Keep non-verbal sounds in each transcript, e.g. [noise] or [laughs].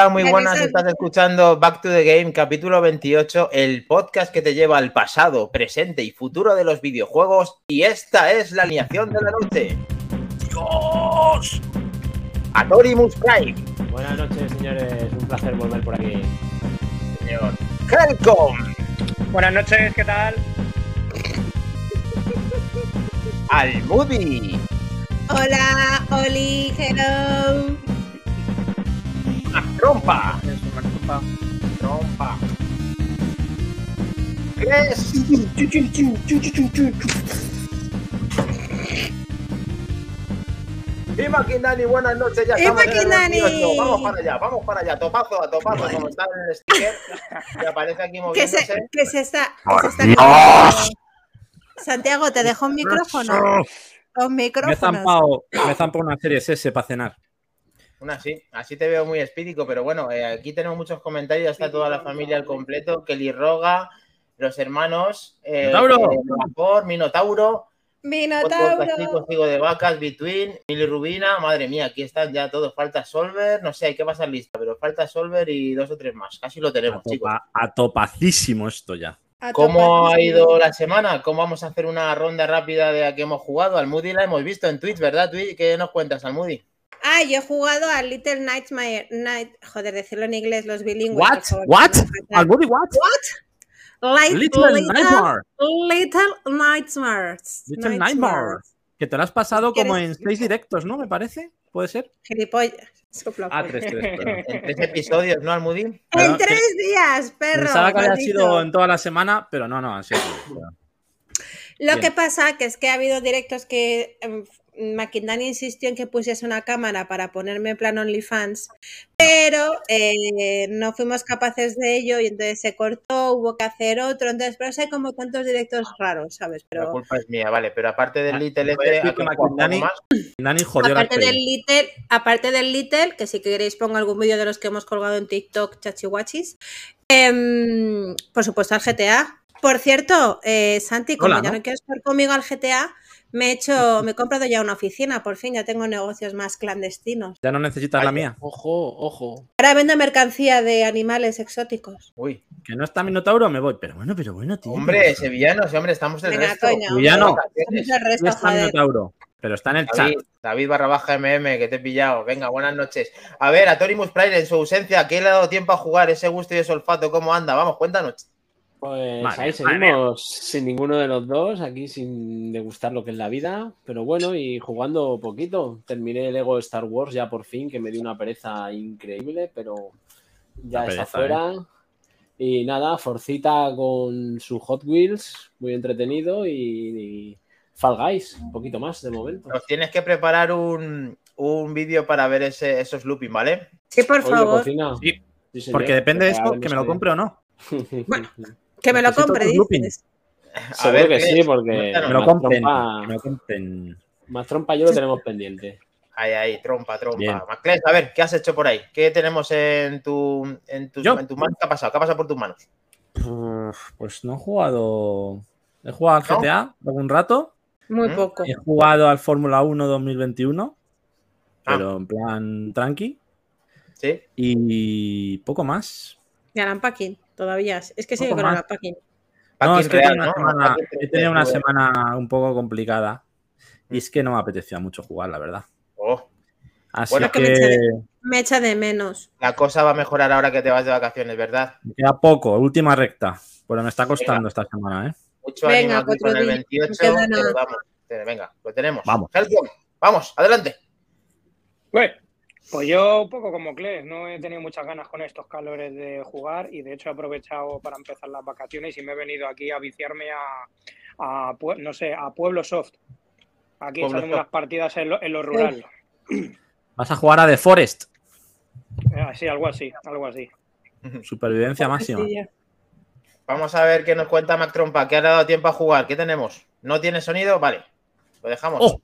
Hola, muy buenas. Estás escuchando Back to the Game, capítulo 28, el podcast que te lleva al pasado, presente y futuro de los videojuegos. Y esta es la alineación de la noche. ¡Dios! Atorimus Prime. Buenas noches, señores. Un placer volver por aquí. Señor Helcom. Buenas noches, ¿qué tal? Almudi. Hola, Oli, hello. Trompa. Trompa. Cres. Y Maquinani, buenas noches, ya estamos en el Maquinani. 28. Vamos para allá, vamos para allá, topazo a topazo, como está en el sticker, que aparece aquí Que moviéndose. se, que se está. que se está cayendo. Santiago, ¿te dejo un micrófono? Con Me he micrófonos. zampado, me he zampado una serie S para cenar. Una así, así te veo muy espírico, pero bueno, eh, aquí tenemos muchos comentarios, ya está toda la familia al completo, Kelly Roga, los hermanos, eh, Minotauro. Vapor, Minotauro, Minotauro. sigo de vacas, Between, Mili Rubina, madre mía, aquí están ya todos, falta Solver, no sé, hay que pasar lista, pero falta Solver y dos o tres más, casi lo A, tenemos, chicos. topa- a topacísimo esto ya. ¿Cómo ha ido la semana? ¿Cómo vamos a hacer una ronda rápida de a qué hemos jugado? Al Moody la hemos visto en Twitch, ¿verdad? Twitch? ¿Qué nos cuentas, al Moody? Ah, yo he jugado a Little Nightmare. Night... Joder, decirlo en inglés, los bilingües. What? favor, What? que me fatal. ¿Algún what? Light- Little little, Nightmare. Little Nightmares. Little Nightmare. Que te lo has pasado como en seis directos, ¿no? Me parece. ¿Puede ser? Gilipollas. Ah, pollo. tres, tres. [laughs] En tres episodios, ¿no, al Moody? En tres días, perro. Pensaba que había sido en toda la semana, pero no, no, han sido. Lo Bien. que pasa que es que ha habido directos que Maquindani insistió en que pusiese una cámara para ponerme en plan OnlyFans, pero eh, no fuimos capaces de ello y entonces se cortó, hubo que hacer otro, entonces pero hay como tantos directos raros, ¿sabes? La Pero culpa es mía, vale, pero aparte del Ah, Little este, la aparte del. Little, aparte del Little, que si queréis pongo algún vídeo de los que hemos colgado en TikTok, chachihuachis, em, por supuesto al GTA. Por cierto, eh, Santi, como Hola, ya ¿no? no quieres jugar conmigo al GTA, me he hecho, me he comprado ya una oficina, por fin, ya tengo negocios más clandestinos. Ya no necesitas la mía. Ojo, ojo. Ahora vendo mercancía de animales exóticos. Uy, Que no está Minotauro, me voy. Pero bueno, pero bueno, tío. hombre, sevillanos, hombre, estamos del Venga, resto. coño. Villano. Mucho resto, No está joder. Minotauro. Pero está en el chat. David, David barra baja MM, que te he pillado. Venga, buenas noches. A ver, a Torimus Prime en su ausencia, ¿qué le ha dado tiempo a jugar? Ese gusto y ese olfato, ¿cómo anda? Vamos, cuéntanos. Pues ahí seguimos sin ninguno de los dos, aquí sin degustar lo que es la vida, pero bueno, y jugando poquito. Terminé el Lego Star Wars ya por fin, que me dio una pereza increíble, pero ya está fuera. Y nada, Forcita con su Hot Wheels, muy entretenido, y, y Fall Guys, un poquito más de momento. Nos tienes que preparar un, un vídeo para ver ese- esos looping, ¿vale? Sí, por favor. Sí, Sí. Porque depende de esto, que me lo compre o no. [laughs] Bueno, Que me lo compre, dices. A Seguro que ¿qué sí, porque. Me lo más compren. trompa- me lo compren. Más trompa yo lo tenemos pendiente. Ahí, ahí, trompa, trompa. Macles, a ver, ¿qué has hecho por ahí? ¿Qué tenemos en tu, en tus, Yo. en tus manos? ¿Qué ha pasado? ¿Qué ha pasado por tus manos? Pues no he jugado. He jugado al ¿No? GTA algún rato. Muy ¿Mm? poco. He jugado al Fórmula 1 2021. Ah. Pero en plan tranqui. ¿Sí? Y poco más. Y al unpacking, todavía. Es que sigue con más. unpacking. No, Packing es que he real, tenido una, ¿no? semana, Packing he tenido una 3D, semana un poco complicada. Y es que no me apetecía mucho jugar, la verdad. Oh, Así Bueno, que me que Me echa de menos. la cosa va a mejorar ahora que te vas de vacaciones, ¿verdad? me queda poco, última recta. Pero me está costando esta semana, ¿eh? Mucho Venga, ánimo con el días, 28, no queda pero vamos. eh, Venga, lo tenemos. Vamos. Vamos, adelante. Bueno, pues yo un poco como Kles, no he tenido muchas ganas con estos calores de jugar y de hecho he aprovechado para empezar las vacaciones y me he venido aquí a viciarme a, no sé, a Pueblo Soft. Aquí Pueblo Soft. unas partidas en lo, en lo rural. [clears throat] Vas a jugar a The Forest. Eh, Sí, algo así, algo así. [laughs] Supervivencia máxima. Vamos a ver qué nos cuenta Mac Trompa. ¿Qué ha dado tiempo a jugar? ¿Qué tenemos? ¿No tiene sonido? Vale, lo dejamos. ¡Oh!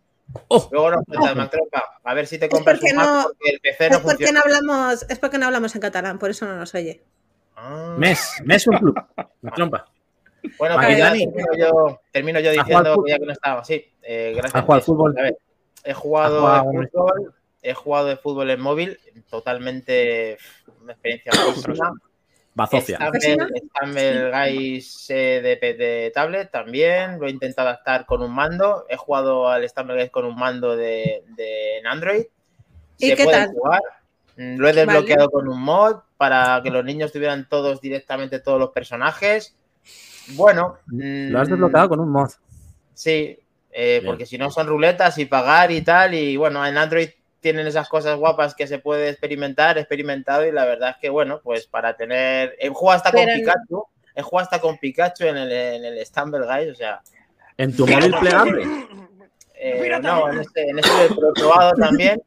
¡Oh! Luego nos cuentas, Trompa. A ver si te compras porque un Mac no- porque el PC no Es porque funciona. no hablamos, es porque no hablamos en catalán, por eso no nos oye. Ah. Mes, mes un club. Me trompa. Bueno, Vale, pues Dani. termino yo, termino yo ¿Has jugado diciendo que ya que no estaba. Sí, eh, gracias. A ver, he jugado ¿Has al jugado fútbol, he jugado de fútbol en móvil, totalmente una experiencia [coughs] buenísima. Bazofia. Stumble, Stumble Guys eh, de, de tablet también, lo he intentado adaptar con un mando, he jugado al Stumble Guys con un mando de, de en Android. ¿Y Se qué puede tal? jugar. Mm, Lo he desbloqueado con un mod para que los niños tuvieran todos directamente todos los personajes. Bueno, Lo has mm, desbloqueado con un mod. Sí, eh, porque si no son ruletas y pagar y tal. Y bueno, en Android tienen esas cosas guapas que se puede experimentar, he experimentado y la verdad es que bueno, pues para tener... He jugado hasta con Pikachu, he jugado hasta con Pikachu en el, en el Stumble Guys, o sea... En tu móvil plegable. eh, no, en este, en este lo he probado también.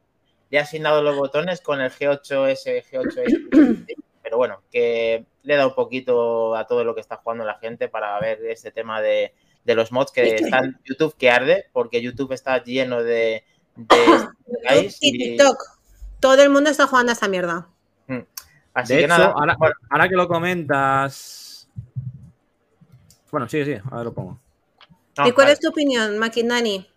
Le he asignado los botones con el G8S, G8S. Pero bueno, que le he dado un poquito a todo lo que está jugando la gente para ver este tema de, de los mods que están en YouTube que arde, porque YouTube está lleno de, de [laughs] Y y- TikTok. Todo el mundo está jugando a esta mierda. Así De que hecho, nada, ahora, bueno, ahora que lo comentas. Bueno, sí, sí, ahora lo pongo. no, ¿Y cuál vale. es tu opinión, Makinani?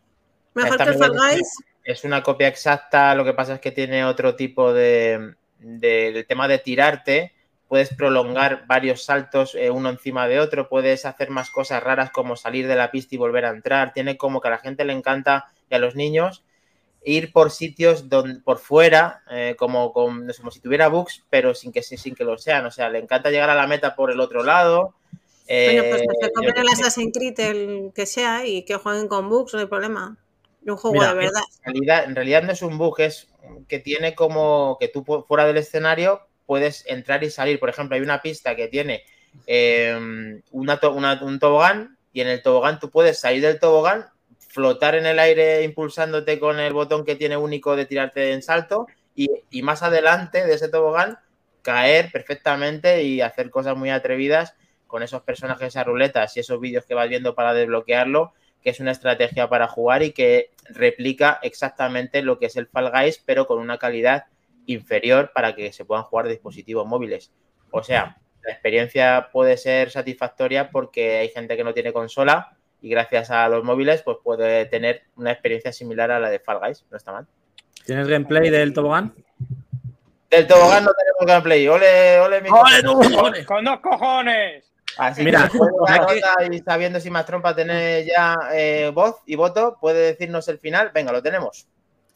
¿Mejor que Fall. Guys? es una copia exacta, lo que pasa es que tiene otro tipo de, del tema de tirarte, puedes prolongar varios saltos eh, uno encima de otro, puedes hacer más cosas raras como salir de la pista y volver a entrar, tiene como que a la gente le encanta y a los niños ir por sitios donde, por fuera, eh, como, con- como si tuviera bugs, pero sin que, sin que lo sean, o sea, le encanta llegar a la meta por el otro lado. Bueno, pues eh, que se el sé. Assassin's Creed, el que sea, y que jueguen con bugs, no hay problema. Un juego Mira, de verdad. En realidad, en realidad no es un bug, es que tiene como que tú fuera del escenario puedes entrar y salir. Por ejemplo, hay una pista que tiene eh, una to- una- un tobogán y en el tobogán tú puedes salir del tobogán, flotar en el aire impulsándote con el botón que tiene único de tirarte en salto y, más adelante de ese tobogán caer perfectamente y hacer cosas muy atrevidas con esos personajes a ruletas y esos vídeos que vas viendo para desbloquearlo, que es una estrategia para jugar y que replica exactamente lo que es el Fall Guys, pero con una calidad inferior para que se puedan jugar dispositivos móviles. O sea, la experiencia puede ser satisfactoria porque hay gente que no tiene consola y gracias a los móviles pues puede tener una experiencia similar a la de Fall Guys, no está mal. ¿Tienes gameplay del tobogán? Del tobogán no tenemos gameplay. Ole, ole, mi Con, con dos cojones. Así Mira, que ya que- y sabiendo si más trompa tiene ya eh, voz y voto, puede decirnos el final. Venga, lo tenemos.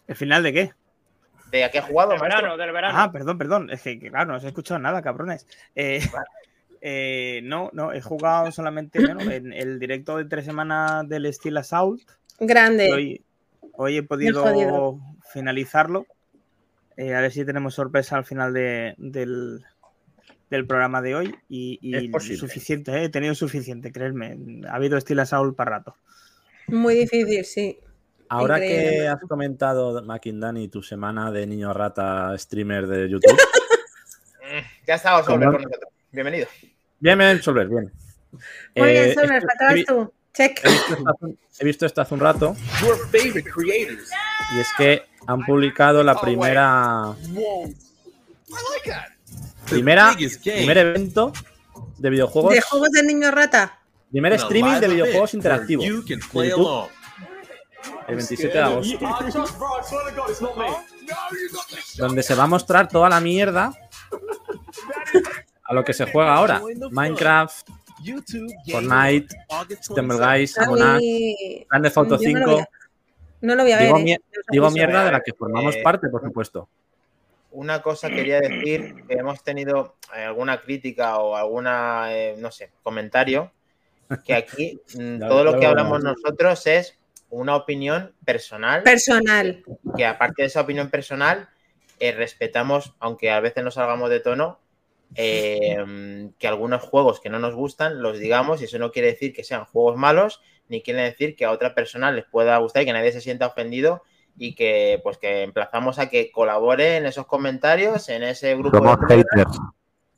¿El final de qué? ¿De a qué ha jugado, Del maestro? verano, del verano. Ah, perdón, perdón. Es que, claro, no os he escuchado nada, cabrones. Eh, eh, no, no, he jugado solamente bueno, en el directo de tres semanas del Steel Assault. Grande. Hoy, hoy he podido finalizarlo. Eh, a ver si tenemos sorpresa al final de- del, del programa de hoy. Y, y suficiente, eh, he tenido suficiente, creedme. Ha habido Steel Assault para rato. Muy difícil, sí. Ahora Increíble. que has comentado, Makindani, tu semana de niño rata streamer de YouTube. [laughs] Ya estaba sobre con nosotros. Bienvenido. Bien, bien, Solver, bien. Muy Eh, bien, faltabas he, tú. Check. he visto esto hace, he visto esto hace un rato y es que han publicado la primera, primera, primer evento de videojuegos, ¿De juegos del niño rata? primer streaming de videojuegos interactivos. YouTube. el 27 de agosto, donde se va a mostrar toda la mierda [laughs] a lo que se juega ahora. Minecraft, Fortnite, 27th. Guys, Auto yo no lo 5. voy a- No lo voy a ver. Digo, eh. mier- digo mierda de la que formamos Eh, parte, por supuesto. Una cosa quería decir, que hemos tenido eh, alguna crítica o alguna, eh, no sé, comentario, que aquí [laughs] mm, todo lo que hablamos nosotros es una opinión personal, Personal. que aparte de esa opinión personal, eh, respetamos, aunque a veces nos salgamos de tono, eh, que algunos juegos que no nos gustan los digamos y eso no quiere decir que sean juegos malos ni quiere decir que a otra persona les pueda gustar y que nadie se sienta ofendido y que pues que emplazamos a que colabore en esos comentarios en ese grupo de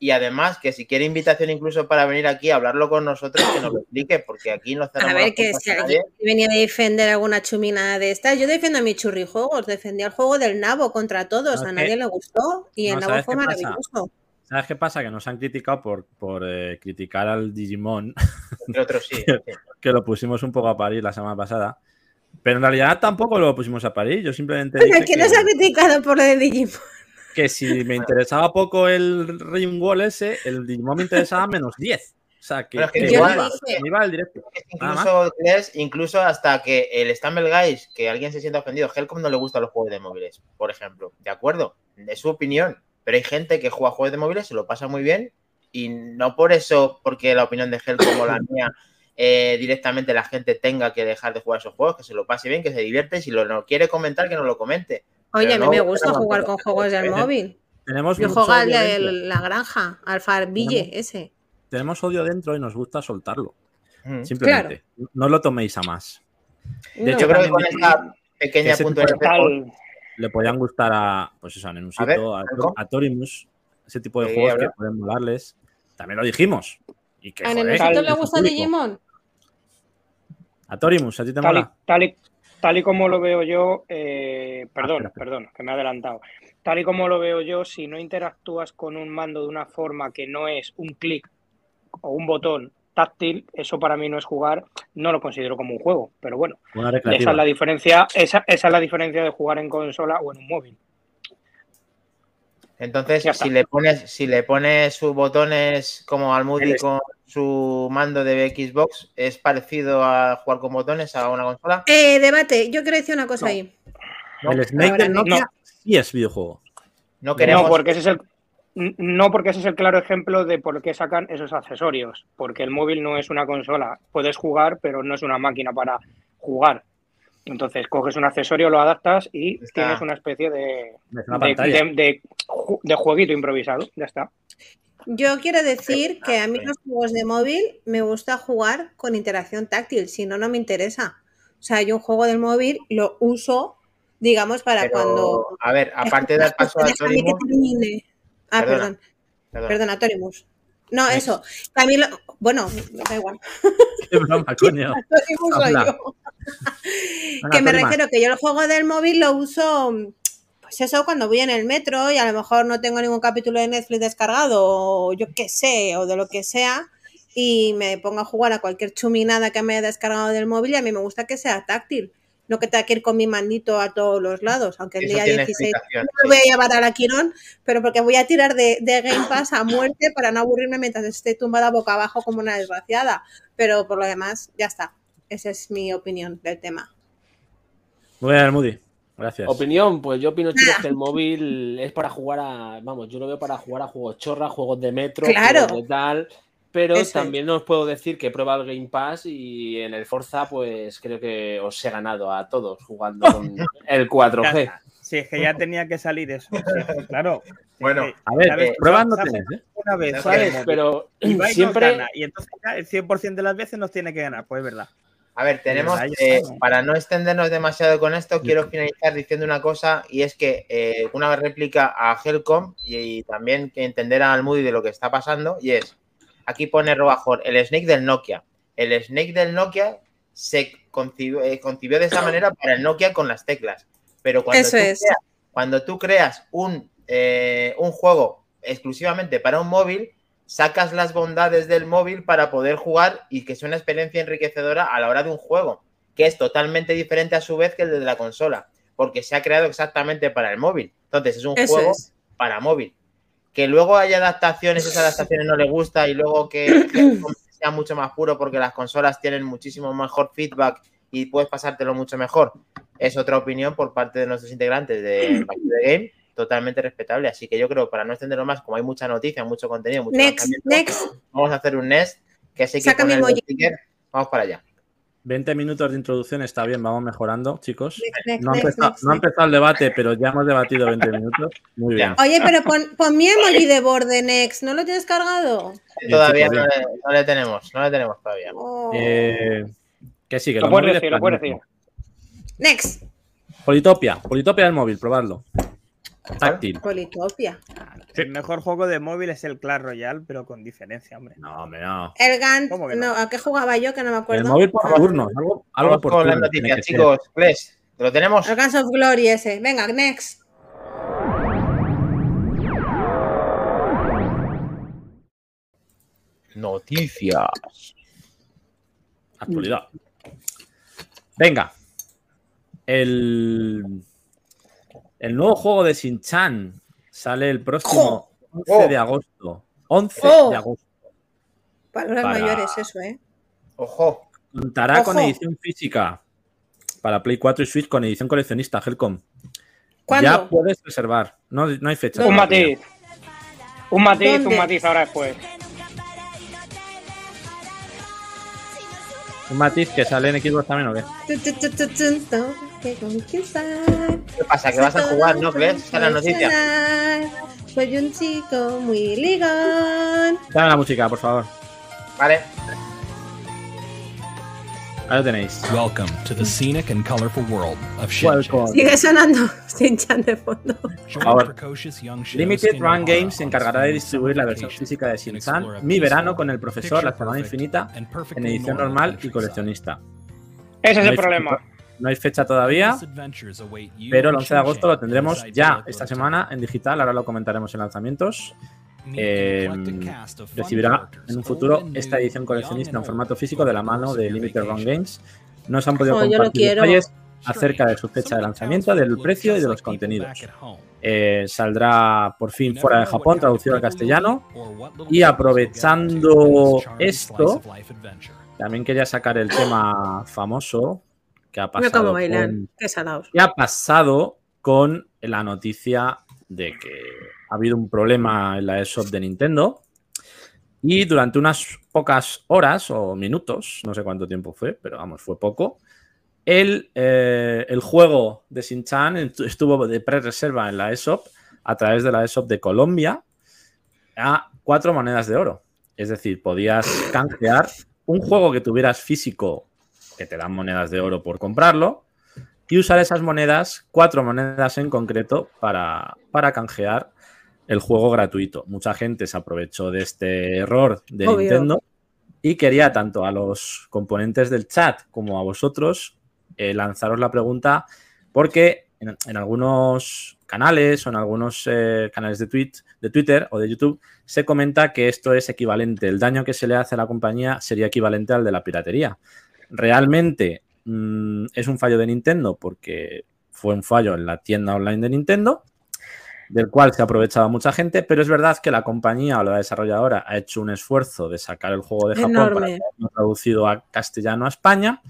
y además que si quiere invitación incluso para venir aquí a hablarlo con nosotros que nos lo explique porque aquí no cerramos A ver, que si alguien venía a defender alguna chumina de estas, yo defiendo a mi churrijuegos, defendí al juego del nabo contra todos, No, a nadie que- le gustó y el no, nabo ¿sabes fue pasa? ¿Sabes qué pasa? Que nos han criticado por, por eh, criticar al Digimon, entre otros sí, [laughs] sí. que lo pusimos un poco a parir la semana pasada. Pero en realidad tampoco lo pusimos a parir. Yo simplemente Pero dije ¿quién nos ha que, criticado por lo de Digimon? que si me interesaba poco el Ring Wall ese, el Digimon me interesaba menos 10. O sea, que, Pero es que que Yo igual- iba, dije- me iba al directo. Nada más. Incluso, Kles, incluso hasta que el Stumble Guys, que alguien se sienta ofendido, Helcom no le gustan los juegos de móviles, por ejemplo. ¿De acuerdo? Es su opinión. Pero hay gente que juega juegos de móviles, se lo pasa muy bien, y no por eso, porque la opinión de Helcom o la mía, eh, directamente la gente tenga que dejar de jugar esos juegos, que se lo pase bien, que se divierte, y si lo no quiere comentar, que no lo comente. Oye, Pero a mí no, me gusta jugar con juegos del móvil. Tenemos Yo juego al de la granja, al Farville, ese. Tenemos odio dentro y nos gusta soltarlo. Mm. Simplemente. No lo toméis a más. De No. Yo creo que con esta pequeña ese Le podían gustar a, pues eso, a Nenusito, A ver, a, Torimus, ese tipo de Sí, juegos que pueden molarles. También lo dijimos. Y que, ¿A Nenusito le gusta público. Digimon? A Torimus, ¿a ti te tal, y, mola? tal, y, tal y como lo veo yo, eh, perdón, espera, espera. perdón, que me he adelantado. Tal y como lo veo yo, si no interactúas con un mando de una forma que no es un clic o un botón táctil, eso para mí no es jugar, no lo considero como un juego, pero bueno, esa es la diferencia, esa, esa es la diferencia de jugar en consola o en un móvil. Entonces, si le pones, si le pones sus botones como al Moody con su mando de Xbox, ¿es parecido a jugar con botones a una consola? Eh, debate, yo quiero decir una cosa No. ahí. El Snake del no. Sí es videojuego. No queremos. No, porque ese es el no porque ese es el claro ejemplo de por qué sacan esos accesorios, porque el móvil no es una consola, puedes jugar, pero no es una máquina para jugar. Entonces coges un accesorio, lo adaptas y Está. tienes una especie de, una de, pantalla. de- de ju- de jueguito improvisado. Ya está. Yo quiero decir que a mí los juegos de móvil me gusta jugar con interacción táctil, si no, no me interesa. O sea, yo un juego del móvil lo uso, digamos, para pero, cuando... A ver, aparte [laughs] de dar paso a Déjame que Torimus, termine. Ah, Perdona. perdón, perdón, perdona, Torimus. No, eso. También lo... Bueno, da igual. [laughs] Qué broma, coño. [laughs] Torimus soy Habla. yo. Venga, que me refiero que yo el juego del móvil lo uso, pues eso, cuando voy en el metro y a lo mejor no tengo ningún capítulo de Netflix descargado o yo qué sé, o de lo que sea, y me pongo a jugar a cualquier chuminada que me haya descargado del móvil y a mí me gusta que sea táctil. No que tenga que ir con mi mandito a todos los lados, aunque el eso día tiene 16 explicación. no me voy a llevar a la Quirón, pero porque voy a tirar de, de Game Pass a muerte para no aburrirme mientras esté tumbada boca abajo como una desgraciada. Pero por lo demás, ya está. Esa es mi opinión del tema. Muy bien, Moody. Gracias. Opinión, pues yo opino, chicos, que el [laughs] móvil es para jugar a. Vamos, yo lo veo para jugar a juegos chorra, juegos de metro, Claro. juegos de tal. Pero Eso es. también os puedo decir que he probado el Game Pass y en el Forza, pues creo que os he ganado a todos jugando con [laughs] el 4G. Si es que ya tenía que salir eso. sí, [laughs] claro. Bueno, A ver, tenés, jugado ¿eh? Una vez, No ¿Sabes? ¿sabes? Pero [clears throat] Ibai nos siempre. gana, y entonces ya el 100% de las veces nos tiene que ganar, pues es verdad. A ver, tenemos, verdad, eh, para no extendernos demasiado con esto, quiero finalizar diciendo una cosa y es que eh, una réplica a Helcom y, y también que entender al Moody de lo que está pasando y es, aquí pone Robajor, el Snake del Nokia. El Snake del Nokia se concibió, eh, concibió de esa manera para el Nokia con las teclas. Pero cuando, Eso tú, es. creas, cuando tú creas un, eh, un juego exclusivamente para un móvil, sacas las bondades del móvil para poder jugar y que sea una experiencia enriquecedora a la hora de un juego, que es totalmente diferente a su vez que el de la consola, porque se ha creado exactamente para el móvil. Entonces es un Eso juego es. para móvil. Que luego haya adaptaciones, esas adaptaciones no le gusta y luego que, que sea mucho más puro porque las consolas tienen muchísimo mejor feedback y puedes pasártelo mucho mejor. Es otra opinión por parte de nuestros integrantes de Back to the Game, totalmente respetable. Así que yo creo, para no extenderlo más, como hay mucha noticia, mucho contenido, mucho Next, next. vamos a hacer un Nest, que sé que Saca mi sticker. Vamos para allá. 20 minutos de introducción está bien, vamos mejorando, chicos. Next, next, No ha, empezado, no el debate, pero ya hemos debatido 20 minutos. Muy bien. Oye, pero pon, pon mi emoji de borde next. ¿No lo tienes cargado? Todavía no le, no le tenemos, no le tenemos todavía. Oh. Eh, que sí, que Lo puedes decir, lo puedes decir. Next. Politopia, Politopia del móvil, probadlo. Táctil. Politopia. El mejor juego de móvil es el Clash Royale, pero con diferencia, hombre. No, hombre, no. El Gant. ¿Cómo que no? no? ¿A qué jugaba yo? Que no me El acuerdo. móvil por turnos, algo, algo por con las turnos tiene noticias, chicos. Fles, ¿lo tenemos? El Guns of Glory ese. Venga, next. Noticias. Actualidad. Venga. el, el nuevo juego de Shin-Chan sale el próximo 11 de agosto. 11 ¡Oh! de agosto. Palabras Para- mayores, eso, ¿eh? Ojo. Contará con edición física para Play 4 y Switch con edición coleccionista, Helcom. ¿Cuándo? Ya puedes reservar. No, no hay fecha. Un matiz. Un matiz, ¿Dónde? un matiz ahora después. Un matiz que sale en Xbox también o qué. Que conquistar. ¿Qué pasa? ¿Que vas a jugar, no, Claire? Esa es la noticia. Soy un chico muy ligón. Dame la música, por favor. Vale. Ahí lo tenéis. Welcome to the scenic and colorful world of Welcome. Sigue sonando [laughs] sin chan de fondo. favor. Limited Run Games se encargará de distribuir la versión física de Shin-Chan Mi Verano con el Profesor, La Semana Infinita, en edición normal y coleccionista. Ese es el problema. No hay fecha todavía, pero el 11 de agosto lo tendremos ya esta semana en digital. Ahora lo comentaremos en lanzamientos. Eh, recibirá en un futuro esta edición coleccionista en formato físico de la mano de Limited Run Games. No se han podido Oh, compartir detalles acerca de su fecha de lanzamiento, del precio y de los contenidos. Eh, saldrá por fin fuera de Japón, traducido al castellano. Y aprovechando esto, también quería sacar el tema famoso que ha pasado. cómo bailan. con- Qué salados. ¿Qué ha pasado con la noticia de que ha habido un problema en la eShop de Nintendo? Y durante unas pocas horas o minutos, no sé cuánto tiempo fue, pero vamos, fue poco, el, eh, el juego de Shin-Chan estuvo de pre-reserva en la eShop a través de la eShop de Colombia a cuatro monedas de oro. Es decir, podías canjear un juego que tuvieras físico, que te dan monedas de oro por comprarlo, y usar esas monedas, cuatro monedas en concreto, para, para canjear el juego gratuito. Mucha gente se aprovechó de este error de Obvio. Nintendo y quería tanto a los componentes del chat como a vosotros eh, lanzaros la pregunta porque en, en algunos canales o en algunos eh, canales de, tweet, de Twitter o de YouTube se comenta que esto es equivalente, el daño que se le hace a la compañía sería equivalente al de la piratería. Realmente mm, es un fallo de Nintendo porque fue un fallo en la tienda online de Nintendo, del cual se ha aprovechado mucha gente, pero es verdad que la compañía o la desarrolladora ha hecho un esfuerzo de sacar el juego de Japón para Enorme. haberlo traducido a castellano a España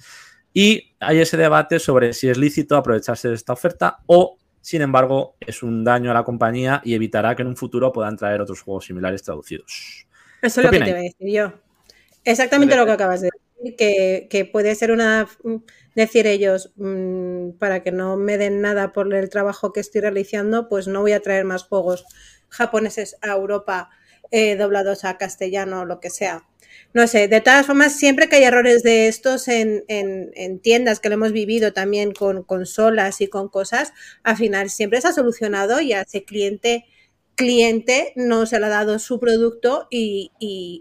y hay ese debate sobre si es lícito aprovecharse de esta oferta o, sin embargo, es un daño a la compañía y evitará que en un futuro puedan traer otros juegos similares traducidos. Eso ¿Qué es lo que te iba a decir yo. Exactamente lo que acabas de decir, que, puede ser una, decir ellos, mm, para que no me den nada por el trabajo que estoy realizando, pues no voy a traer más juegos japoneses a Europa eh, doblados a castellano o lo que sea. No sé, de todas formas, siempre que hay errores de estos en, en- en tiendas que lo hemos vivido también con consolas y con cosas, al final siempre se ha solucionado y a ese cliente cliente no se le ha dado su producto y-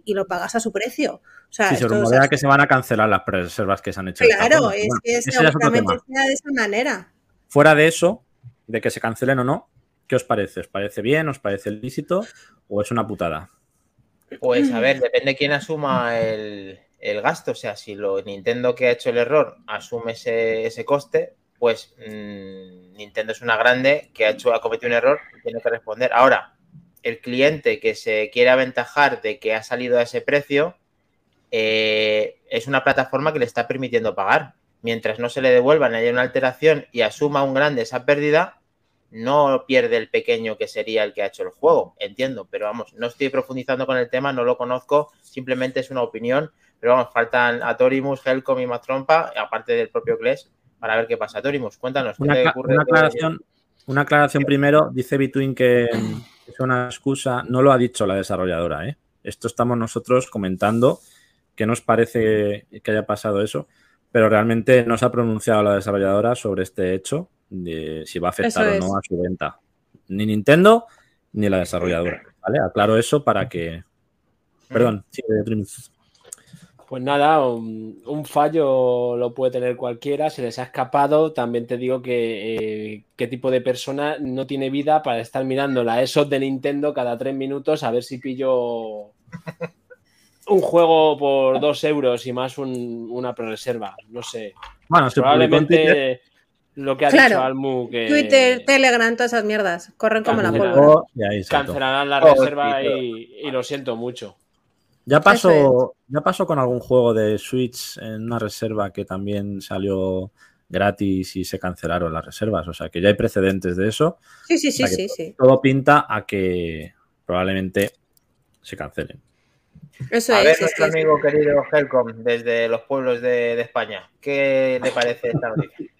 y lo pagas a su precio. O sea, Si se así. que se van a cancelar las reservas que se han hecho. en Claro, es Bueno, que es seguramente sea de esa manera. Fuera de eso, de que se cancelen o no, ¿qué os parece? ¿Os parece bien? ¿Os parece lícito? ¿O es una putada? Pues a ver, depende quién asuma el, el gasto. O sea, si lo Nintendo que ha hecho el error asume ese, ese coste, pues mm, Nintendo es una grande que ha hecho, ha cometido un error y tiene que responder. Ahora, el cliente que se quiere aventajar de que ha salido a ese precio, eh, es una plataforma que le está permitiendo pagar. Mientras no se le devuelvan, haya una alteración y asuma un grande esa pérdida, no pierde el pequeño que sería el que ha hecho el juego, entiendo, pero vamos, no estoy profundizando con el tema, no lo conozco, simplemente es una opinión, pero vamos, faltan Atorimus, Helcom y Matrompa, aparte del propio Kles, para ver qué pasa. Atorimus, cuéntanos, ¿qué Una, te ocurre? una aclaración, una aclaración primero. Dice Between que es una excusa. No lo ha dicho la desarrolladora. ¿eh? Esto estamos nosotros comentando que nos parece que haya pasado eso, pero realmente no se ha pronunciado la desarrolladora sobre este hecho de si va a afectar Eso o es. no a su venta. Ni Nintendo ni la desarrolladora. ¿vale? Aclaro eso para que. Perdón, sí. Pues nada, un, un fallo lo puede tener cualquiera, se les ha escapado. También te digo que eh, qué tipo de persona no tiene vida para estar mirando la ESO de Nintendo cada tres minutos a ver si pillo un juego por dos euros y más un- una reserva. No sé. Bueno. Probablemente lo que ha Claro. dicho Almu, que Twitter, Telegram, todas esas mierdas. Corren como la pólvora. Cancelarán la Oh, reserva y, y lo siento mucho. Ya pasó, ya pasó con algún juego de Switch en una reserva que también salió gratis y se cancelaron las reservas. O sea que ya hay precedentes de eso. Sí, sí, sí, O sea que sí, sí. Todo pinta a que probablemente se cancelen. Eso A es. ver, es nuestro amigo querido Helcom, desde los pueblos de, de España, ¿qué le parece esta noticia? [laughs]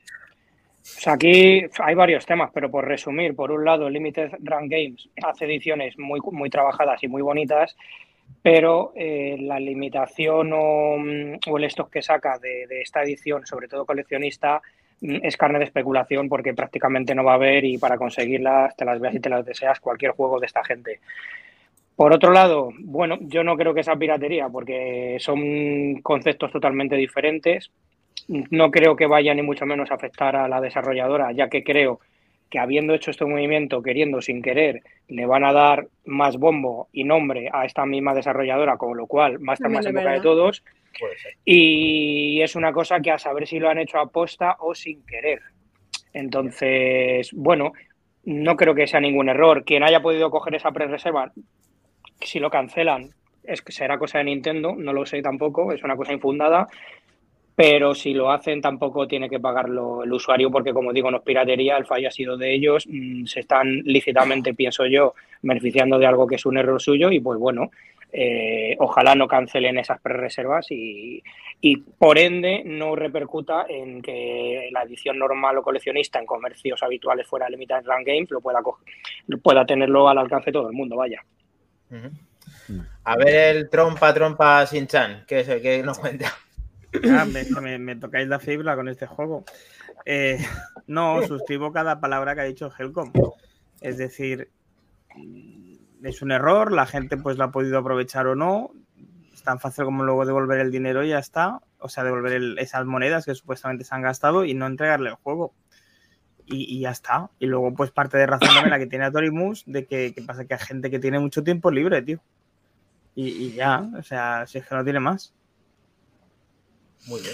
Sea, aquí hay varios temas, pero por resumir, por un lado, Limited Run Games hace ediciones muy, muy trabajadas y muy bonitas, pero eh, la limitación o, mm, o el stock que saca de, de esta edición, sobre todo coleccionista, mm, es carne de especulación porque prácticamente no va a haber y para conseguirlas te las veas y te las deseas cualquier juego de esta gente. Por otro lado, bueno, yo no creo que sea piratería porque son conceptos totalmente diferentes. No creo que vaya ni mucho menos a afectar a la desarrolladora, ya que creo que habiendo hecho este movimiento, queriendo sin querer, le van a dar más bombo y nombre a esta misma desarrolladora, con lo cual va a estar más en boca de todos. Y es una cosa que a saber si lo han hecho a posta o sin querer. Entonces, bueno, no creo que sea ningún error. Quien haya podido coger esa pre-reserva, si lo cancelan, es que será cosa de Nintendo, no lo sé tampoco, es una cosa infundada. Pero si lo hacen, tampoco tiene que pagarlo el usuario, porque como digo, no es piratería, el fallo ha sido de ellos, mm, se están lícitamente, pienso yo, beneficiando de algo que es un error suyo, y pues bueno, eh, ojalá no cancelen esas pre-reservas y, y por ende no repercuta en que la edición normal o coleccionista en comercios habituales fuera de Limited Run Games lo pueda, coger- pueda tenerlo al alcance de todo el mundo, vaya. A ver el trompa, trompa sin chan, ¿qué es el que nos cuenta? Ah, me, me- me tocáis la fibra con este juego. Eh, no, suscribo cada palabra que ha dicho Helcom. Es decir, mm, es un error, la gente pues lo ha podido aprovechar o no. Es tan fácil como luego devolver el dinero y ya está. O sea, devolver el- esas monedas que supuestamente se han gastado y no entregarle el juego. Y, y ya está. Y luego, pues parte de razón también la que tiene Atorimus de que, que pasa que hay gente que tiene mucho tiempo libre, tío. Y, y ya, o sea, si es que no tiene más. Muy bien.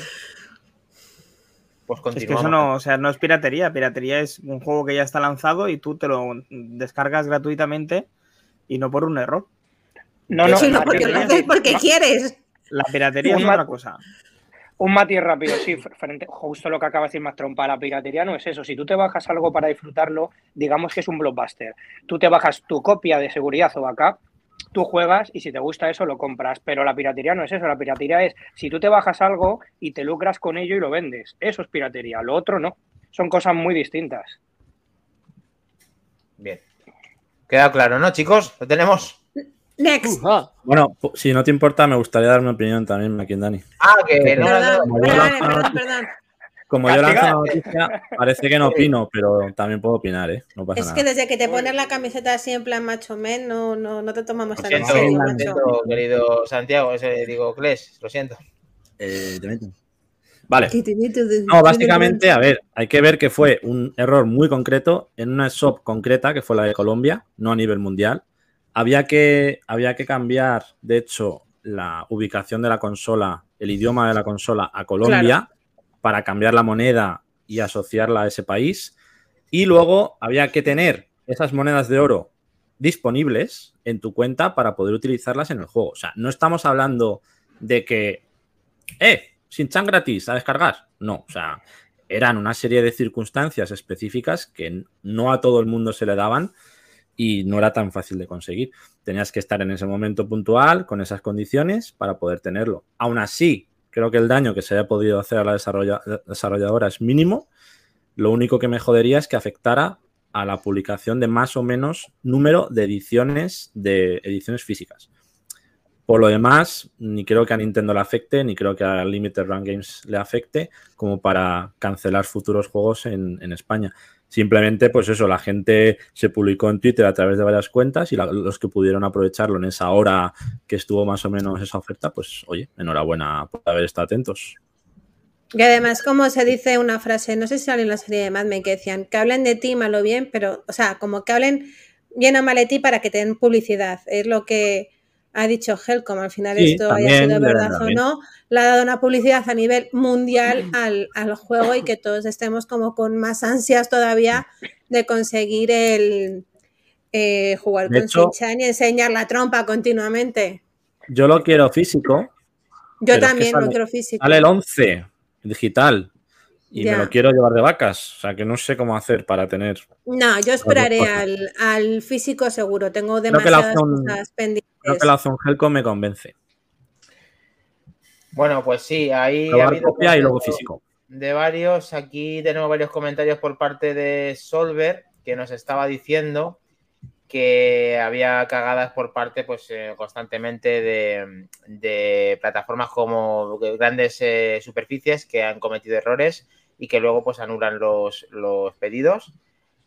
Pues Es continuamos. que eso no, o sea, no es piratería. Piratería es un juego que ya está lanzado y tú te lo descargas gratuitamente y no por un error. No, no, la porque lo piratería- haces porque quieres. La piratería es ma- otra cosa. Un matiz rápido, sí, justo lo que acaba de decir más trompa, la piratería no es eso. Si tú te bajas algo para disfrutarlo, digamos que es un blockbuster. Tú te bajas tu copia de seguridad o backup, tú juegas y si te gusta eso lo compras. Pero la piratería no es eso. La piratería es si tú te bajas algo y te lucras con ello y lo vendes. Eso es piratería. Lo otro no. Son cosas muy distintas. Bien. Queda claro, ¿no, chicos? Lo tenemos. Next. Ah, Bueno, si no te importa, me gustaría dar mi opinión también, Maquindani. Ah, que no, Perdón, no, no, perdón, no, no, perdón. Como yo lanzo la noticia, parece que no opino, pero también puedo opinar, ¿eh? No pasa Es nada. que desde que te pones la camiseta así en plan macho men, no, no, no te tomamos tan en serio, lo macho. siento, querido Santiago, ese, digo, Kles, lo siento. Eh, te meto. Vale. No, básicamente, a ver, hay que ver que fue un error muy concreto en una shop concreta, que fue la de Colombia, no a nivel mundial. Había que, había que cambiar, de hecho, la ubicación de la consola, el idioma de la consola a Colombia, para cambiar la moneda y asociarla a ese país. Y luego había que tener esas monedas de oro disponibles en tu cuenta para poder utilizarlas en el juego. O sea, no estamos hablando de que, eh, sin chan gratis a descargar. No, o sea, eran una serie de circunstancias específicas que no a todo el mundo se le daban y no era tan fácil de conseguir. Tenías que estar en ese momento puntual, con esas condiciones, para poder tenerlo. Aún así, creo que el daño que se haya podido hacer a la desarrolla- desarrolladora es mínimo. Lo único que me jodería es que afectara a la publicación de más o menos número de ediciones de ediciones físicas. Por lo demás, ni creo que a Nintendo le afecte, ni creo que a Limited Run Games le afecte, como para cancelar futuros juegos en España. Simplemente, pues eso, la gente se publicó en Twitter a través de varias cuentas y la- los que pudieron aprovecharlo en esa hora que estuvo más o menos esa oferta, pues oye, enhorabuena por haber estado atentos. Y además, como se dice una frase, no sé si sale en la serie de Mad Men, que decían que hablen de ti mal o bien, pero, o sea, como que hablen bien de ti para que te den publicidad. Es lo que ha dicho Helcom, al final Sí, esto haya sido verdad o no, le ha dado una publicidad a nivel mundial al, al juego y que todos estemos como con más ansias todavía de conseguir el eh, jugar De con Shin-Chan y enseñar la trompa continuamente. Yo lo quiero físico. Yo Pero es que también lo quiero físico. Sale el 11 digital. Y Ya. me lo quiero llevar de vacas. O sea que no sé cómo hacer para tener. No, yo esperaré al, al físico seguro. Tengo demasiadas opción- cosas pendientes. Creo que la opción Helcom me convence. Bueno, pues sí, ahí ha Probar habido copia y luego físico. de varios. Aquí tenemos varios comentarios por parte de Solver que nos estaba diciendo que había cagadas por parte pues eh, constantemente de, de plataformas como grandes eh, superficies que han cometido errores y que luego pues anulan los, los pedidos.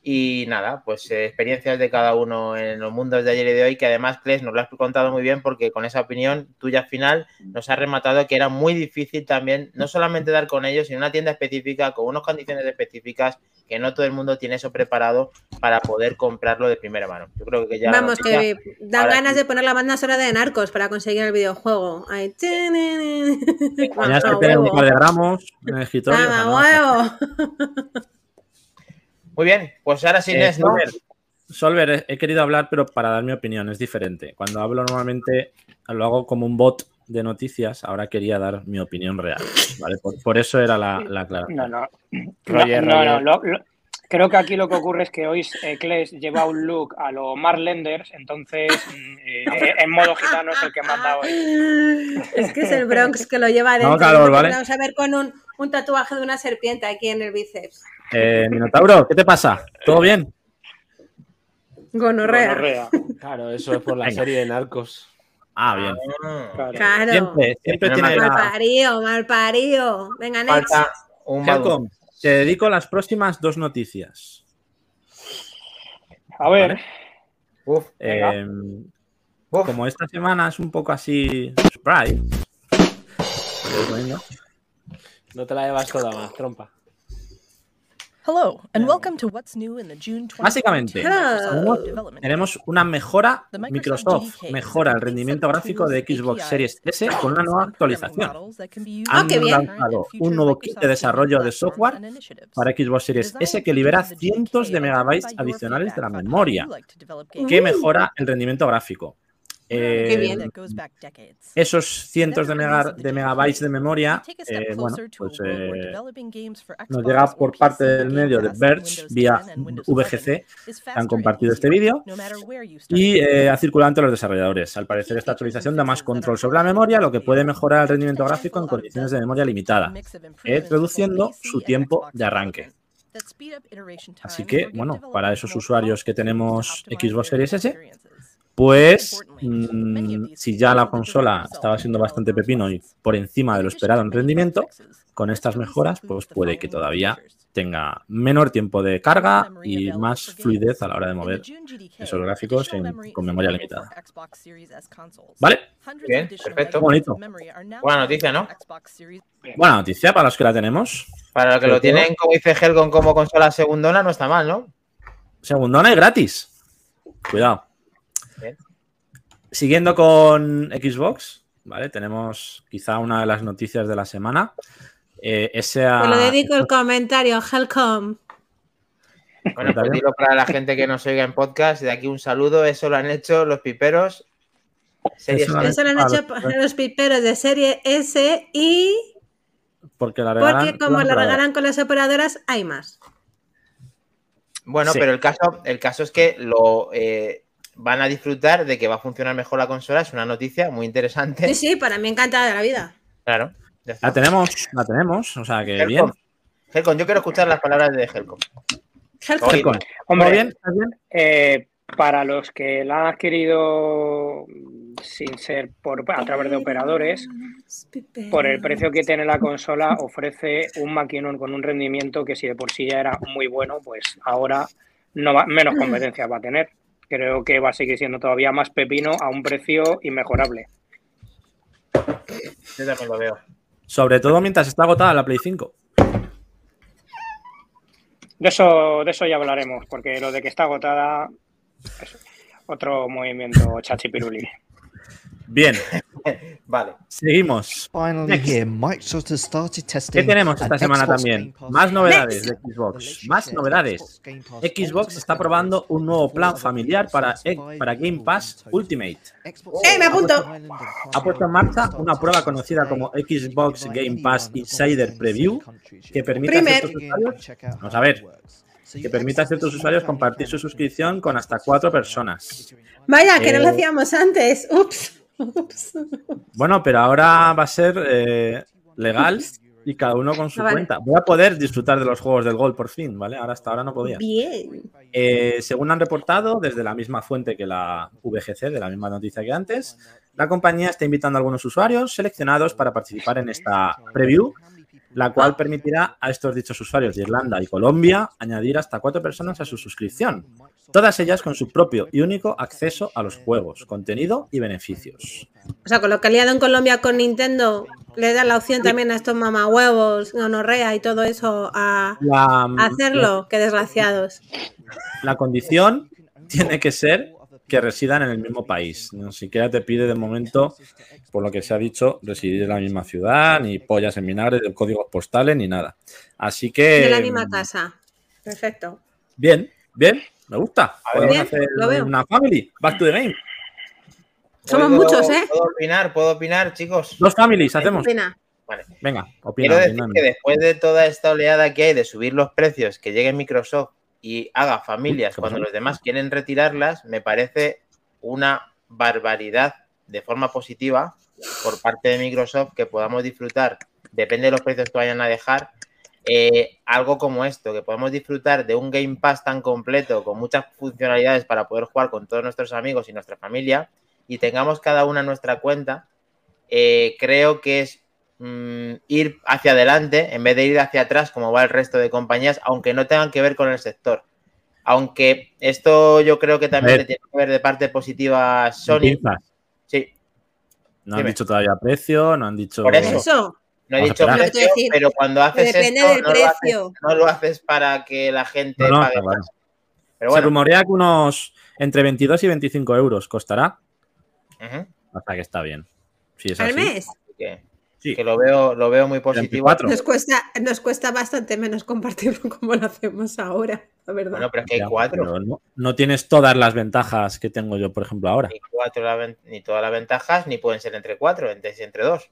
Y nada, pues eh, experiencias de cada uno en los mundos de ayer y de hoy, que además, Kles, nos lo has contado muy bien porque con esa opinión tuya final nos ha rematado que era muy difícil también, no solamente dar con ellos, sino una tienda específica, con unas condiciones específicas, que no todo el mundo tiene eso preparado para poder comprarlo de primera mano. Yo creo que ya... Vamos, noticia- que dan ganas sí. de poner la banda sonora de Narcos para conseguir el videojuego. Ahí. Tenías que tener un par de gramos en el escritorio. huevo. [laughs] Muy bien, pues ahora sí, Eh, Inés, ¿no? Solver, Solver, he- querido hablar, pero para dar mi opinión, es diferente. Cuando hablo normalmente lo hago como un bot de noticias, ahora quería dar mi opinión real. ¿vale? Por, por eso era la, la aclaración. No, no. Roger, no, no, Roger. lo- lo- creo que aquí lo que ocurre es que hoy eh, Kles lleva un look a lo Mark Lenders, entonces mm, eh, en modo gitano es el que han dado hoy. Es que es el Bronx que lo lleva dentro. No, calor, ¿vale? Vamos a ver con un, un tatuaje de una serpiente aquí en el bíceps. Eh, Minotauro, ¿qué te pasa? ¿Todo bien? Gonorrea. Gonorrea, Claro, eso es por la Venga. serie de Narcos. Ah, bien. Ah, claro. Claro. Siempre, siempre tiene Mal la... parido, mal parido. Venga, next. Falta un te dedico las próximas dos noticias. A ver, Vale. Uf, Venga. Eh, uf. como esta semana es un poco así surprise, poniendo. No te la llevas toda más, trompa. Hello, and welcome to what's new in the June 2022 Básicamente, Microsoft tenemos- una mejora, Microsoft mejora el rendimiento gráfico de Xbox Series S con una nueva actualización. Han and lanzado un nuevo kit de desarrollo de software para Xbox Series S que libera cientos de megabytes adicionales de la memoria, Uh. que mejora el rendimiento gráfico. Eh, esos cientos de, mega- megabytes de memoria, eh, bueno, pues eh, nos llega or por parte del medio de Verge vía 10 and Windows 11 VGC, han compartido este vídeo y ha circulado entre los desarrolladores. Al parecer esta actualización da más control sobre la memoria, lo que puede mejorar el rendimiento gráfico en condiciones de memoria limitada, reduciendo su tiempo de arranque. Así que, bueno, para esos usuarios que tenemos Xbox Series S, Pues mm, si ya la consola estaba siendo bastante pepino y por encima de lo esperado en rendimiento, con estas mejoras pues puede que todavía tenga menor tiempo de carga y más fluidez a la hora de mover esos gráficos en- con memoria limitada. ¿Vale? Bien, perfecto. Bonito. Buena noticia, ¿no? Buena noticia para los que la tenemos. Para los que lo tienen, como dice Helgon, como consola segundona, no está mal, ¿no? Segundona y gratis. Cuidado. Bien. Siguiendo con Xbox, ¿vale? Tenemos quizá una de las noticias de la semana. Eh, esa, Te lo dedico el comentario, Helcom. Bueno, pues dilo para la gente que nos oiga en podcast. De aquí un saludo. Eso lo han hecho los piperos. Series Eso lo han S. Eso lo han Vale, hecho los piperos de serie S y porque la regalan, porque como la regalan con las operadoras, hay más. Bueno, Sí. pero el caso, el caso es que lo eh, van a disfrutar de que va a funcionar mejor la consola. Es una noticia muy interesante. Sí, sí, para mí encantada de la vida. Claro. La tenemos, la tenemos, o sea que bien. Helcom. Helcom, yo quiero escuchar las palabras de Helcom. Helcom. Helcom, Hombre, ¿todo bien? ¿Estás bien? Eh, para los que la han adquirido sin ser por, a través de operadores, por el precio que tiene la consola, ofrece un maquinón con un rendimiento que si de por sí ya era muy bueno, pues ahora no va, menos competencia va a tener. Creo que va a seguir siendo todavía más pepino a un precio inmejorable. Yo también lo veo. Sobre todo mientras está agotada la Play 5. De eso, de eso ya hablaremos, porque lo de que está agotada es otro movimiento chachipiruli. Bien, [laughs] Vale. seguimos. Finally Next. here, Microsoft has started testing ¿Qué tenemos esta an semana Xbox también? Más novedades de Xbox. Más novedades. Xbox está probando un nuevo plan familiar para, para Game Pass Ultimate. ¡Eh, me apunto! Ha puesto en marcha una prueba conocida como Xbox Game Pass Insider Preview que permite a Primer. ciertos usuarios, vamos a ver, que permite a ciertos usuarios compartir su suscripción con hasta cuatro personas. Vaya, que no lo Eh, hacíamos antes. Ups. Bueno, pero ahora va a ser eh, legal y cada uno con su Ah, vale. cuenta. Voy a poder disfrutar de los juegos del Gol por fin, ¿vale? Ahora hasta ahora no podía. Bien. Eh, según han reportado desde la misma fuente que la VGC, de la misma noticia que antes, la compañía está invitando a algunos usuarios seleccionados para participar en esta preview, la cual permitirá a estos dichos usuarios de Irlanda y Colombia añadir hasta cuatro personas a su suscripción, todas ellas con su propio y único acceso a los juegos, contenido y beneficios. O sea, con lo que ha liado en Colombia con Nintendo, le da la opción también a estos mamahuevos, gonorrea y todo eso a, La, a hacerlo. Qué desgraciados. la condición tiene que ser que residan en el mismo país. Ni siquiera te pide de momento, por lo que se ha dicho, residir en la misma ciudad, ni pollas en vinagre, de códigos postales, ni nada. Así que. De la misma casa. Perfecto. Bien, bien, me gusta. Podemos Bien, hacer lo veo. una family. Back to the game. Somos ¿Puedo- muchos, ¿eh? ¿Puedo opinar? ¿Puedo opinar, chicos? Dos families hacemos. Pena. Vale. Venga, opina. Quiero decir opina. que después de toda esta oleada que hay de subir los precios, que llegue Microsoft y haga familias ¿qué cuando los demás quieren retirarlas, me parece una barbaridad de forma positiva por parte de Microsoft que podamos disfrutar, depende de los precios que vayan a dejar, eh, algo como esto, que podamos disfrutar de un Game Pass tan completo, con muchas funcionalidades para poder jugar con todos nuestros amigos y nuestra familia, y tengamos cada una nuestra cuenta, eh, creo que es mm, ir hacia adelante en vez de ir hacia atrás como va el resto de compañías, aunque no tengan que ver con el sector. Aunque esto yo creo que también tiene que ver de parte positiva a Sony. Sí, No han Dime. dicho todavía precio, no han dicho. Por eso. No he dicho precio, pero cuando haces depende esto del no, Lo haces, precio. no lo haces para que la gente No, no, pague está claro. más. Pero Se bueno, rumorea que unos entre 22 y 25 euros costará. ujú, Hasta que está bien. Si es Al así. mes. que, Sí. que lo veo, lo veo muy positivo. 24. Nos cuesta, nos cuesta bastante menos compartirlo [laughs] como lo hacemos ahora, la verdad. Bueno, pero es que hay cuatro. pero no, no tienes todas las ventajas que tengo yo, por ejemplo, ahora. Ni, cuatro la ni todas las ventajas, ni pueden ser entre cuatro, entre, entre dos.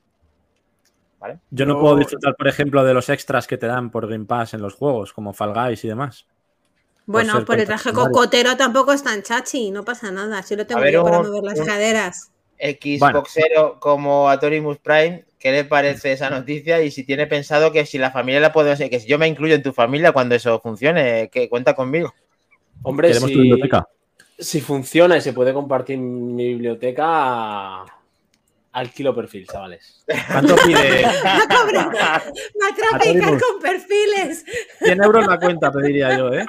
¿Vale? Yo no Yo- puedo disfrutar, por ejemplo, de los extras que te dan por Game Pass en los juegos, como Fall Guys y demás. bueno, por el traje cocotero tampoco es tan chachi, no pasa nada. Si lo tengo ver, yo para un- mover las un- caderas. Xboxero como Atorimus Prime, ¿qué le parece esa noticia? Y si tiene pensado que si la familia la puedo que si yo me incluyo en tu familia cuando eso funcione, que cuenta conmigo. Hombre, Queremos tu si, biblioteca. si funciona y se puede compartir mi biblioteca, alquilo perfil, chavales. ¿Cuánto pide? [laughs] ¡La cobra! ¡Me atrapa y Atorimus. con perfiles! 100 euros la cuenta, pediría yo, ¿eh?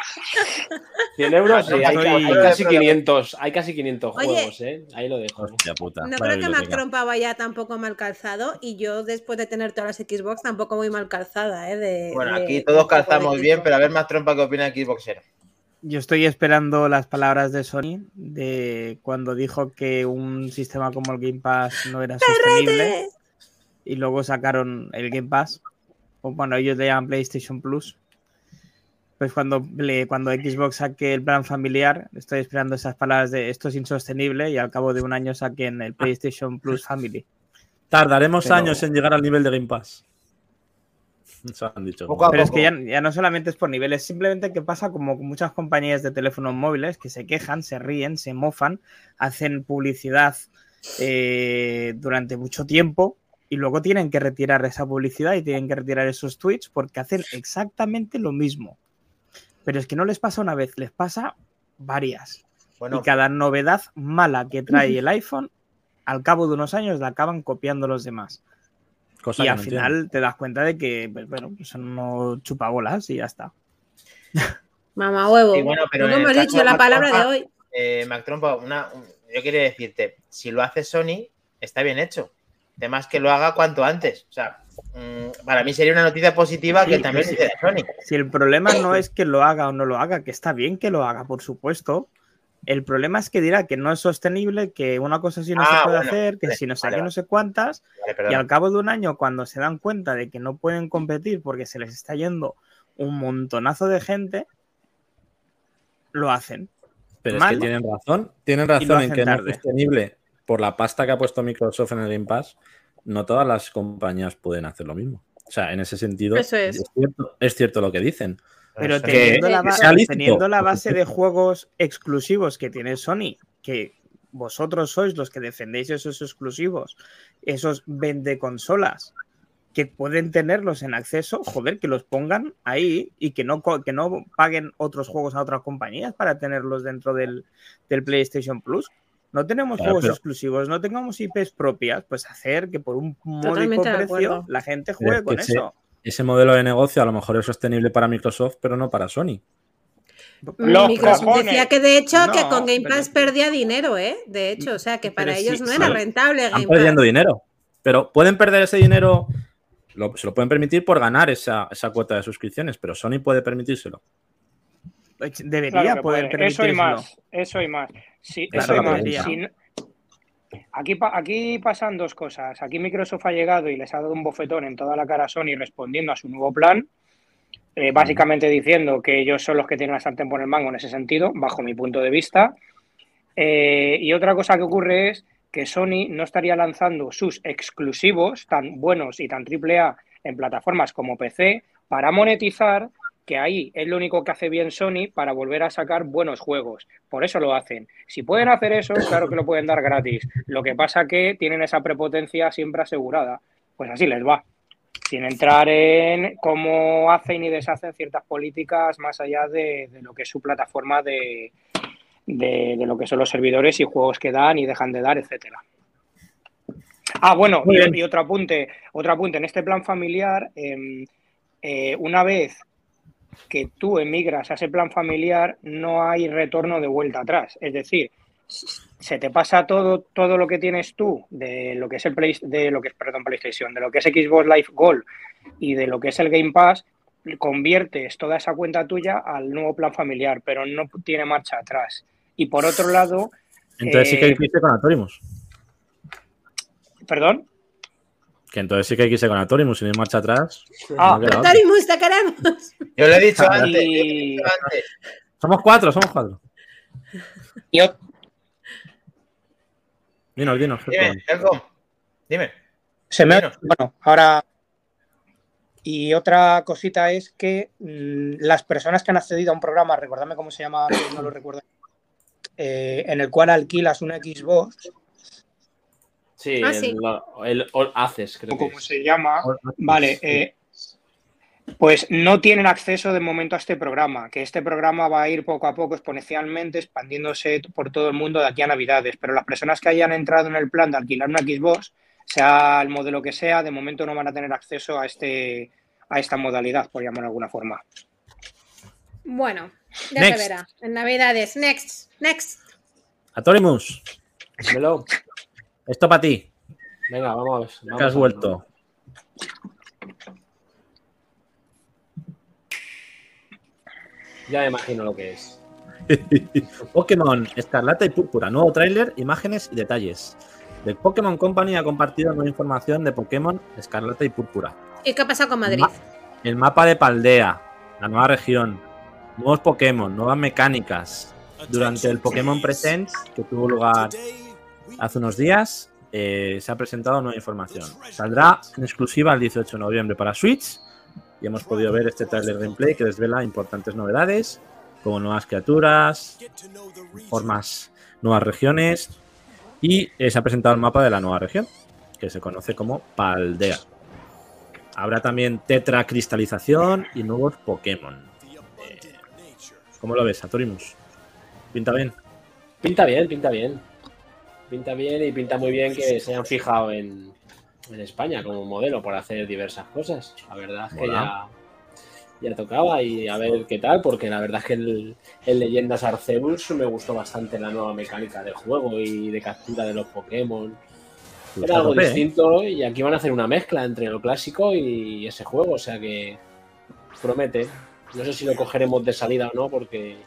100 euros, sí, hay, casi 500, hay casi 500 Oye. juegos, ¿eh? Ahí lo dejo. Hostia puta. No creo que Mac. Trompa vaya tampoco mal calzado y yo después de tener todas las Xbox tampoco muy mal calzada, ¿eh? De, Bueno, de- aquí de todos calzamos bien, pero a ver más trompa que opina Xboxero. Yo estoy esperando las palabras de Sony de cuando dijo que un sistema como el Game Pass no era sostenible y luego sacaron el Game Pass, o bueno, ellos le llaman PlayStation Plus. Pues cuando, cuando Xbox saque el plan familiar, estoy esperando esas palabras de esto es insostenible y al cabo de un año saquen el PlayStation Plus Family. Tardaremos Pero- años en llegar al nivel de Game Pass. Eso han dicho. Poco a Pero es que ya, ya no solamente es por niveles, simplemente que pasa como muchas compañías de teléfonos móviles que se quejan, se ríen, se mofan, hacen publicidad eh, durante mucho tiempo y luego tienen que retirar esa publicidad y tienen que retirar esos tweets porque hacen exactamente lo mismo. Pero es que no les pasa una vez, les pasa varias. Bueno, Y cada novedad mala que trae el iPhone, al cabo de unos años la acaban copiando los demás. Cosa y que al no final entiendo. te das cuenta de que, pues, bueno, pues son unos chupabolas y ya está. Mamá huevo. Sí, bueno, pero no el hemos dicho la Mac palabra de hoy. eh, Mac Trompa, una, un- yo quería decirte, si lo hace Sony, está bien hecho. Además que lo haga cuanto antes. O sea, mm, para mí sería una noticia positiva que también sí. hiciera Sony. Si el problema no es que lo haga o no lo haga, que está bien que lo haga, por supuesto, El problema es que dirá que no es sostenible, que una cosa así no Ah, se puede bueno, hacer, que vale, si no sé vale, qué, no sé cuántas, Vale, y al cabo de un año, cuando se dan cuenta de que no pueden competir porque se les está yendo un montonazo de gente, lo hacen. Pero es que tienen razón. Tienen razón en que no es sostenible por la pasta que ha puesto Microsoft en el Game Pass. No todas las compañías pueden hacer lo mismo. O sea, en ese sentido, Eso es. cierto, es cierto lo que dicen. Pero teniendo, la, que teniendo base de juegos exclusivos que tiene Sony, que vosotros sois los que defendéis esos exclusivos, esos vende consolas que pueden tenerlos en acceso, joder, que los pongan ahí y que no, que no paguen otros juegos a otras compañías para tenerlos dentro del, del PlayStation Plus. No tenemos Claro, juegos pero- exclusivos, no tengamos IPs propias, pues hacer que por un módico precio la gente juegue es con eso. Ese modelo de negocio a lo mejor es sostenible para Microsoft, pero no para Sony. Los Microsoft cojones. decía que de hecho que con Game pero- Pass perdía dinero, ¿eh? De hecho, o sea que para Pero ellos sí, no sí. era rentable Están Game perdiendo Pass. dinero. Pero pueden perder ese dinero, lo- se lo pueden permitir por ganar esa, esa cuota de suscripciones, pero Sony puede permitírselo. Debería Claro que poder puede. Eso y más, eso y más. Sí, Claro, eso y más. Si aquí, aquí pasan dos cosas. Aquí Microsoft ha llegado y les ha dado un bofetón en toda la cara a Sony respondiendo a su nuevo plan, eh, básicamente diciendo que ellos son los que tienen la sartén por el mango en ese sentido, bajo mi punto de vista. Eh, y otra cosa que ocurre es que Sony no estaría lanzando sus exclusivos tan buenos y tan triple A en plataformas como PC para monetizar, que ahí es lo único que hace bien Sony para volver a sacar buenos juegos. Por eso lo hacen. Si pueden hacer eso, claro que lo pueden dar gratis. Lo que pasa que tienen esa prepotencia siempre asegurada. Pues así les va. Sin entrar en cómo hacen y deshacen ciertas políticas más allá de, de lo que es su plataforma de, de, de lo que son los servidores y juegos que dan y dejan de dar, etcétera. Ah, bueno, y, y otro apunte, otro apunte. En este plan familiar, eh, eh, una vez que tú emigras a ese plan familiar, no hay retorno de vuelta atrás. Es decir, se te pasa todo, todo lo que tienes tú de lo que es el Play, de lo que es, perdón, PlayStation, de lo que es Xbox Live Gold y de lo que es el Game Pass, conviertes toda esa cuenta tuya al nuevo plan familiar, pero no tiene marcha atrás. Y por otro lado, Entonces sí que Eh, hay que irse con Atorimus. perdón. Que entonces sí que hay que irse con Atorimus y no hay marcha atrás. Ah, no queda otra. Torimus, te queremos. Yo lo he dicho antes. yo lo he dicho antes. Somos cuatro, somos cuatro. Y ot- Dinos, dinos. Dime. Helcom, Dime. Se me Bueno. bueno, ahora. Y otra cosita es que mm, las personas que han accedido a un programa, recordadme cómo se llama, no lo recuerdo, eh, en el cual alquilas una Xbox, Sí, Ah, el, sí. el All Access, creo como se llama, vale, eh, pues no tienen acceso de momento a este programa, que este programa va a ir poco a poco exponencialmente expandiéndose por todo el mundo de aquí a Navidades, pero las personas que hayan entrado en el plan de alquilar una Xbox, sea el modelo que sea, de momento no van a tener acceso a este a esta modalidad, por llamarlo de alguna forma. Bueno, ya Next. se verá. En Navidades. Next. Next. Atorimus, Dímelo. Esto para ti. Venga, vamos. que vamos has a- vuelto. Ya me imagino lo que es. [laughs] Pokémon Escarlata y Púrpura. Nuevo tráiler, imágenes y detalles. The Pokémon Company ha compartido nueva información de Pokémon Escarlata y Púrpura. ¿Y qué ha pasado con Madrid? Ma- El mapa de Paldea, la nueva región, nuevos Pokémon, nuevas mecánicas. Durante el Pokémon Presents, que tuvo lugar hace unos días, eh, se ha presentado nueva información. Saldrá en exclusiva el 18 de noviembre para Switch y hemos podido ver este trailer gameplay que desvela importantes novedades, como nuevas criaturas, formas, nuevas regiones y eh, se ha presentado el mapa de la nueva región, que se conoce como Paldea. Habrá también tetracristalización y nuevos Pokémon. Eh, ¿Cómo lo ves, Atorimus? ¿Pinta bien? Pinta bien, pinta bien. Pinta bien y pinta muy bien que se hayan fijado en, en España como modelo para hacer diversas cosas. La verdad es que ya, ya tocaba y a ver qué tal, porque la verdad es que el, el Leyendas Arceus me gustó bastante la nueva mecánica de juego y de captura de los Pokémon. Pues Era algo tope, ¿eh? distinto y aquí van a hacer una mezcla entre lo clásico y ese juego, o sea que promete. No sé si lo cogeremos de salida o no, porque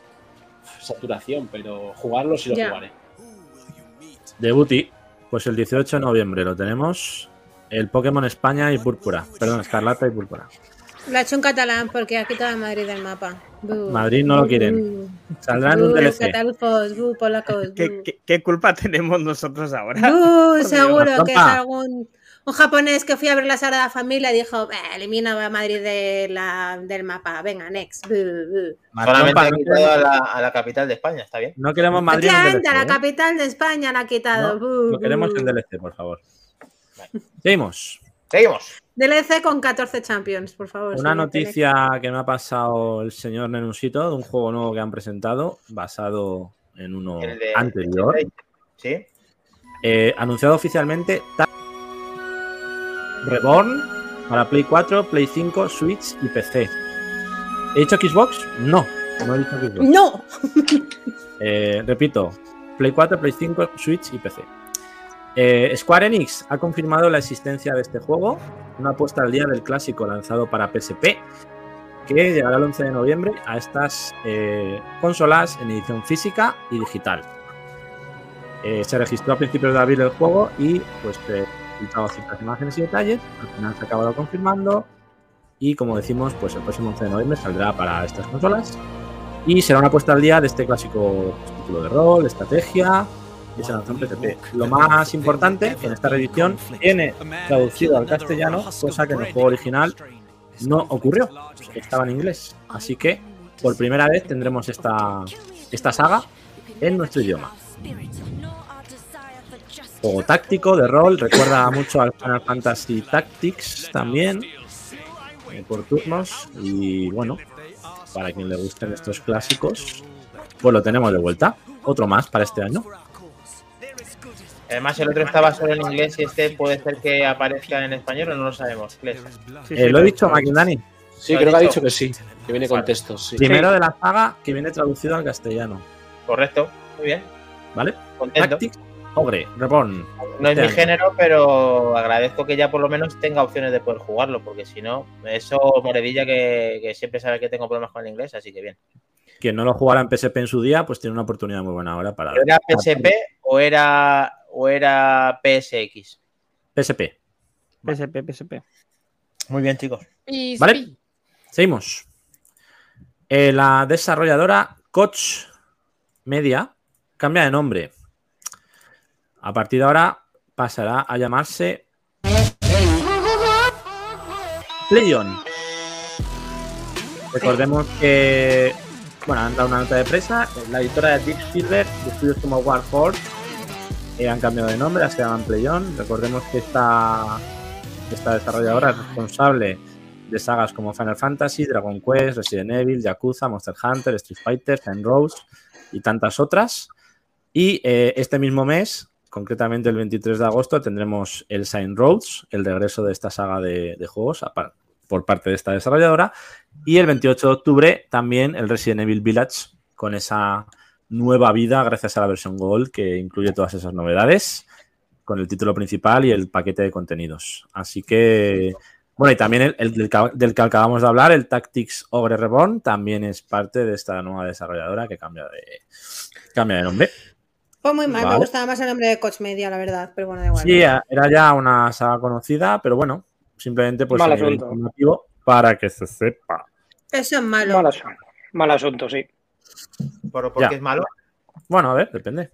saturación, pero jugarlo sí lo jugaré. Debuti, pues el 18 de noviembre lo tenemos. El Pokémon España y Púrpura. Perdón, Escarlata y Púrpura. Lo ha hecho en catalán porque ha quitado a Madrid del mapa. Madrid no lo quieren. Bu. Saldrá en un Bu, DLC. catalufos, bu, polacos, ¿Qué, bu. qué- qué culpa [laughs] tenemos nosotros ahora? Seguro que es algún un japonés que fui a ver la Sagrada Familia dijo, "Eh, elimina a Madrid de la, del mapa, venga, next. Bu, bu". Solamente ha quitado a la, a la capital de España, está bien. no queremos Madrid en Efectivamente, DLC. a la ¿eh? capital de España la ha quitado. No, queremos en DLC, por favor. Seguimos. Seguimos. DLC con 14 Champions, por favor. Una noticia que me ha pasado el señor Nenusito de un juego nuevo que han presentado basado en uno El de- anterior. Sí. Eh, anunciado oficialmente Reborn para Play 4, Play 5, Switch y PC. ¿He dicho Xbox? No, no he dicho Xbox. ¡No! [laughs] Eh, repito, Play 4, Play 5, Switch y PC. Eh, Square Enix ha confirmado la existencia de este juego, una apuesta al día del clásico lanzado para PSP, que llegará el 11 de noviembre a estas eh, consolas en edición física y digital. Eh, se registró a principios de abril el juego y pues filtrado ciertas imágenes y detalles, al final se ha acabado confirmando y como decimos, pues el próximo 11 de noviembre saldrá para estas consolas y será una puesta al día de este clásico título de rol, estrategia y se lanzó en PSP. Lo más importante, que en esta reedición viene traducido al castellano, cosa que en el juego original no ocurrió, estaba en inglés. Así que por primera vez tendremos esta, esta saga en nuestro idioma. Juego táctico, de rol, recuerda mucho al Final Fantasy Tactics también, eh, por turnos. Y bueno, para quien le gusten estos clásicos, pues lo tenemos de vuelta. Otro más para este año. Además, el otro estaba solo en inglés y este puede ser que aparezca en español o no lo sabemos. Sí, Eh, sí, lo he dicho, Maquindani. Sí, ¿Lo has creo que ha dicho? que sí, que viene con textos. Sí. Primero de la saga que viene traducido al castellano. Correcto. Muy bien. ¿Vale? Contento. Tactics, Ogre, Reborn. No es mi año. género, pero agradezco que ya por lo menos tenga opciones de poder jugarlo, porque si no, eso Moredilla que, que siempre sabe que tengo problemas con el inglés, así que bien. Quien no lo jugara en PSP en su día, pues tiene una oportunidad muy buena ahora para. ¿Era PSP o era, o era PSX? PSP. PSP, PSP. Muy bien, chicos. ¿Vale? Seguimos. Eh, la desarrolladora Koch Media cambia de nombre. A partir de ahora pasará a llamarse Playon. Recordemos que bueno, han dado una nota de prensa. La editora de Deep Silver, de estudios como Warhorse, eh, han cambiado de nombre, se llaman Playon. Recordemos que esta, esta desarrolladora es responsable de sagas como Final Fantasy, Dragon Quest, Resident Evil, Yakuza, Monster Hunter, Street Fighter, Time Rose y tantas otras. Y eh, este mismo mes, concretamente el 23 de agosto, tendremos el Sign Roads, el regreso de esta saga de, juegos por parte de esta desarrolladora. Y el 28 de octubre también el Resident Evil Village con esa nueva vida gracias a la versión Gold que incluye todas esas novedades con el título principal y el paquete de contenidos. Así que, bueno, y también el, el del, que, del que acabamos de hablar, el Tactics Ogre Reborn, también es parte de esta nueva desarrolladora que cambia de, cambia de nombre. Fue muy mal, Vale. me gustaba más el nombre de Coach Media, la verdad, pero bueno, da igual. Sí, era ya una saga conocida, pero bueno, simplemente pues Mal asunto. informativo para que se sepa. Eso es malo. Mal asunto, mal asunto, sí. ¿Por, por qué es malo? Bueno, a ver, depende.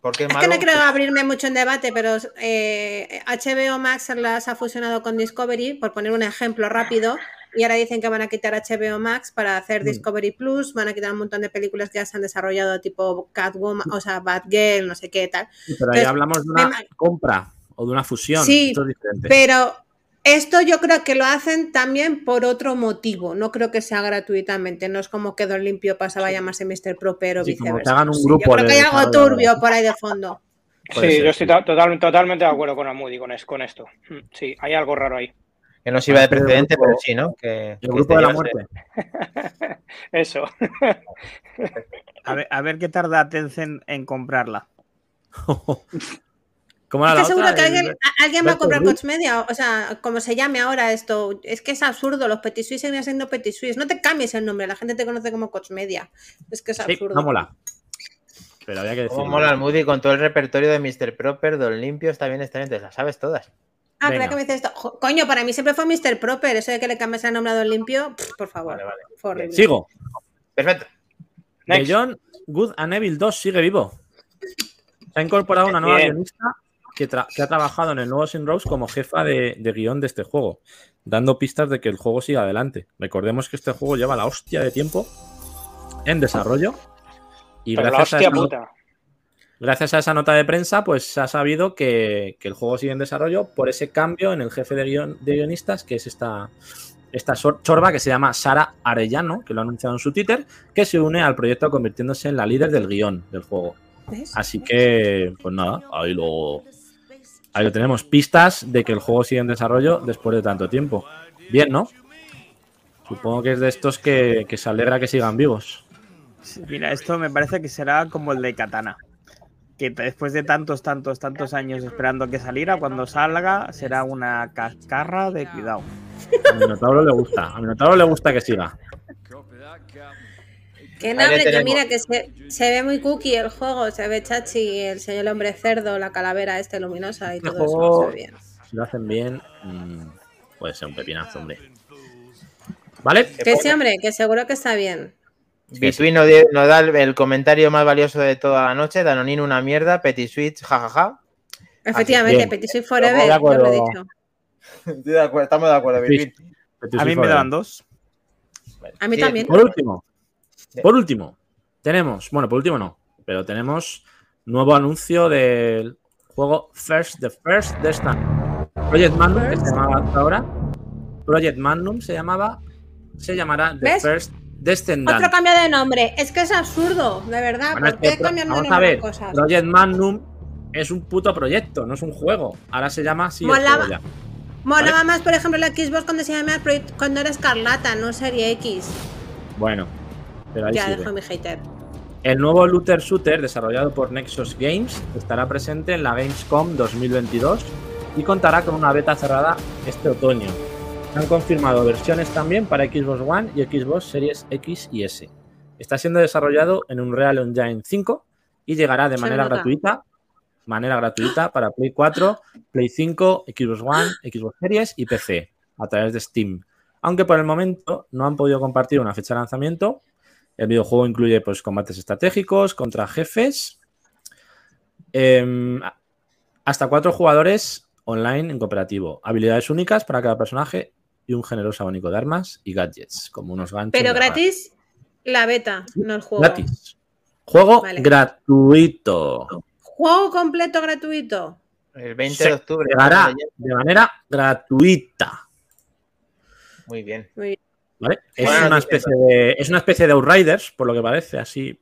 ¿Por qué es que no quiero abrirme mucho en debate, pero eh, HBO Max las ha fusionado con Discovery, por poner un ejemplo rápido, y ahora dicen que van a quitar HBO Max para hacer Mm. Discovery Plus, van a quitar un montón de películas que ya se han desarrollado, tipo Catwoman, o sea, Batgirl, no sé qué tal. Sí, Pero ahí hablamos de una compra o de una fusión. Sí, Esto es diferente. Pero esto yo creo que lo hacen también por otro motivo, no creo que sea gratuitamente, no es como que Don Limpio pasaba a llamarse Mr. Proper o Sí, como viceversa. que hagan un Sí, grupo yo creo que hay algo turbio por ahí de fondo. Sí, ser, yo estoy sí. to- total- totalmente de acuerdo con Amudi con, es- con esto. Mm, Sí, hay algo raro ahí. Que no sirva de El precedente, grupo- pero sí, ¿no? Que, El que grupo de la muerte. [laughs] Eso. A ver, a ver qué tarda Tencent en comprarla. [laughs] ¿Cómo era Es que la seguro otra? que El- alguien, a- alguien va a comprar. Coach Media, o sea, como se llame ahora esto. Es que es absurdo, los Petit Suisse siguen siendo Petit Suisse. No te cambies el nombre, la gente te conoce como Coach Media. Es que es Sí, absurdo. no mola. Pero había que. Cómo mola el Moody con todo el repertorio de Mr. Proper, Don Limpio, está bien, está bien, te las sabes todas. Ah, Venga. creo que me dices esto. Jo, Coño, para mí siempre fue Mr. Proper. Eso de que le cambies el nombre a Don Limpio, pff, por favor. Vale, vale. Fue horrible. Sigo. Perfecto. John Good and Evil 2 sigue vivo. Se ha incorporado una nueva Bien. guionista que, ha trabajado en el nuevo Sin Rose como jefa de, de guion de este juego, dando pistas de que el juego siga adelante. Recordemos que este juego lleva la hostia de tiempo en desarrollo. Y Pero la gracias a, hostia esa, puta. Gracias a esa nota de prensa, pues se ha sabido que, que el juego sigue en desarrollo por ese cambio en el jefe de, guion- de guionistas, que es esta, esta chorba que se llama Sara Arellano, que lo ha anunciado en su Twitter, que se une al proyecto convirtiéndose en la líder del guion del juego. Así que, pues nada, ahí lo, ahí lo tenemos. Pistas de que el juego sigue en desarrollo después de tanto tiempo. Bien, ¿no? Supongo que es de estos que, que se alegra que sigan vivos. Mira, esto me parece que será como el de Katana. Que después de tantos, tantos, tantos años esperando que saliera, cuando salga será una cascarra de cuidado. A Minotauro le gusta. A Minotauro le gusta que siga. Que no, Ahí le hombre, que mira, que se, se ve muy cookie el juego, se ve chachi, el señor hombre cerdo, la calavera este luminosa y todo juego- eso. Se ve bien. Si lo hacen bien, mm, puede ser un pepinazo, hombre. ¿Vale? Que sí, hombre, que seguro que está bien. Nos, di- nos da el, comentario más valioso de toda la noche. Danonino una mierda, Petit Switch, jajaja. Efectivamente. Petit De Forever, yo acuerdo. lo he dicho. Estoy de acuerdo, [laughs] estamos de acuerdo, Sí. Between. A mí me daban dos. A mí Sí, también. Por último, por último, tenemos, bueno, por último no, pero tenemos nuevo anuncio del juego First, The First Destin. Project Magnum, que se llamaba hasta ahora. Project Magnum se llamaba, se llamará The ¿Ves? First Descendant. Otro cambio de nombre. Es que es absurdo, de verdad. Bueno, ¿Por qué pro- cambian de nombre ver, cosas? Project Magnum es un puto proyecto, no es un juego. Ahora se llama así Molaba. Molaba ¿vale? más, por ejemplo, la Xbox cuando se Project- cuando era Escarlata, no Serie X. Bueno, pero ahí ya dejo mi hater. El nuevo Looter Shooter desarrollado por Nexus Games estará presente en la Gamescom 2022 y contará con una beta cerrada este otoño. Han confirmado versiones también para Xbox One y Xbox Series X y S. Está siendo desarrollado en Unreal Engine 5 y llegará de Se manera nota. gratuita, manera gratuita para Play 4, Play 5, Xbox One, Xbox Series y PC a través de Steam. Aunque por el momento no han podido compartir una fecha de lanzamiento, el videojuego incluye pues, combates estratégicos contra jefes. em, hasta cuatro jugadores online en cooperativo. Habilidades únicas para cada personaje y un generoso abanico de armas y gadgets, como unos ganchos. Pero gratis la beta, no el juego. Gratis. Juego Vale. gratuito. Juego completo gratuito. El 20 Se de octubre. Llegará de manera gratuita. Muy bien. Muy bien. ¿vale? Es, una especie de, es una especie de Outriders, por lo que parece, así.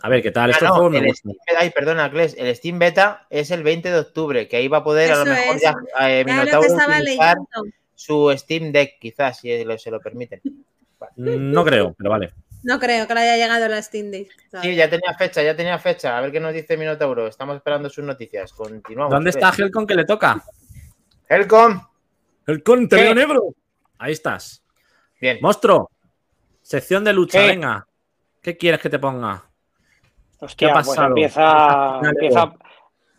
A ver, ¿qué tal? Ah, Estos no, juegos me el. Steam, ay, perdona, Kles, el Steam Beta es el 20 de octubre, que ahí va a poder a lo mejor es. ya eh, Minotauro utilizar leyendo. Su Steam Deck, quizás, si lo- se lo permiten. No creo, pero vale. No creo que le haya llegado la Steam Deck. Sí, ya tenía fecha, ya tenía fecha. A ver qué nos dice Minotauro. Estamos esperando sus noticias. Continuamos. ¿Dónde está. Helcon que le toca? Helcom? Helcon, te veo negro. Ahí estás. Bien. Monstruo. Sección de lucha, ¿Qué? venga. ¿Qué quieres que te ponga? Hostia, ¿Qué ha pues pasado? empieza, empieza,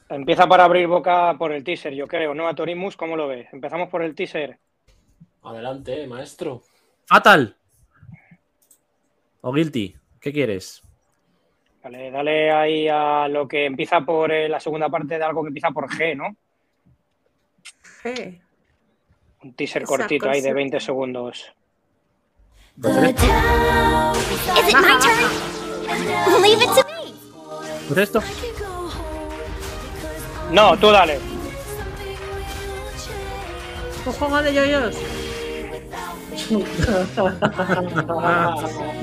empieza para abrir boca por el teaser, yo creo, ¿no? A Torimus, ¿cómo lo ves? Empezamos por el teaser. Adelante, maestro. Fatal. O Guilty. ¿Qué quieres? Vale, dale ahí a lo que empieza por eh, la segunda parte de algo que empieza por G, ¿no? Sí. Un teaser Esa cortito ahí de cosa. 20 segundos. Me. ¿Pues esto? No, tú dale. Un juego de yoyos.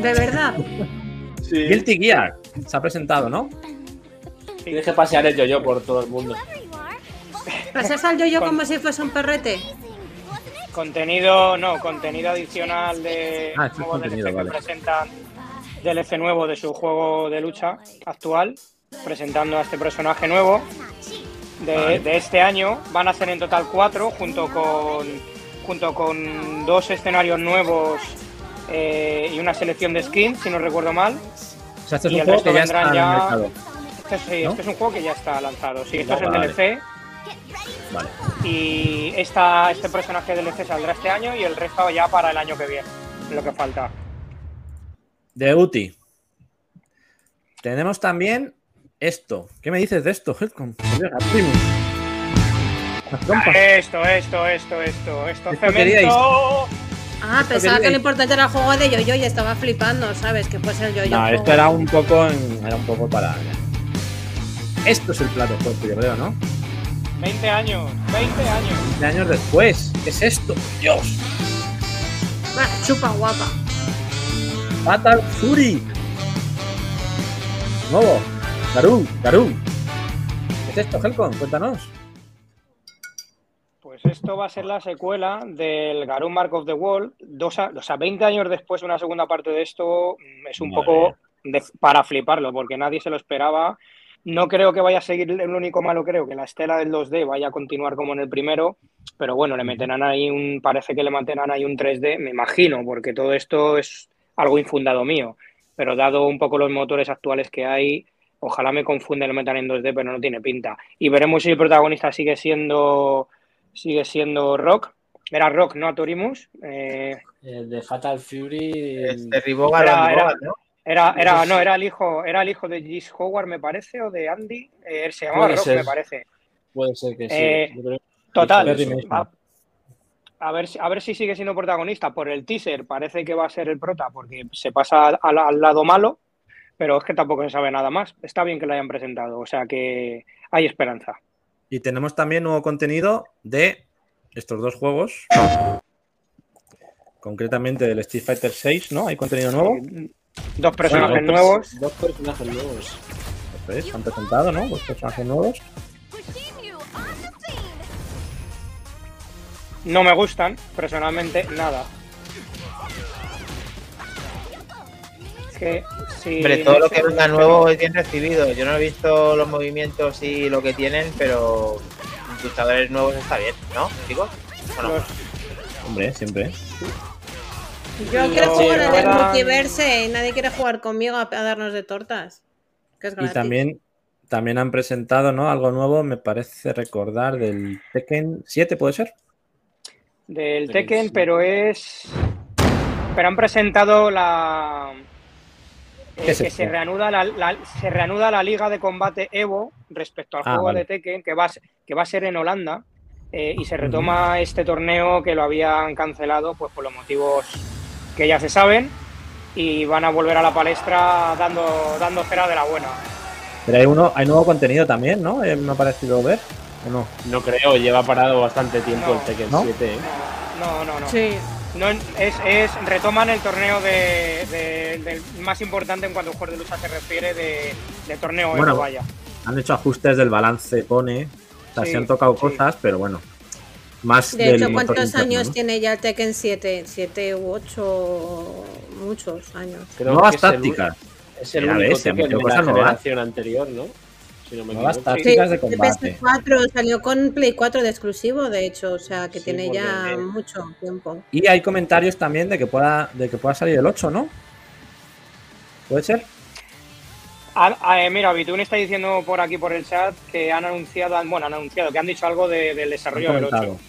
De verdad. Guilty Gear. Se ha presentado, ¿no? Tienes que pasear el yo-yo por todo el mundo. Pasas al yoyo Con- como si fuese un perrete. Contenido, no, contenido adicional de Ah, esto es nuevo contenido, DLC vale. que presentan DLC nuevo de su juego de lucha actual, presentando a este personaje nuevo. de, Vale. de este año. Van a ser en total cuatro, junto con, junto con dos escenarios nuevos eh, y una selección de skins, si no recuerdo mal. O sea, este es Y un juego que ya está el ya- mercado. Este, sí, ¿No? este es un juego que ya está lanzado. Sí, esto es el Vale. DLC. Vale. Y esta, este personaje DLC saldrá este año y el resto ya para el año que viene, lo que falta. De Uti. Tenemos también esto. ¿Qué me dices de esto, Helcom? Esto, esto, esto, esto, esto, Esto queríais. cemento. Ah, Esto pensaba que lo importante era el juego de yo-yo y estaba flipando, ¿sabes? Que puede ser el yo-yo. No, esto era un poco en- era un poco para. Esto es el plato fuerte, yo creo, ¿no? 20 años, 20 años. 20 años después. ¿Qué es esto? Dios. Va, chupa guapa. Fatal Fury. Nuevo. Garú, Garú. ¿Qué es esto, Helcom? Cuéntanos. Esto va a ser la secuela del Garou Mark of the Wall. Dos a- o sea, 20 años después, una segunda parte de esto mm, es un Madre poco de- para fliparlo, porque nadie se lo esperaba. No creo que vaya a seguir el único malo, creo que la estela del 2D vaya a continuar como en el primero, pero bueno, le meterán ahí un, parece que le mantenrán ahí un 3D, me imagino, porque todo esto es algo infundado mío, pero dado un poco los motores actuales que hay, ojalá me confunde y lo metan en 2D, pero no tiene pinta. Y veremos si el protagonista sigue siendo sigue siendo Rock. Era Rock, no Atorimus. Eh, El de Fatal Fury. Es derribó a Era- era- ¿no? era, era, no, era el hijo, era el hijo de Gis Howard, me parece, o de Andy. Eh, él se llamaba Rock, ser. me parece. Puede ser que sí. Eh, creo- Total. A, a ver, si- a ver si sigue siendo protagonista. Por el teaser parece que va a ser el prota porque se pasa al, al- al lado malo, pero es que tampoco se sabe nada más. Está bien que lo hayan presentado, o sea que hay esperanza. Y tenemos también nuevo contenido de estos dos juegos. Concretamente del Street Fighter 6, ¿no? Hay contenido nuevo. Dos personajes Bueno, nuevos. Dos personajes nuevos. Eso es, han presentado, ¿no? Dos personajes nuevos. No me gustan, personalmente, nada. Que si Hombre, todo lo que venga nuevo es bien recibido. Yo no he visto los movimientos y lo que tienen, pero luchadores nuevos está bien, ¿no, chicos? Bueno, Los- Hombre, siempre. Yo quiero jugar del eran- multiverse y nadie quiere jugar conmigo a, a darnos de tortas. Que es Y también, también han presentado, ¿no? Algo nuevo, me parece recordar, del Tekken 7, ¿puede ser? del Tekken, pero es. Pero han presentado la. Eh, ¿Qué es que se reanuda la, la- se reanuda la liga de combate Evo respecto al Ah, juego vale. de Tekken, que va, a ser- que va a ser en Holanda. eh, y se retoma este torneo que lo habían cancelado pues por los motivos que ya se saben. Y van a volver a la palestra dando, dando cera de la buena. Pero hay uno, hay nuevo contenido también, ¿no? Eh, me ha parecido ver. ¿O no? No creo, lleva parado bastante tiempo No. el Tekken ¿No? 7. ¿eh? No, no, no. Sí. No, es, es- retoman el torneo de, de- del más importante en cuanto a juegos de lucha se refiere de, de torneo Evo, Bueno, vaya. Han hecho ajustes del balance, pone. O sea, Sí, se han tocado sí. cosas, pero bueno. Más De hecho, ¿cuántos interno, años ¿no? tiene ya el Tekken 7? ¿7 u 8? Muchos años. Creo Nuevas que es el- tácticas. Es el único Tekken metido de la generación anterior, ¿no? Si no me Nuevas equivoco. tácticas de de combate. PS4 salió con Play 4 de exclusivo, de hecho, o sea que Sí, tiene ya mucho tiempo. Y hay comentarios también de que pueda, de que pueda salir el 8, ¿no? ¿Puede ser? Ah, ah, eh, mira, Bitun está diciendo por aquí por el chat que han anunciado, bueno, han anunciado, que han dicho algo de- del desarrollo del 8. comentado.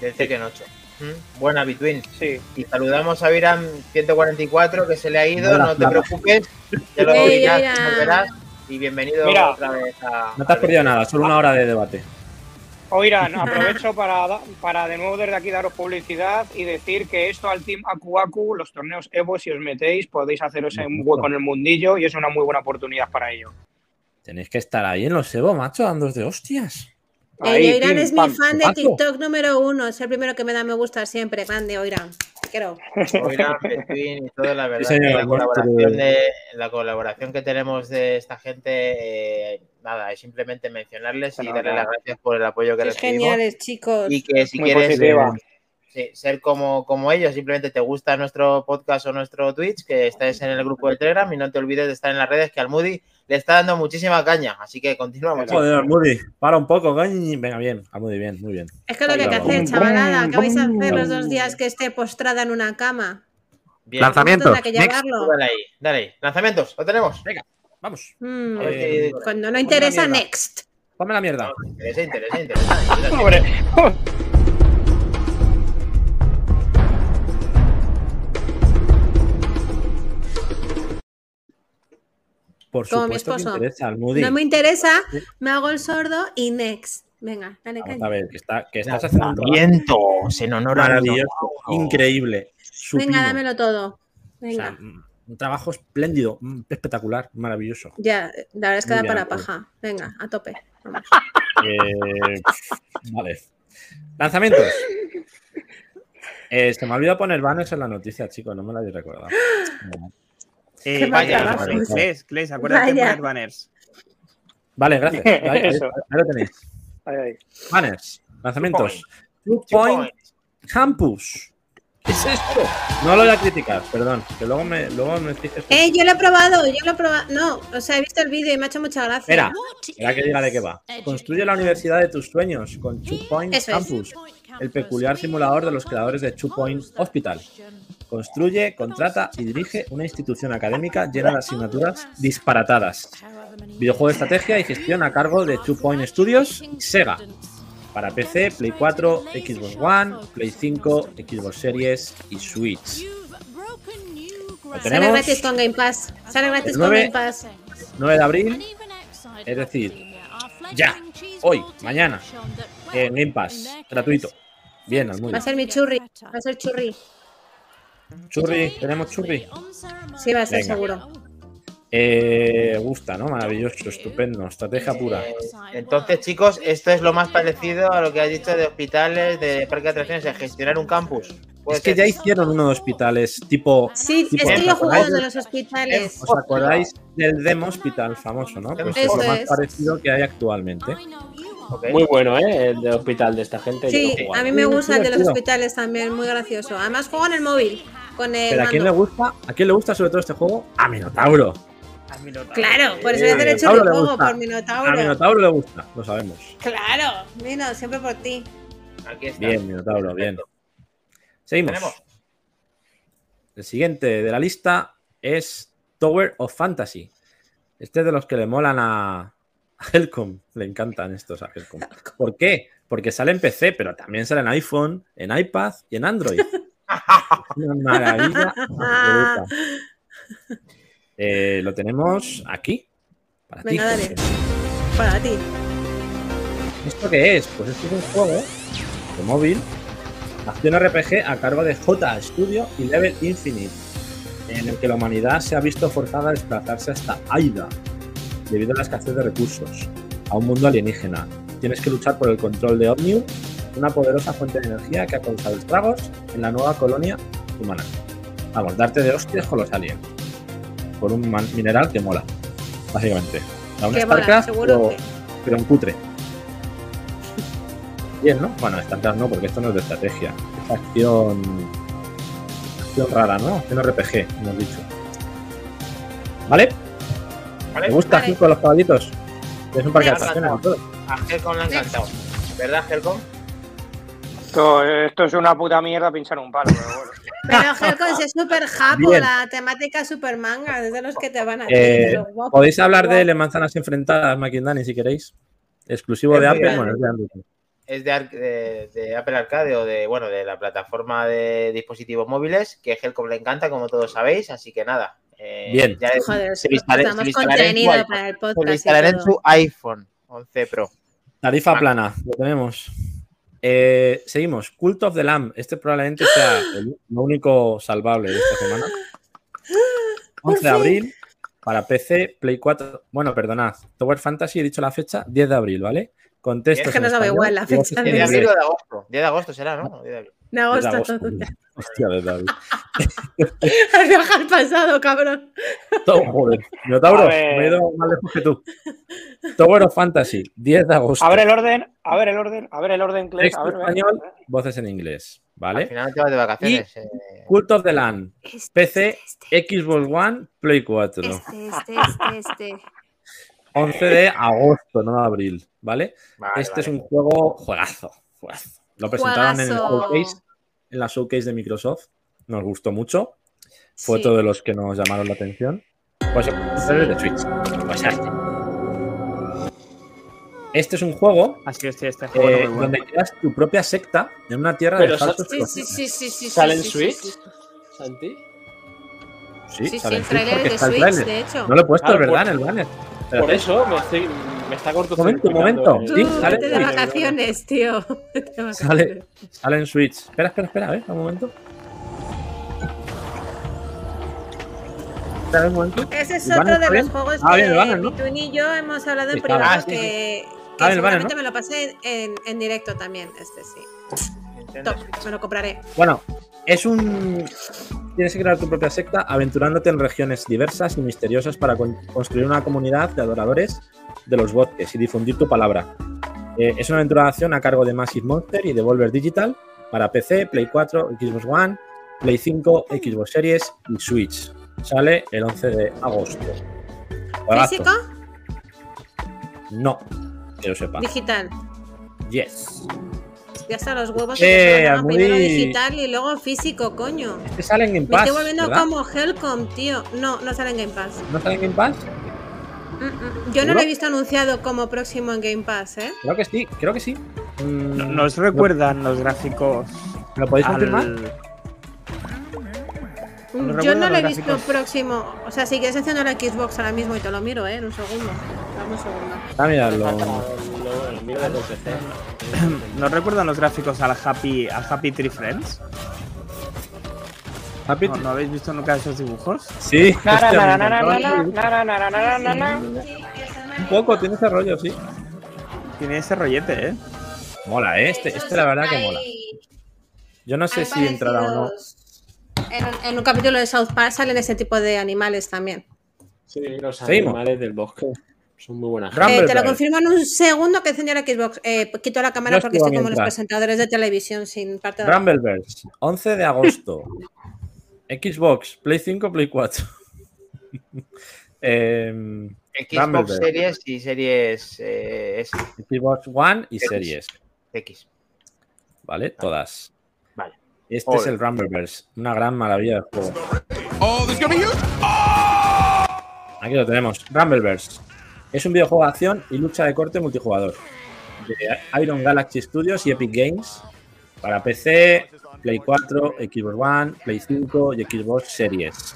del Tekken 8. Mm, Buena, Between. Sí. Y saludamos a Viram 144 que se le ha ido, no te preocupes, ya lo Ey, ya Viram. Y bienvenido Mira. otra vez a. No te has perdido nada, solo una hora de debate. Oirán, [laughs] aprovecho para, para de nuevo desde aquí daros publicidad y decir que esto al Team Aku Aku, los torneos Evo, si os metéis, podéis haceros un hueco en el mundillo y es una muy buena oportunidad para ello. Tenéis que estar ahí en los Evo, macho, dando de hostias. Ahí, Eh, Oiran pim, es mi fan de. TikTok número uno, es el primero que me da me gusta siempre, grande Oiran. Y todo, la verdad. señor, que la, nuestro- colaboración de, la colaboración que tenemos de esta gente, eh, nada, es simplemente mencionarles y darles nada. las gracias por el apoyo que recibimos. geniales, chicos. Y que si Muy quieres, positiva. eh, Sí, ser como, como ellos, simplemente te gusta nuestro podcast o nuestro Twitch, que estés en el grupo de Telegram y no te olvides de estar en las redes, que al Moody le está dando muchísima caña. Así que continuamos. Joder, Almudi, para un poco, coño. Venga, bien, Almudi, bien, muy bien. Es que lo que hay que hacer, chavalada, ¿qué vais a hacer los dos días que esté postrada en una cama? Bien. Lanzamientos. Que llevarlo. Dale ahí, dale ahí. Lanzamientos, lo tenemos. Venga, vamos. Mm, A ver qué- cuando no interesa, next. Ponme la mierda. Interesa, interesa, interesa. [laughs] interesa. Hombre, [laughs] Por Como mi supuesto que interesa. No me interesa, me hago el sordo y next. Venga, dale Vamos caña. a ver, que, está, que estás haciendo un en honor a maravilloso, increíble, supino. Venga, dámelo todo. O sea, Venga. mm, un trabajo espléndido, mm, espectacular, maravilloso. Ya, la verdad es que da para pues. paja. Venga, a tope. Vamos. Eh, [laughs] vale. Lanzamientos. Eh, se me ha olvidado poner banners en la noticia, chicos, no me lo habéis recordado. [gasps] Eh, vaya. Cles, Cles, acuérdate de poner banners. Vale, gracias. [laughs] Ahí, ahí- Eso. ahí lo tenéis. ahí, ahí. Banners, lanzamientos. Two Two Point. Campus. ¿Qué es esto? No lo voy a criticar, perdón, que luego me, luego me dices. Eh, yo lo he probado, yo lo he probado. No, o sea, he visto el vídeo y me ha hecho mucha gracia. Espera, espera que diga de qué va. Construye la universidad de tus sueños con Two Point Eso es. Campus, el peculiar simulador de los creadores de Two Point Hospital. Construye, contrata y dirige una institución académica llena de asignaturas disparatadas. Videojuego de estrategia y gestión a cargo de Two Point Studios y Sega. Para PC, Play 4, Xbox One, Play 5, Xbox Series y Switch. Sale gratis con Game Pass. Sale gratis con Game Pass. 9 de abril, es decir, ya, hoy, mañana, en Game Pass, gratuito. Bien, Almudy. Va a ser mi churri. Va a ser churri. Churri, tenemos churri. Sí, va a ser Venga. seguro. Eh, gusta, ¿no? Maravilloso, estupendo, estrategia pura. Entonces, chicos, esto es lo más parecido a lo que has dicho de hospitales, de parque de atracciones, de gestionar un campus. Es que ser. ya hicieron uno de hospitales, tipo. Sí, tipo, es que ¿os yo he jugado acordáis de del- los hospitales. ¿Os acordáis del Demo Hospital famoso, no? Pues es lo más es. parecido que hay actualmente. Muy bueno, ¿eh? El de hospital de esta gente. Sí, a mí me gusta el de los hospitales también, muy gracioso. Además juego en el móvil, con el Pero ¿a quién le gusta? ¿A quién le gusta sobre todo este juego? A Minotauro. Claro, por eso Eh, voy a hacer el Minotauro le churri juego por A Minotauro. Minotauro le gusta, lo sabemos. Claro, Mino, siempre por ti. Aquí está. Bien, Minotauro, bien. Seguimos. Tenemos. El siguiente de la lista es Tower of Fantasy. Este es de los que le molan a a Helcom. Le encantan estos a Helcom. ¿Por qué? Porque sale en PC, pero también sale en iPhone, en iPad y en Android. [laughs] Una maravilla. [laughs] Eh, lo tenemos aquí. Para ti. Venga, dale. Jorge. Para ti. ¿Esto qué es? Pues esto es un juego de móvil, acción RPG a cargo de J Studio y Level Infinite, en el que la humanidad se ha visto forzada a desplazarse hasta Aida, debido a la escasez de recursos, a un mundo alienígena. Tienes que luchar por el control de Omnium, una poderosa fuente de energía que ha causado estragos en la nueva colonia humana. Vamos, darte de hostias con los aliens, por un mineral que mola, básicamente. Da un Que StarCraft, pero, que- pero en cutre. Bien, ¿no? Bueno, StarCraft no, porque esto no es de estrategia. Es acción. Acción rara, ¿no? Acción RPG, hemos dicho. ¿Vale? ¿Vale? ¿Te gusta Vale. con los caballitos? Es un parque de atracciones. A Helcom le ha encantado. ¿Verdad, Helcom? Esto, esto es una puta mierda pinchar un palo, pero bueno. [laughs] Pero Helcon es súper japo, la temática super manga, es de los que te van a Eh, guapo. Podéis hablar de Le Manzanas Enfrentadas, Maquindani, si queréis. Exclusivo Es de Apple, bueno, es de Android. Es de, Ar- de- de Apple Arcade o de, bueno, de la plataforma de dispositivos móviles, que Helcom le encanta, como todos sabéis, así que nada. eh, Bien. ya Joder, se se lo instalaré en su contenido iPhone. para el se podcast instalaré en su iPhone 11 Pro. Tarifa Ah. plana, lo tenemos. Eh, seguimos. Cult of the Lamb. Este probablemente sea el lo único salvable de esta semana. [gasps] 11 de abril para PC, Play 4. Bueno, perdonad. Tower Fantasy, he dicho la fecha, 10 de abril, ¿vale? Con textos Es que no sabe igual la fecha voces en de 10 de abril o de agosto. 10 de agosto será, ¿no? 10 de abril. De 10 de agosto, agosto. todo. Hostia, 10 de abril. Has viajado al pasado, cabrón. Todo, joder. Minotauro, me he ido más lejos que tú. Tower of Fantasy, 10 de agosto. A ver el orden, a ver el orden, a ver el orden, Texto a ver, español, voces en inglés. ¿Vale? Al final te vas de vacaciones. eh. Cult of the Land, Este, PC, este, Xbox One, Play 4. este, este, este, este. 11 de agosto, no de abril, ¿vale? Vale, este es vale. un juego juegazo, juegazo. Lo presentaron en el showcase, en la showcase de Microsoft. Nos gustó mucho. Fue Sí. otro de los que nos llamaron la atención. Pues el de Switch. Pues este. Este es un juego Así es, sí, este juego eh, bueno. donde creas tu propia secta en una tierra Pero de falsos Sí, sí, sí, sí, sí. ¿Sale en sí, Switch? sí, sí. Santi. Sí, Sí, sale el trailer de está el Switch, de hecho. No lo he puesto, verdad, por- en el banner. Por eso me, estoy, me está Momento, cortocircuitando momento. el- Sí, Tú, sale [laughs] de vacaciones, tío. De Sale, vacaciones. sale en Switch. Espera, espera, espera, a ver, un momento. Espera un momento. Ese es ¿El banner otro de los juegos Ah, que bien, el banner, ¿no? Pitun y yo hemos hablado en privado. Ah, sí, que, que Ah, el banner, seguramente ¿no? me lo pasé en, en directo también, este sí. Top, me lo compraré. Bueno, es un. Tienes que crear tu propia secta aventurándote en regiones diversas y misteriosas para con- construir una comunidad de adoradores de los bosques y difundir tu palabra. Eh, es una aventura de acción a cargo de Massive Monster y Devolver Digital para PC, Play 4, Xbox One, Play 5, Xbox Series y Switch. Sale el 11 de agosto. ¿Físico? No, que yo sepa. Digital. Yes. Ya está los huevos. Eh, que se Almudi. primero digital y luego físico, coño. Este sale en Game Me Pass. estoy volviendo ¿verdad? como Helcom, tío. No, no sale en Game Pass. ¿No sale en Game Pass? Mm, mm. Yo no lo he visto anunciado como próximo en Game Pass, ¿eh? Creo que sí, creo que sí. Mm, No- ¿Nos recuerdan los gráficos ¿Me lo podéis al- confirmar? No Yo no lo he visto próximo. O sea, si quieres encender la Xbox ahora mismo y te lo miro, ¿eh? En un segundo. Dame un segundo. Ah, mira, lo- Falta lo- lo miro desde PC. ¿Nos recuerdan los gráficos al Happy, al Happy Tree Friends? ¿No, no habéis visto nunca esos dibujos? Sí. Un poco, tiene ese rollo, sí. Tiene ese rollete, ¿eh? Mola, ¿eh? Este, este la verdad que mola. Yo no sé si entrará o no. En, un- en un capítulo de South Park salen ese tipo de animales también. Sí, los Seguimos. animales del bosque. Son muy buenas. Eh, te lo confirmo en un segundo que enciende la Xbox. Eh, quito la cámara porque estoy como los presentadores de televisión sin parte de. Rumbleverse, 11 de agosto. [laughs] Xbox, Play 5, Play 4. [laughs] Em, Xbox. Series y Series eh, S, Xbox One y X. Series. X. ¿Vale? Todas. Vale. Este es el Rumbleverse. Una gran maravilla de juego. Oh, huge. Aquí lo tenemos. Rumbleverse. Es un videojuego de acción y lucha de corte multijugador. De Iron Galaxy Studios y Epic Games. Para PC, Play 4, Xbox One, Play 5 y Xbox Series.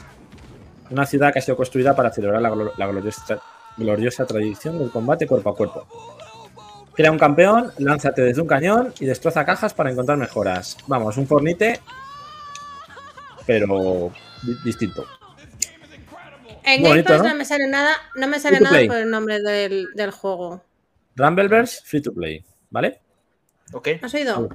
Una ciudad que ha sido construida para celebrar la, glo- la gloriosa, gloriosa tradición del combate cuerpo a cuerpo. Crea un campeón, lánzate desde un cañón y destroza cajas para encontrar mejoras. Vamos, un Fornite, pero di- distinto. En Game Pass ¿no? ¿no? me sale nada, no me sale nada por el nombre del, del juego. Rumbleverse Free to Play, ¿vale? ¿Ok? ¿Has oído?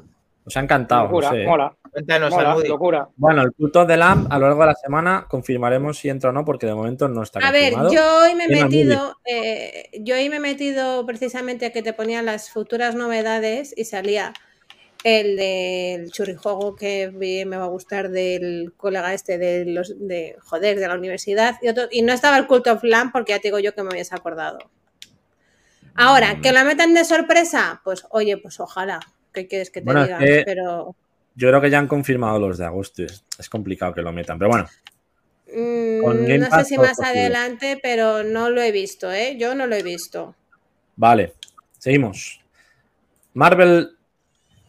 Os ha encantado. no Locura, sé, ¿eh? mola, Cuéntanos, mola, Almudi. locura. Bueno, el culto de Lamb a lo largo de la semana confirmaremos si entra o no, porque de momento no está A ver, yo hoy me he metido, eh, yo hoy me he metido precisamente que te ponían las futuras novedades y salía el del churrijuego que me va a gustar del colega este de los de joder de la universidad y otro y no estaba el Cult of Lamb porque ya te digo yo que me habías acordado. Ahora, Mm. que la metan de sorpresa, pues oye, pues ojalá. ¿Qué quieres que te Bueno, diga? Pero Yo creo que ya han confirmado los de agosto. Es, complicado que lo metan, pero bueno. mm, no sé si más posible. adelante, pero no lo he visto, ¿eh? Yo no lo he visto. Vale, seguimos. Marvel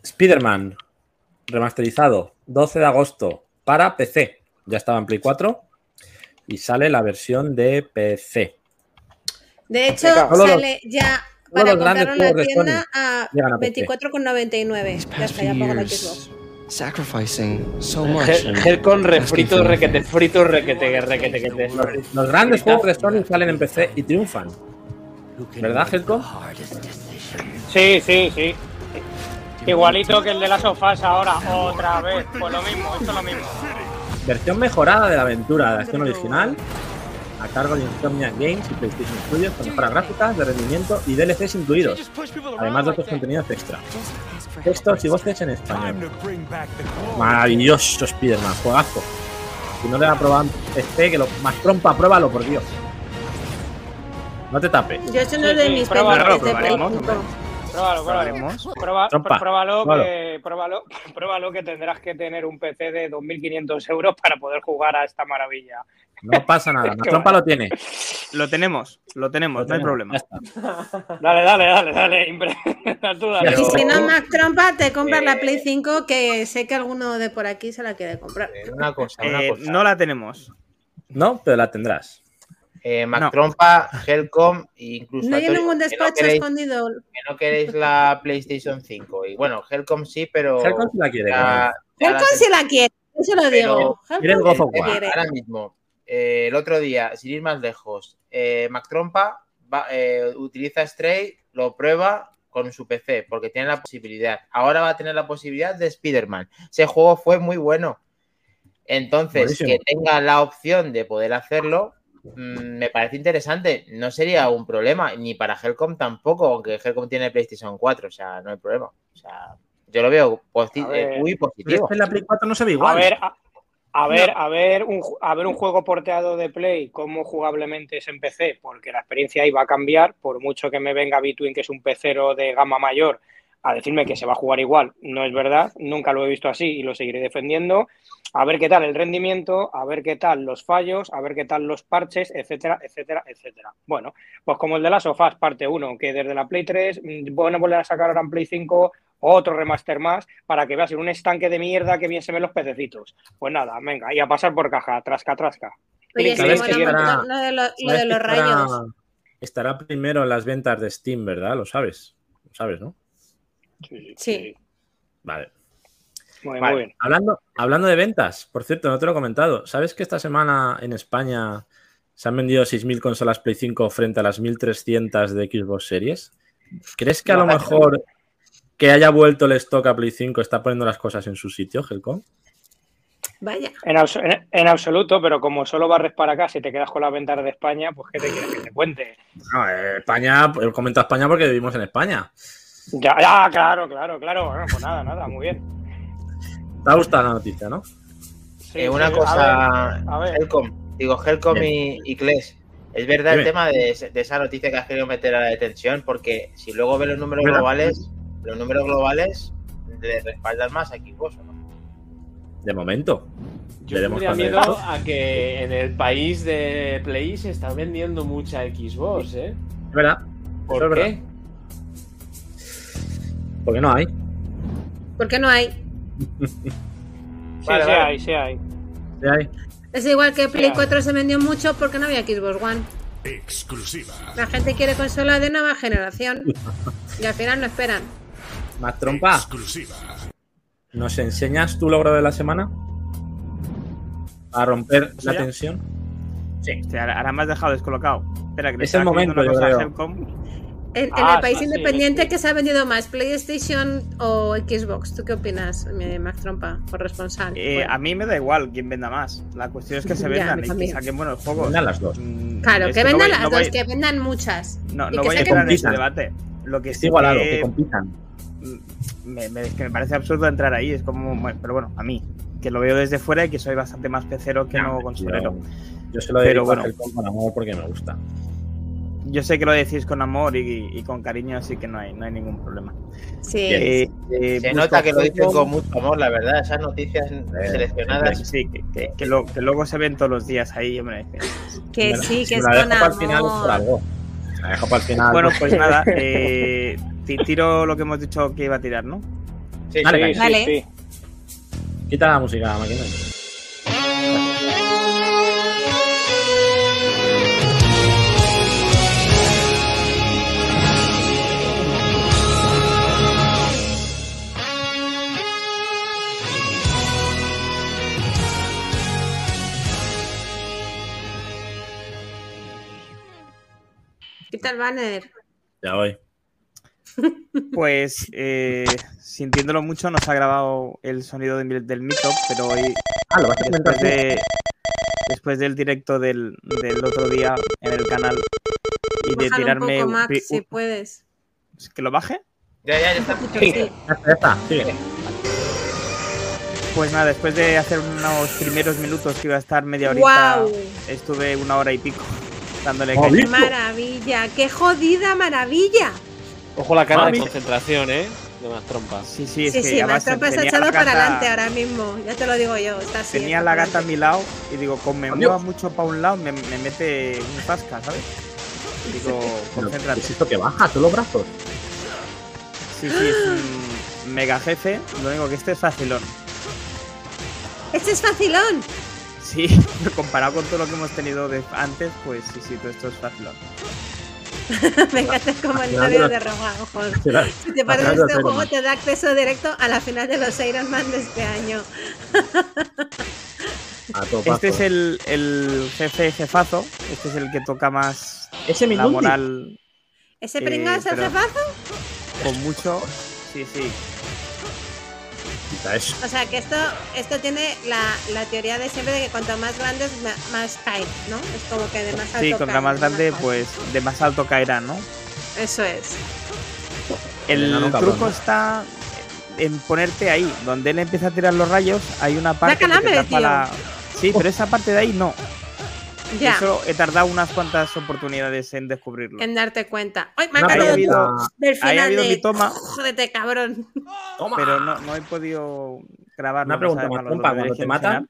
Spider-Man remasterizado 12 de agosto para PC. Ya estaba en Play 4 y sale la versión de PC. De hecho, sale ya para los grandes comprarlo en la juegos de tienda Sony a llegan a PC. 24,99. Ya está, ya pago la Xbox. sacrificing so much. Helcon refrito, requete, frito, requete, requete, requete. Los grandes juegos de Sony salen en PC y triunfan. ¿Verdad, Helcom? Sí, sí, sí. Igualito que el de las sofás ahora, otra vez. Pues lo mismo, esto es lo mismo. Versión mejorada de la aventura de acción original a cargo de Insomnia Games y PlayStation Studios con mejoras gráficas, de rendimiento y DLCs incluidos, además de otros contenidos extra. Textos y voces en español. Maravilloso Spider-Man, juegazo. Si no le ha probado PC, que lo más trompa, pruébalo, por Dios. No te tapes. Yo eso no es Sí, de sí, mis pruébalo, pendientes de Play probaremos, 5. Pruébalo, pruébalo. Prueba- pruébalo, pruébalo. que, pruébalo, pruébalo [laughs] que tendrás que tener un PC de 2.500 euros para poder jugar a esta maravilla. No pasa nada. La [laughs] trompa lo tiene. Lo tenemos, lo tenemos, no hay problema. [laughs] Dale, dale, dale, dale. impre- Tú dale. Y si no, Mac Trompa, te compras la Play 5, que sé que alguno de por aquí se la quiere comprar. Una cosa, una Eh, cosa. no la tenemos. No, pero la tendrás. Eh, Mac no. Trompa, Helcom e incluso No hay ningún que no despacho queréis- escondido. que no queréis la PlayStation 5. Y bueno, Helcom sí, pero. Helcom sí la quiere, ya- ya Helcom la si la quiere, eso lo digo. El la. Ahora mismo, eh, el otro día, sin ir más lejos, eh, Mac Trompa va- eh, utiliza Stray, lo prueba con su PC, porque tiene la posibilidad. Ahora va a tener la posibilidad de Spider-Man. Ese juego fue muy bueno. Entonces, Buenísimo. que tenga la opción de poder hacerlo, mm, me parece interesante. No sería un problema, ni para Helcom tampoco, aunque Helcom tiene PlayStation 4, o sea, no hay problema. O sea, yo lo veo posi- A ver. eh, muy Pero es positivo. que la Play 4 no se ve A igual. ver, a, a ver, a ver, un, a ver un juego porteado de Play, cómo jugablemente es en PC, porque la experiencia ahí va a cambiar, por mucho que me venga Between, que es un pecero de gama mayor, a decirme que se va a jugar igual, no es verdad, nunca lo he visto así y lo seguiré defendiendo. A ver qué tal el rendimiento, a ver qué tal los fallos, a ver qué tal los parches, etcétera, etcétera, etcétera. Bueno, pues como el de las sofás, parte 1, que desde la Play 3, mm, bueno, volver a sacar ahora en Play 5 otro remaster más para que veas en un estanque de mierda que bien se ven los pececitos. Pues nada, venga, y a pasar por caja, trasca, trasca. Oye, sí, ¿Sabes mola que estará- mucho lo de, lo- lo ¿Sabes de que los rayos. Estará primero en las ventas de Steam, ¿verdad? Lo sabes. Lo sabes, ¿no? Sí. Vale. Muy, Vale, muy bien. Hablando, hablando de ventas, por cierto, no te lo he comentado. ¿Sabes que esta semana en España se han vendido 6.000 consolas Play 5 frente a las 1.300 de Xbox Series? ¿Crees que a lo mejor que haya vuelto el stock a Play 5 está poniendo las cosas en su sitio, Helcom? Vaya. En, abso- en- en absoluto, pero como solo barres para acá, si te quedas con las ventas de España, pues ¿qué te quieres que te cuente? No, eh, España, he comentado España porque vivimos en España. Ya, ya, claro, claro, claro. Bueno, pues nada, nada, muy bien. ¿Te ha gustado la noticia, no? Sí, Eh, una sí, cosa, a ver, a ver. Helcom, digo Helcom y, y Kles. Es verdad el tema de, de esa noticia que has querido meter a la detención, porque si luego ves los números ¿Verdad? globales, los números globales le respaldan más a Xbox, ¿o ¿no? De momento. Yo tendría miedo esto- a que en el país de Play se está vendiendo mucha Xbox, ¿eh? Es verdad. ¿Por es qué? Porque no hay. ¿Por qué no hay? [laughs] Sí, Vale, sí vale. hay, sí hay. Sí hay. Es igual que Play Sí. 4 se vendió mucho porque no había Xbox One. Exclusiva. La gente quiere consola de nueva generación. Y al final no esperan. Más trompa. Exclusiva. ¿Nos enseñas tu logro de la semana? A romper la ya? tensión. Sí. Ahora ahora me has dejado descolocado. Espera, que Es el momento, yo creo. En, en Ah, el país sí, independiente sí. que se ha vendido más, PlayStation o Xbox. ¿Tú qué opinas, mi Max Trompa, corresponsal? Eh, Bueno, A mí me da igual quién venda más. La cuestión es que [laughs] se vendan y que saquen buenos juegos. Vendan las dos. Mm, claro, es que no vendan voy- las no dos, voy- que vendan muchas. No, y no que voy a entrar en ese compitan. debate. Lo que Es sí igualado, que que compitan. me, me- es que me parece absurdo entrar ahí. Es como, bueno, pero bueno, a mí, que lo veo desde fuera y que soy bastante más pecero que no, consolero. Yo, yo se lo Pero dedico bueno. a Helcom con amor porque me gusta. Yo sé que lo decís con amor y, y con cariño, así que no hay, no hay ningún problema. Sí. Eh, eh, Se nota que lo dicen con mucho amor, la verdad. Esas noticias seleccionadas. Sí, que, que- que lo- que luego se ven todos los días ahí, hombre. Que Me la- sí, que es la con dejo para el final es por amor. algo. La dejo para el final. Bueno, pues [laughs] nada, eh, ti- tiro lo que hemos dicho que iba a tirar, ¿no? Sí, Vale, sí, venga. sí, Vale. sí. Quita la música, máquina. Quita el banner. Ya voy. Pues eh, sintiéndolo mucho, nos ha grabado el sonido de- del micro, pero hoy, Ah, lo vas a comentar después tú? de. después del directo del, del otro día en el canal y de Bájalo un tirarme poco, un- Max, si puedes. ¿Que lo baje? Ya, ya, ya está. Sí. Ya. Pues nada, después de hacer unos primeros minutos que iba a estar media horita, estuve una hora y pico dándole caña. bien. Maravilla, qué jodida maravilla. Ojo la cara de Mami. concentración, ¿eh? De más trompas. Sí, sí, es Sí, que sí, más tropas tenía echado para adelante ahora mismo. Ya te lo digo yo. Está así. Tenía la gata a mi lado y digo, como me mueva mucho para un lado, me, me mete un zasca, ¿sabes? Y Digo, concéntrate. ¿qué es esto que baja? ¿Son los brazos? Sí, sí, es un mega jefe. Lo único que este es facilón. Este es facilón. Sí, [laughs] comparado con todo lo que hemos tenido de antes, pues sí, sí, todo esto es facilón. Me encanta el comentario de Roga, ojo. Si te parece este juego te da acceso directo a la final de los Iron Man de este año. Este es el, el jefe jefazo. Este es el que toca más Ese la moral ¿Ese Eh, pringao es el jefazo? con mucho. Sí, sí. Eso. O sea, que esto, esto tiene la, la teoría de siempre de que cuanto más grandes, más caen, ¿no? Es como que de más alto Sí, contra más de grande, pues de más alto caerá, ¿no? Eso es. El cabrón, truco ¿no? está en ponerte ahí. Donde él empieza a tirar los rayos, hay una parte que te tapa la. Sí, pero esa parte de ahí no. Ya, Eso he tardado unas cuantas oportunidades en descubrirlo. en darte cuenta. ¡Ay, me Ahí ha habido, del final habido de... mi toma, Jódete, cabrón. Toma. pero no, no he podido grabarlo. Una no pregunta más, compa. Cuando te matan,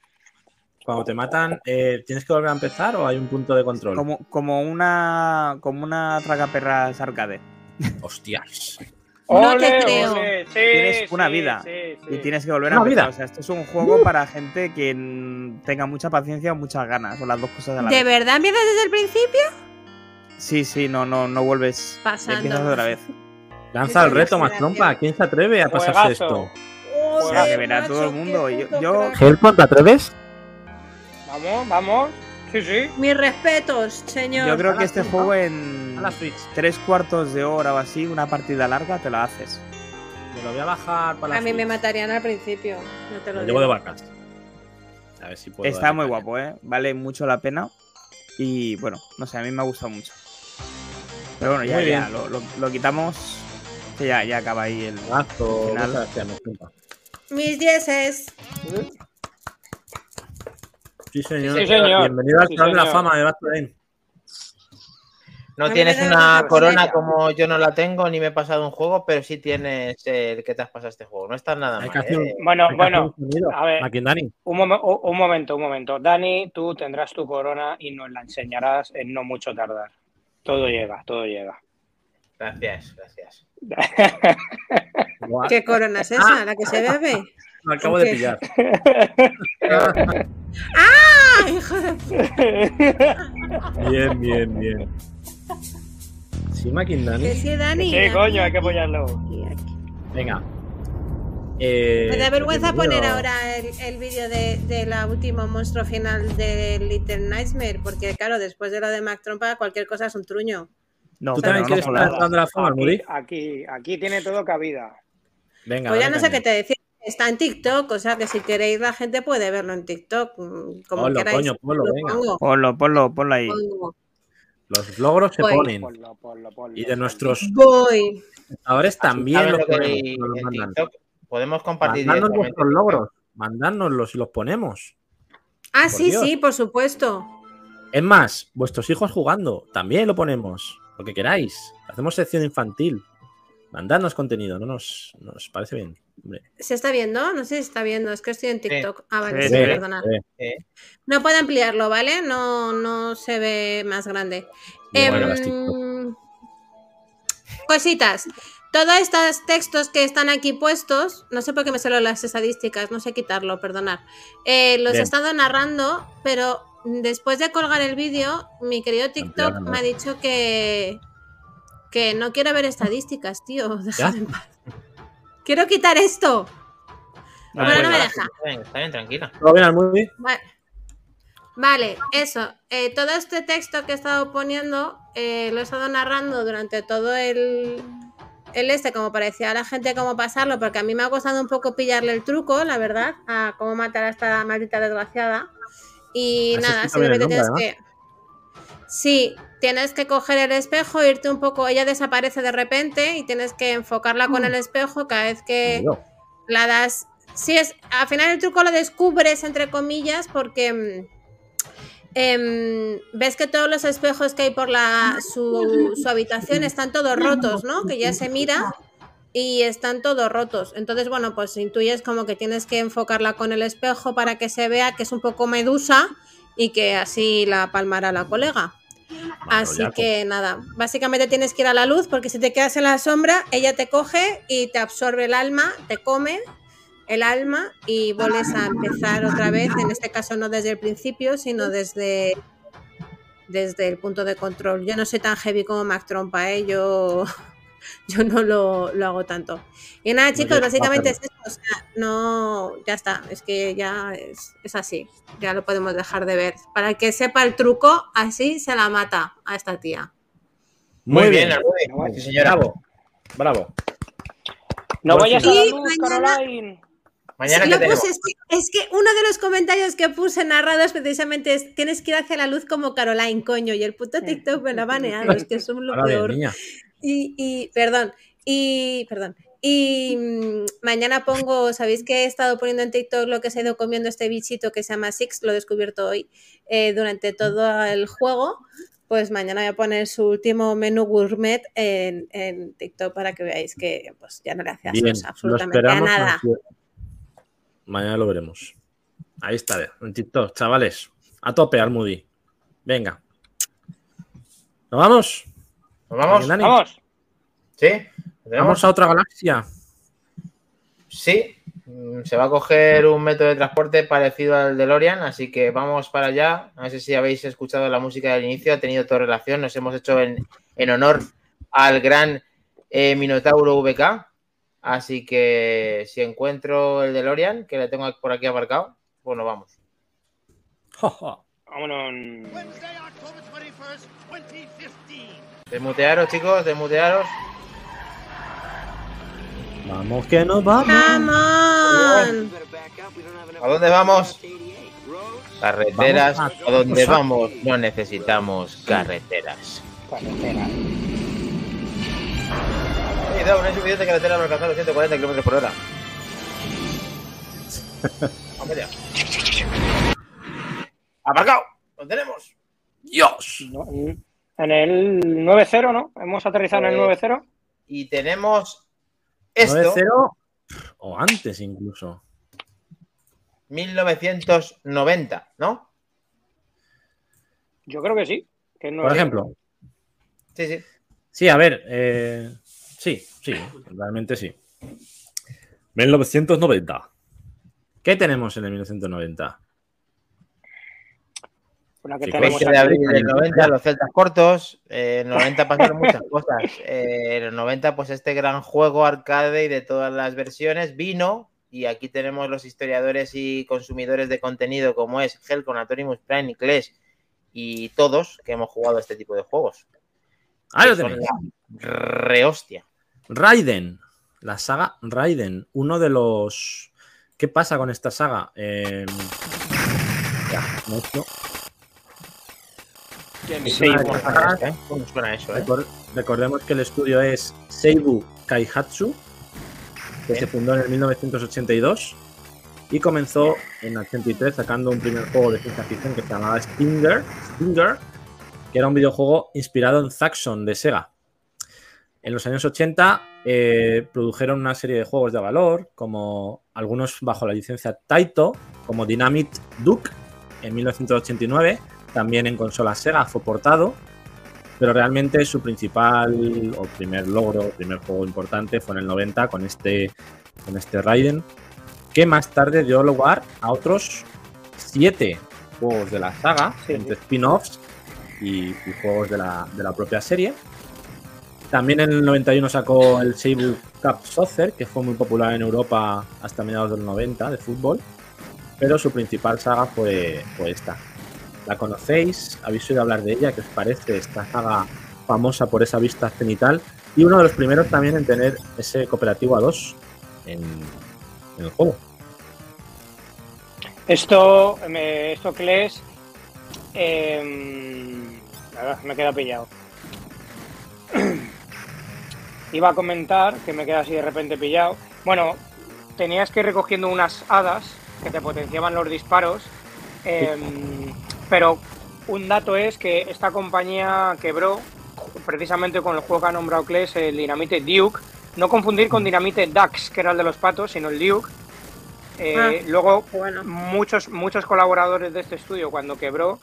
cuando te matan, eh, ¿tienes que volver a empezar o hay un punto de control? Como, como una como una tragaperras arcade. Hostias. No te creo. ole, sí, Tienes una sí, vida sí, sí. Y tienes que volver a Una empezar. vida. O sea, esto es un juego para gente que tenga mucha paciencia o muchas ganas, o las dos cosas a la ¿De vez. verdad empiezas desde el principio? Sí, sí, no, no, no vuelves. Pasando. Empiezas otra vez. [laughs] Lanza el reto, más trompa. ¿Quién se atreve a pasarse Juegazo. esto? O sea, que verá todo el mundo. Yo, yo- ¿te atreves? Vamos, vamos. Sí, sí. Mis respetos, señor. yo creo que este Switch, juego en Switch. tres cuartos de hora o así, una partida larga, te la haces. Me lo voy a bajar para la A mí me matarían al principio. No te lo Lo digo. llevo de vacas. A ver si puedo. Está muy caña. guapo, ¿eh? Vale mucho la pena. Y bueno, no sé, a mí me ha gustado mucho. Pero bueno, ya, Muy ya, bien. lo, lo- lo quitamos. Que ya, ya acaba ahí el. Gasto, Final. Mis dieces. Sí, señor. Sí, señor. Bienvenido al Sí, Salón de la. Fama de Game. No tienes una corona como yo no la tengo, ni me he pasado un juego, pero sí tienes el que te has pasado este juego. No está nada mal. ¿eh? Bueno, hay que hacer bueno. a ver. Un, momen- un- momento, un momento. Dani, tú tendrás tu corona y nos la enseñarás en no mucho tardar. Todo llega, todo llega. Gracias, gracias. [laughs] ¿Qué corona es esa? ¿La que se bebe? Lo acabo de pillar. [laughs] ¡Ah, hijo de... Bien, bien, bien. Sí, Que Maquindani. sí, Dani. Sí, coño, hay que apoyarlo. Venga. Eh, Me da vergüenza poner ahora el, el vídeo de, de la última monstruo final de Little Nightmare, porque claro, después de lo de Mac Trompa, cualquier cosa es un truño. No, ¿Tú también no quieres estar de la Fama, Aquí, aquí, aquí tiene todo cabida. Venga. pues ya no sé qué te decir. Está en TikTok, o sea que si queréis la gente puede verlo en TikTok, mm, como Ponlo, queráis. coño, ponlo, Lo venga. pongo, Ponlo, ponlo, ponlo ahí. pongo. Los logros se Voy. ponen. Ponlo, ponlo, ponlo, Y de nuestros Voy. espectadores también ¿Sabes los lo que ponemos. los mandan. TikTok? Podemos compartir Mandadnos vuestros logros. Mandádnoslos y los ponemos. Ah, Por sí, Dios. sí, por supuesto. Es más, vuestros hijos jugando, también lo ponemos. Lo que queráis. Hacemos sección infantil. Mandadnos contenido, no nos, nos parece bien. Hombre. ¿Se está viendo? No sé si se está viendo, es que estoy en TikTok. Ah, vale, Sí, sí, sí. perdona. No puedo ampliarlo, ¿vale? No, no se ve más grande. Em, TikTok. cositas. Todos estos textos que están aquí puestos, no sé por qué me salen las estadísticas, no sé quitarlo, perdonad. Eh, los he estado narrando, pero después de colgar el vídeo, mi querido TikTok Ampliarlo. me ha dicho que, que no quiero ver estadísticas, tío. [laughs] Déjame en paz. Quiero quitar esto. No Bueno, no me deja. Está bien, está bien, tranquila. ¿Todo bien, Almudi? Vale, Vale, eso. Eh, todo este texto que he estado poniendo eh, lo he estado narrando durante todo el, el este, como parecía a la gente cómo pasarlo, porque a mí me ha costado un poco pillarle el truco, la verdad, a cómo matar a esta maldita desgraciada. Y Has nada, simplemente tienes nombre, que. Sí, tienes que coger el espejo, irte un poco. Ella desaparece de repente y tienes que enfocarla con el espejo cada vez que la das. Sí, es. Al final el truco lo descubres, entre comillas, porque. mm, em, ves que todos los espejos que hay por la, su, su habitación están todos rotos, ¿no? Que ya se mira y están todos rotos. Entonces, bueno, pues intuyes como que tienes que enfocarla con el espejo para que se vea que es un poco medusa y que así la palmará la colega. Así que nada, básicamente tienes que ir a la luz porque si te quedas en la sombra, ella te coge y te absorbe el alma, te come el alma y vuelves a empezar otra vez, en este caso no desde el principio, sino desde, desde el punto de control. Yo no soy tan heavy como Mac Trompa, ¿eh? yo, [laughs] yo no lo, lo hago tanto. Y nada, chicos, básicamente es esto, o sea, no, ya está, es que ya es, es así, ya lo podemos dejar de ver. Para el que sepa el truco, así se la mata a esta tía. Muy, Muy bien, bien. Sí, señora. Bravo. Bravo. No vayas a sí. la luz, mañana- Caroline. Mañana Sí, que lo tenemos. puse, es, que, es que uno de los comentarios que puse narrados precisamente es tienes que ir hacia la luz como Caroline, coño, y el puto TikTok me lo ha baneado, [laughs] es que son lo Ahora bien, peor. niña. Y, y, perdón, y, perdón. Y mm, mañana pongo, sabéis que he estado poniendo en TikTok lo que se ha ido comiendo este bichito que se llama Six, lo he descubierto hoy, eh, durante todo el juego. Pues mañana voy a poner su último menú gourmet en, en TikTok para que veáis que pues, ya no le hace absolutamente a nada. Mañana lo veremos. Ahí está, en TikTok, chavales. A tope, Almudi. Venga. ¿Nos vamos? ¿Nos vamos? Mañana, Vamos. ¿Sí? Vamos a otra galaxia. Sí, mm, se va a coger un método de transporte parecido al DeLorean, así que vamos para allá. No sé si habéis escuchado la música del inicio, ha tenido toda relación. Nos hemos hecho en, en honor al gran eh, Minotauro VK. Así que si encuentro el DeLorean, que le tengo por aquí aparcado, pues nos vamos. [laughs] Vámonos. Desmutearos, chicos, desmutearos. Vamos que nos vamos. Come on. ¿A dónde vamos? Carreteras, Vamos a- a donde vamos no necesitamos carreteras. Carretera. Sí, da, no es suficiente carretera para alcanzar los 140 km por hora. [laughs] Vamos allá. ¡Aparcado! ¡Lo tenemos! ¡Dios! No, En el 9-0, ¿no? Hemos aterrizado en el Eh, 9-0. Y tenemos esto, 9-0 o antes incluso. 1990, ¿no? Yo creo que sí. Que es Por 9-0. ejemplo. Sí, sí. Sí, a ver. eh, sí, sí, realmente sí. 1990. ¿Qué tenemos en el 1990? Una que Sí, tenemos 20 de aquí. abril del 90, los celtas cortos. eh, en el 90 pasaron muchas cosas. Eh, en el 90, pues este gran juego arcade y de todas las versiones vino. Y aquí tenemos los historiadores y consumidores de contenido, como es Helcon, Atorimus Prime y Clash, y todos que hemos jugado este tipo de juegos. Ahí lo tenéis. la Rehostia. Raiden. La saga Raiden. Uno de los. ¿Qué pasa con esta saga? Eh, Ya, no, no. ¿Eh? ¿Cómo suena eso, eh? Recor- recordemos que el estudio es Seibu Kaihatsu, que se fundó en el 1982 y comenzó en el 83 sacando un primer juego de ciencia ficción que se llamaba Stinger, Stinger que era un videojuego inspirado en Zaxxon de Sega. En los años 80 eh, produjeron una serie de juegos de valor, como algunos bajo la licencia Taito, como Dynamite Duke en 1989, también en consola Sega fue portado, pero realmente su principal o primer logro, primer juego importante fue en el 90 con este, con este Raiden, que más tarde dio lugar a otros siete juegos de la saga, Sí. entre spin-offs y, y juegos de la, de la propia serie. También en el 91 sacó el Seibu Cup Soccer, que fue muy popular en Europa hasta mediados del 90 de fútbol, pero su principal saga fue, fue esta. ¿La conocéis? ¿Habéis oído hablar de ella? ¿Qué os parece esta saga famosa por esa vista cenital? Y uno de los primeros también en tener ese cooperativo a dos en, en el juego. Esto, me, esto Kles, eh, me queda pillado. [clears throat] Iba a comentar, que me queda así de repente pillado. Bueno, tenías que ir recogiendo unas hadas que te potenciaban los disparos, em, pero un dato es que esta compañía quebró precisamente con el juego que ha nombrado Kles, el Dinamite Duke. No confundir con Dinamite Dax, que era el de los patos, sino el Duke. Eh, Ah, luego, bueno. muchos, muchos colaboradores de este estudio, cuando quebró,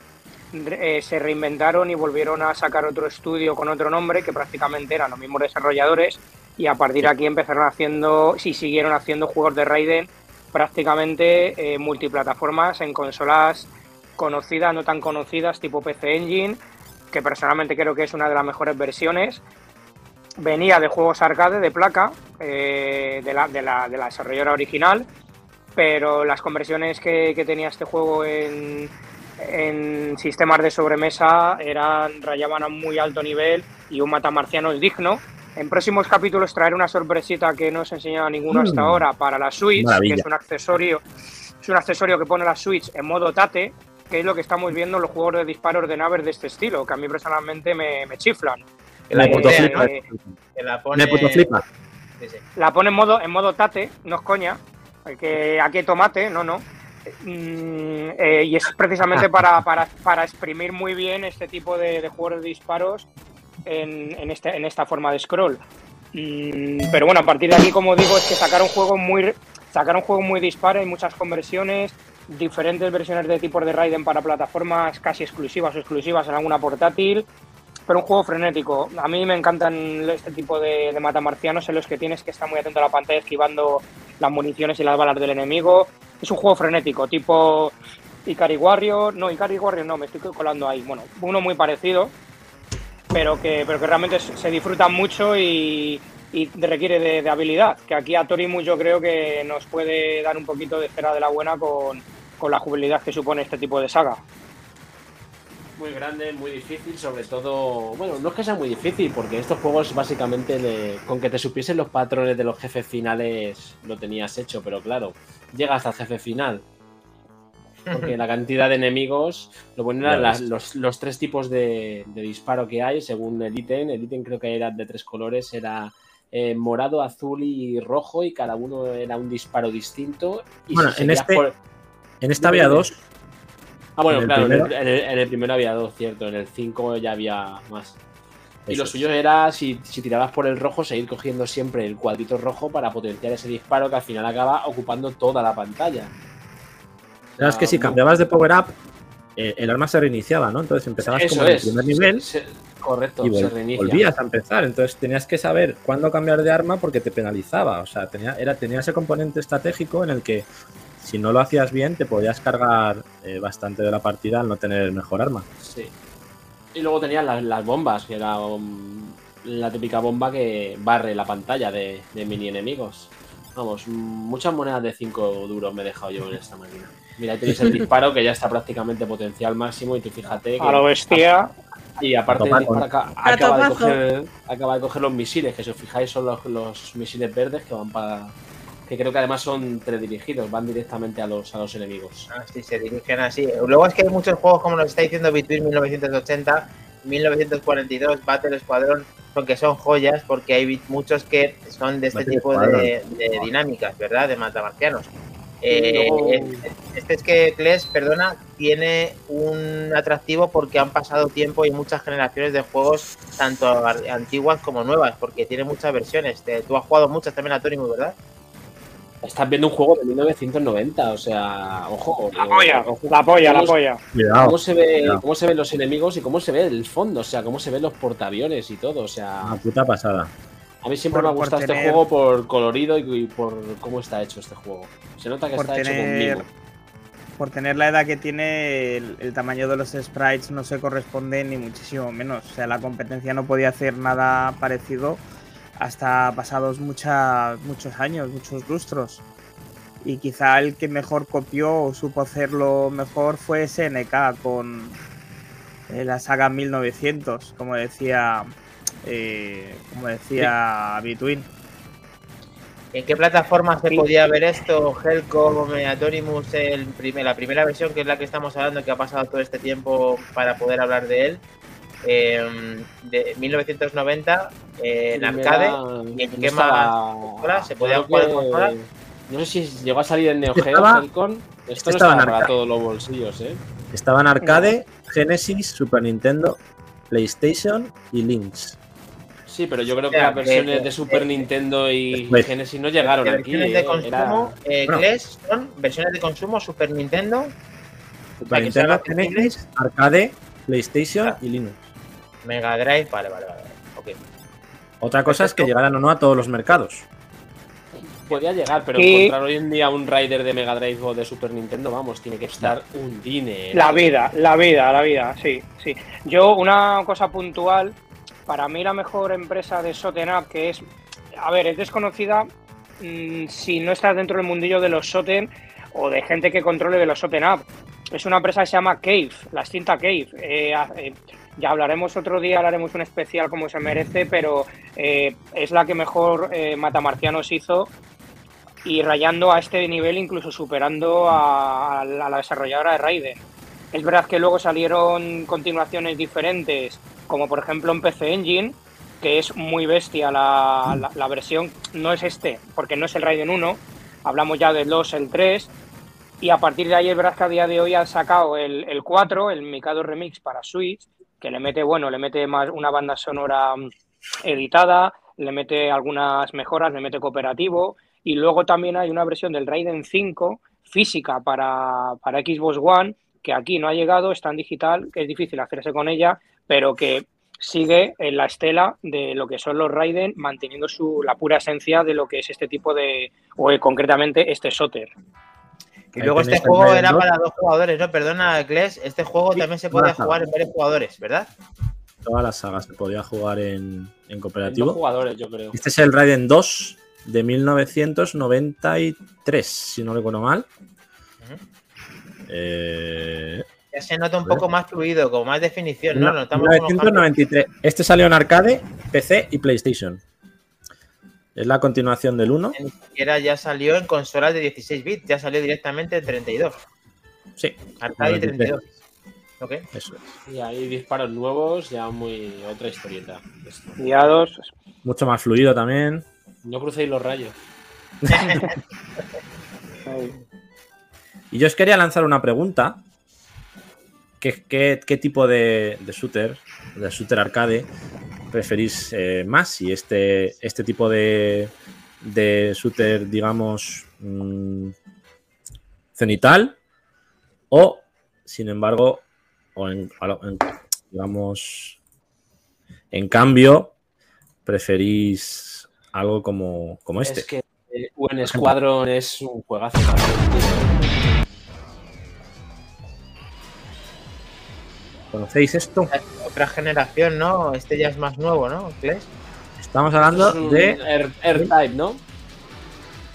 eh, se reinventaron y volvieron a sacar otro estudio con otro nombre, que prácticamente eran los mismos desarrolladores, y a partir de aquí empezaron haciendo, sí siguieron haciendo juegos de Raiden prácticamente eh, multiplataformas en consolas conocidas, no tan conocidas, tipo PC Engine, que personalmente creo que es una de las mejores versiones. Venía de juegos arcade de placa, eh, de, la, de, la, de la desarrolladora original, pero las conversiones que, que tenía este juego en, en sistemas de sobremesa eran rayaban a muy alto nivel y un matamarciano es digno. En próximos capítulos traeré una sorpresita que no os he enseñado a ninguno hasta Mm. ahora para la Switch, Maravilla. que es un accesorio, es un accesorio que pone la Switch en modo Tate, que es lo que estamos viendo en los juegos de disparos de naves de este estilo, que a mí personalmente me, me chiflan. La Eh, eh, Que la pone... Me puto flipa. Sí, sí. la pone en modo, en modo tate, no es coña, que aquí tomate, no, no. Mm, eh, y es precisamente para, [laughs] para, para exprimir muy bien este tipo de, de juegos de disparos en, en, este, en esta forma de scroll. Mm, pero bueno, a partir de aquí, como digo, es que sacar un juego muy sacar un juego muy disparo, hay muchas conversiones, diferentes versiones de tipos de Raiden para plataformas casi exclusivas o exclusivas en alguna portátil, pero un juego frenético. A mí me encantan este tipo de, matamarcianos en los que tienes que estar muy atento a la pantalla esquivando las municiones y las balas del enemigo. Es un juego frenético, tipo Ikari Warrior. No, Ikari Warrior no, me estoy colando ahí. Bueno, uno muy parecido, pero que, pero que realmente se disfruta mucho y, y requiere de, de habilidad. Que aquí a Torimu yo creo que nos puede dar un poquito de cera de la buena con, con la jubilidad que supone este tipo de saga. Muy grande, muy difícil, sobre todo. Bueno, no es que sea muy difícil, porque estos juegos básicamente le- con que te supiesen los patrones de los jefes finales lo tenías hecho, pero claro, llegas al jefe final. Porque la cantidad de enemigos, lo bueno eran los, los tres tipos de, de disparo que hay, según el ítem. El ítem creo que era de tres colores, era eh, morado, azul y rojo, y cada uno era un disparo distinto. Y Bueno, si en este- por- En esta había dos. Ah, bueno, En claro, en el, primero- en el- en el primero había dos, cierto. En el 5 ya había más. Y lo es. suyo era, si, si tirabas por el rojo, seguir cogiendo siempre el cuadrito rojo para potenciar ese disparo que al final acaba ocupando toda la pantalla. Sabes que si muy- cambiabas de power up, eh, el arma se reiniciaba, ¿no? Entonces empezabas Eso como en el es. primer nivel Se- se- correcto, y se reinicia. volvías a empezar. Entonces tenías que saber cuándo cambiar de arma porque te penalizaba. O sea, tenía, era, tenía ese componente estratégico en el que si no lo hacías bien te podías cargar eh, bastante de la partida al no tener el mejor arma. Sí. Y luego tenías las, las bombas, que era um, la típica bomba que barre la pantalla de, de mini enemigos. Vamos, muchas monedas de 5 duros me he dejado yo en esta máquina. Mira, ahí tenéis el [laughs] disparo que ya está prácticamente potencial máximo y tú fíjate que... A lo bestia. Y aparte disparo acaba, de coger, acaba de coger los misiles, que si os fijáis son los, los misiles verdes que van para... Que creo que además son teledirigidos, van directamente a los, a los enemigos. Ah, sí, se dirigen así. Luego es que hay muchos juegos, como nos está diciendo Between 1980, 1942, Battle Squadron, son que son joyas porque hay muchos que son de este Battle tipo de, de dinámicas, ¿verdad? De matamarcianos. Eh, luego- este es que Kles, perdona, tiene un atractivo porque han pasado tiempo y muchas generaciones de juegos, tanto antiguas como nuevas, porque tiene muchas versiones. Tú has jugado muchas también a Torimu, ¿verdad? Estás viendo un juego de 1990, o sea, ojo. La polla, ojo, la polla, la polla. Cuidado. Cómo se, ve, Cuidado. cómo se ven los enemigos y cómo se ve el fondo, o sea, cómo se ven los portaaviones y todo, o sea, Una puta pasada. a mí siempre Por- me ha gustado este tener- juego por colorido y, y por cómo está hecho este juego. Se nota que Por está hecho tener- mimo. Por tener la edad que tiene, el, el tamaño de los sprites no se corresponde ni muchísimo menos. O sea, la competencia no podía hacer nada parecido hasta pasados mucha- muchos años, muchos lustros. Y quizá el que mejor copió o supo hacerlo mejor fue SNK con eh, la saga 1900, como decía, eh, como decía Between. ¿En qué plataforma se Sí. podía ver esto? Helcom, Anonymous, el primer, la primera versión, que es la que estamos hablando, que ha pasado todo este tiempo para poder hablar de él. Eh, de 1990 eh, en Primera- arcade y en qué estaba- más se yo podía creo jugar en que-. No sé si llegó a salir en Neo Geo, Estaba- Helcon. Esto este no estaba en estaba para todos los bolsillos, ¿eh? Estaban arcade, Genesis, Super Nintendo, PlayStation y Lynx. Sí, pero yo creo O que sea, las versiones que- de Super que- Nintendo y Después. Genesis no llegaron aquí. versiones de ¿eh? consumo, Era- eh, Bueno. Son versiones de consumo Super Nintendo, Super Nintendo, Genesis, arcade, PlayStation Ah. y Linux. Mega Drive, vale, vale, vale. ok. Otra cosa es que llegaran o no a todos los mercados. Podía llegar, pero Y- encontrar hoy en día un Rider de Mega Drive o de Super Nintendo, vamos, tiene que estar un dinero. La vida, la vida, la vida, sí, sí. Yo, una cosa puntual, para mí la mejor empresa de Soten Up, que es, a ver, es desconocida mm, si no estás dentro del mundillo de los Soten o de gente que controle de los Soten Up. Es una empresa que se llama Cave, la extinta Cave. Eh, eh, ya hablaremos otro día, hablaremos un especial como se merece, pero eh, es la que mejor eh, Matamarcianos hizo y rayando a este nivel, incluso superando a, la desarrolladora de Raiden. Es verdad que luego salieron continuaciones diferentes, como por ejemplo en PC Engine, que es muy bestia la versión, no es este, porque no es el Raiden 1, hablamos ya del 2, el 3, y a partir de ahí es verdad que a día de hoy han sacado el, el 4, el Mikado Remix para Switch, que le mete, bueno, le mete más una banda sonora mm, editada, le mete algunas mejoras, le mete cooperativo, y luego también hay una versión del Raiden 5 física para, para Xbox One, que aquí no ha llegado, está en digital, que es difícil hacerse con ella, pero que sigue en la estela de lo que son los Raiden, manteniendo su, la pura esencia de lo que es este tipo de, o eh, concretamente este Soter. Y luego este juego era 2. para dos jugadores, ¿no? Perdona, Kles, este juego también se podía jugar en varios jugadores, ¿verdad? Todas las sagas se podía jugar en, en Dos cooperativo. jugadores, yo creo. Este es el Raiden 2 de 1993, si no recuerdo mal. Eh, Ya se nota un poco más fluido, con más definición, ¿no? no, cambios. 1993. Este salió en arcade, PC y PlayStation. Es la continuación del 1. Ni siquiera ya salió en consolas de 16 bits, ya salió directamente en 32. Sí, Arcade y 93. 32. Ok. eso es. Y ahí disparos nuevos, ya muy otra historieta. Guiados, Mucho más fluido también. No crucéis los rayos. [laughs] Y yo os quería lanzar una pregunta. ¿Qué, qué- qué tipo de, de shooter, de shooter arcade, preferís eh, más? Si este, este tipo de, de shooter, digamos, mm, cenital, o, sin embargo, o en, digamos, en cambio, preferís algo como, como este. Es que eh, UN Squadron es un juegazo. ¿Conocéis esto? Otra generación, ¿no? Este ya es más nuevo, ¿no? Kles? Estamos hablando Es un de R-Type, ¿no?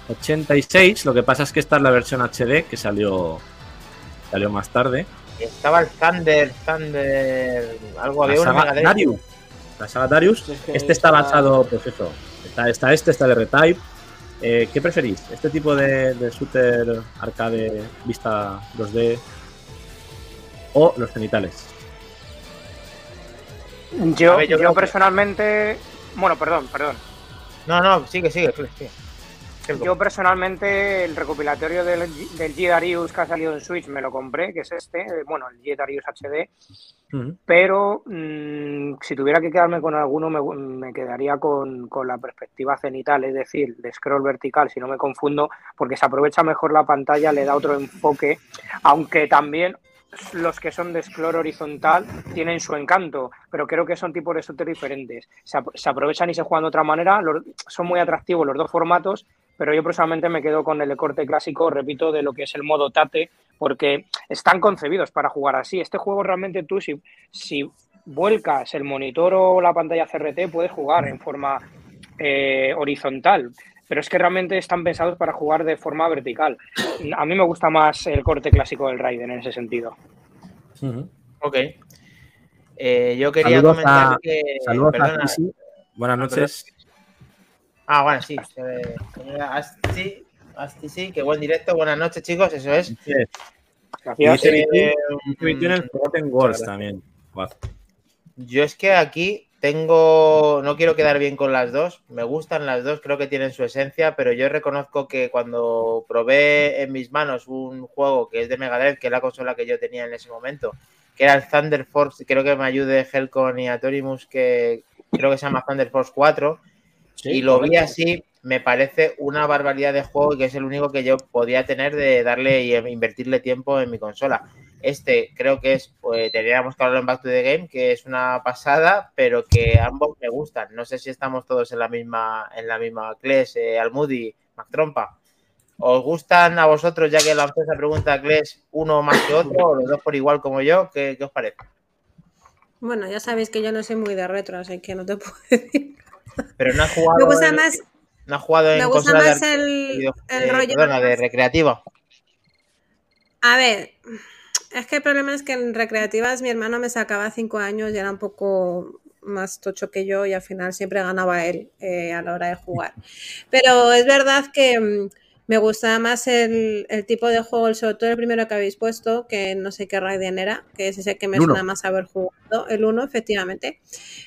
86, lo que pasa es que esta es la versión HD que salió salió más tarde. Estaba el Thunder, Thunder. Algo había una saga. Darius. La saga Darius. Es que Este está basado, pues eso. Está, está este, está el R-Type. Eh, ¿Qué preferís? ¿Este tipo de, de shooter arcade vista 2D o los genitales? Yo, ver, yo yo creo que- personalmente, bueno, perdón, perdón. No, no, sigue, sigue, sigue. Yo personalmente el recopilatorio del, del G Darius que ha salido en Switch me lo compré, que es este, eh, bueno, el G Darius HD, pero mm, si tuviera que quedarme con alguno me, me quedaría con, con la perspectiva cenital, es decir, de scroll vertical, si no me confundo, porque se aprovecha mejor la pantalla, le da otro enfoque, aunque también los que son de scroll horizontal tienen su encanto, pero creo que son tipos de shooter diferentes. Se, ap- se aprovechan y se juegan de otra manera, son muy atractivos los dos formatos, pero yo personalmente me quedo con el corte clásico, repito, de lo que es el modo Tate, porque están concebidos para jugar así. Este juego realmente tú, si, si vuelcas el monitor o la pantalla CRT, puedes jugar en forma eh, horizontal. Pero es que realmente están pensados para jugar de forma vertical. A mí me gusta más el corte clásico del Raiden en ese sentido. Ujú. Ok. Eh, yo quería Saludos comentar a- que. Saludos a perdona. Kisi. Buenas Ah, noches. Ah, bueno, sí. eh, Asti, Asti, sí, qué buen directo. Buenas noches, chicos, eso es. Y Gracias. dice Eh, que Forgotten Wars también. Yo es que aquí tengo, no quiero quedar bien con las dos, me gustan las dos, creo que tienen su esencia, pero yo reconozco que cuando probé en mis manos un juego que es de Mega Drive, que es la consola que yo tenía en ese momento, que era el Thunder Force, creo que me ayude Helcon y Atorimus, que creo que se llama Thunder Force 4, y lo vi así, me parece una barbaridad de juego y que es el único que yo podía tener de darle y invertirle tiempo en mi consola. Este creo que es, pues tendríamos que hablarlo en Back to the Game, que es una pasada, pero que ambos me gustan. No sé si estamos todos en la misma, en la misma Kles, eh, Almudi, Mac Trompa. ¿Os gustan a vosotros, ya que lancé esa pregunta a Kles, uno más que otro, o los dos por igual como yo? ¿Qué, qué os parece? Bueno, ya sabéis que yo no soy muy de retro, así que no te [laughs] puedo decir. Pero no has jugado, Me gusta en, más, no has jugado en me gusta de más el eh, rollo. perdona, de recreativa. A ver, es que el problema es que en recreativas mi hermano me sacaba cinco años y era un poco más tocho que yo y al final siempre ganaba él eh, a la hora de jugar. [laughs] Pero es verdad que mm, me gustaba más el, el tipo de juego, sobre todo el primero que habéis puesto, que no sé qué Raiden era, que es ese que me suena más haber jugado, el 1, efectivamente.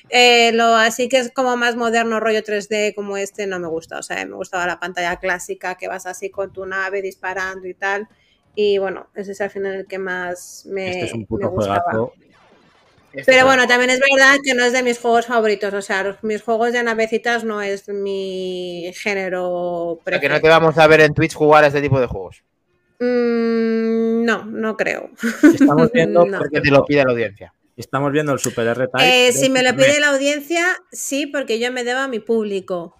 Eh, lo así que es como más moderno, rollo 3D como este, no me gusta. O sea, me gustaba la pantalla clásica, que vas así con tu nave disparando y tal. Y bueno, ese es al final el que más me, Este es un me puto gustaba. juegazo. Pero bueno, también es verdad que no es de mis juegos favoritos. O sea, los- mis juegos de navecitas no es mi género O sea, que preferido. no te vamos a ver en Twitch jugar a este tipo de juegos. Mm, no, no creo. Estamos viendo, [laughs] No. Porque te lo pide la audiencia. estamos viendo el Super R-Type. Eh, si me lo pide la audiencia, sí, porque yo me debo a mi público.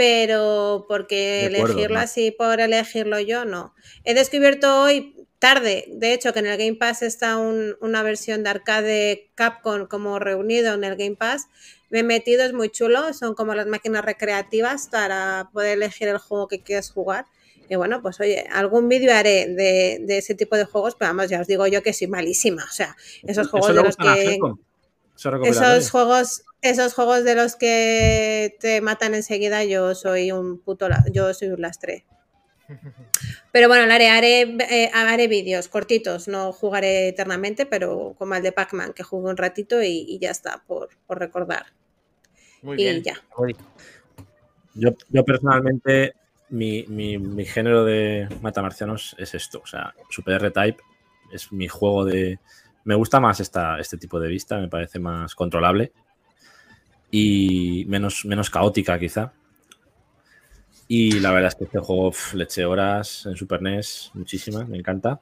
Pero porque acuerdo, elegirlo ¿no? así por elegirlo yo, no. He descubierto hoy, tarde, de hecho, que en el Game Pass está un- una versión de arcade Capcom como reunido en el Game Pass. Me he metido, es muy chulo, son como las máquinas recreativas para poder elegir el juego que quieras jugar. Y bueno, pues oye, algún vídeo haré de, de ese tipo de juegos, pero vamos, ya os digo yo que soy malísima. O sea, esos Eso juegos de los que esos juegos, esos juegos de los que te matan enseguida, yo soy un puto, yo soy un lastre. [laughs] Pero bueno, haré, haré, eh, haré vídeos cortitos, no jugaré eternamente, pero como el de Pac-Man, que jugué un ratito y, y ya está, por, por recordar. Muy Y bien. ya. Yo, yo personalmente, mi, mi- mi género de matamarcianos es esto. O sea, Super R-Type es mi juego de. Me gusta más esta, este tipo de vista, me parece más controlable y menos, menos caótica, quizá. Y la verdad es que este juego pf, le horas en Super NES, muchísimas, me encanta.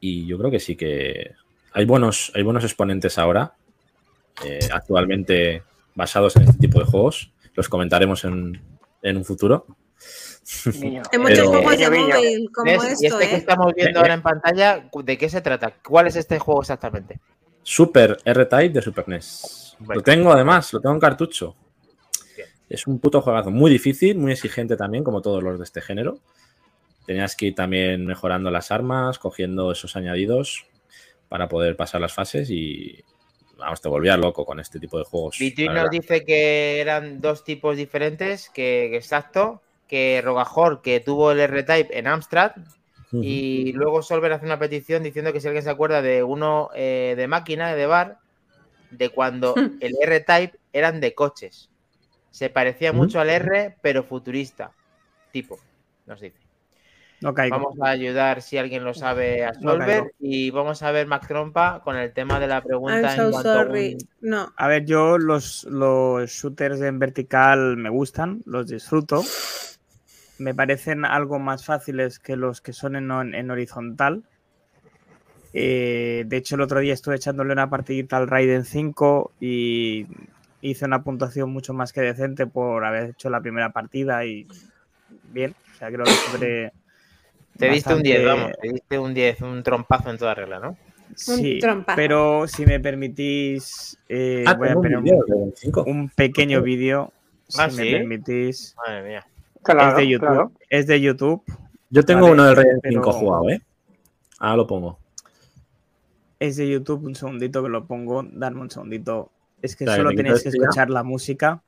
Y yo creo que sí que hay buenos, hay buenos exponentes ahora, eh, actualmente basados en este tipo de juegos. Los comentaremos en, en un futuro. Niño. Hay muchos juegos de móvil como ¿Ves? Y esto, este que ¿eh? estamos viendo ahora en pantalla, ¿de qué se trata? ¿Cuál es este juego exactamente? Super R-Type de Super NES. Lo tengo además, lo tengo en cartucho. Bien. Es un puto juegazo, muy difícil, muy exigente también, como todos los de este género. Tenías que ir también mejorando las armas, cogiendo esos añadidos para poder pasar las fases y vamos, te volvía loco con este tipo de juegos. La nos dice que eran dos tipos diferentes, que, que exacto, que Rogajor, que tuvo el R-Type en Amstrad, y luego Solver hace una petición diciendo que si alguien se acuerda de uno eh, de máquina, de bar, de cuando el R-Type eran de coches. Se parecía mucho al R, pero futurista. Tipo, nos dice. No. Vamos a ayudar si alguien lo sabe a Solver y vamos a ver Mac Trompa con el tema de la pregunta I'm en so cuanto a un- sorry. No. A ver, yo los, los shooters en vertical me gustan, los disfruto. Me parecen algo más fáciles que los que son en, en horizontal. Eh, de hecho, el otro día estuve echándole una partidita al Raiden 5 y hice una puntuación mucho más que decente por haber hecho la primera partida y bien. O sea, creo que sobre. Te diste un 10, bastante- vamos, te diste un 10, un trompazo en toda regla, ¿no? Sí, trompazo. pero si me permitís, eh, Ah, voy a poner un, vídeo de 25. un pequeño vídeo, si Ah, me ¿sí? permitís. Madre mía. Claro, es de YouTube. claro. Es de YouTube. Yo tengo Vale, uno del pero- 5 jugado, ¿eh? Ahora lo pongo. Es de YouTube. Un segundito que lo pongo. Darme un segundito. Es que solo tenéis que escuchar la música.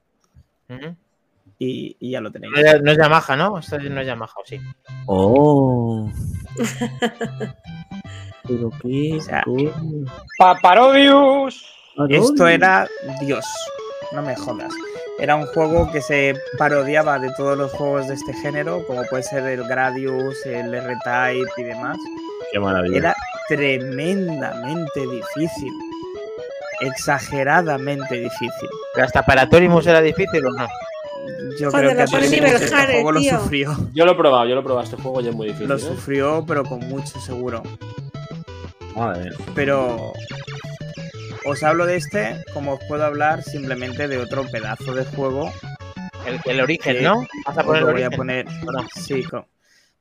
Y, y ya lo tenéis. No es- no es Yamaha, ¿no? Esto no es Yamaha, ¿o sí. Oh. [laughs] Pero qué. O sea, coño. Paparodius. Esto era Dios, no me jodas. Era un juego que se parodiaba de todos los juegos de este género, como puede ser el Gradius, el R-Type y demás. Qué maravilla. Era tremendamente difícil. Exageradamente difícil. Pero hasta para Torimus era difícil o no. Yo Joder, creo que lo nivel este juego lo sufrió. Yo lo he probado, yo lo he probado. Este juego ya es muy difícil. Lo ¿eh? sufrió, pero con mucho seguro. Madre mía. Pero os hablo de este como os puedo hablar simplemente de otro pedazo de juego. El, el origen, ¿no? Vas a os poner lo voy a poner. Sí,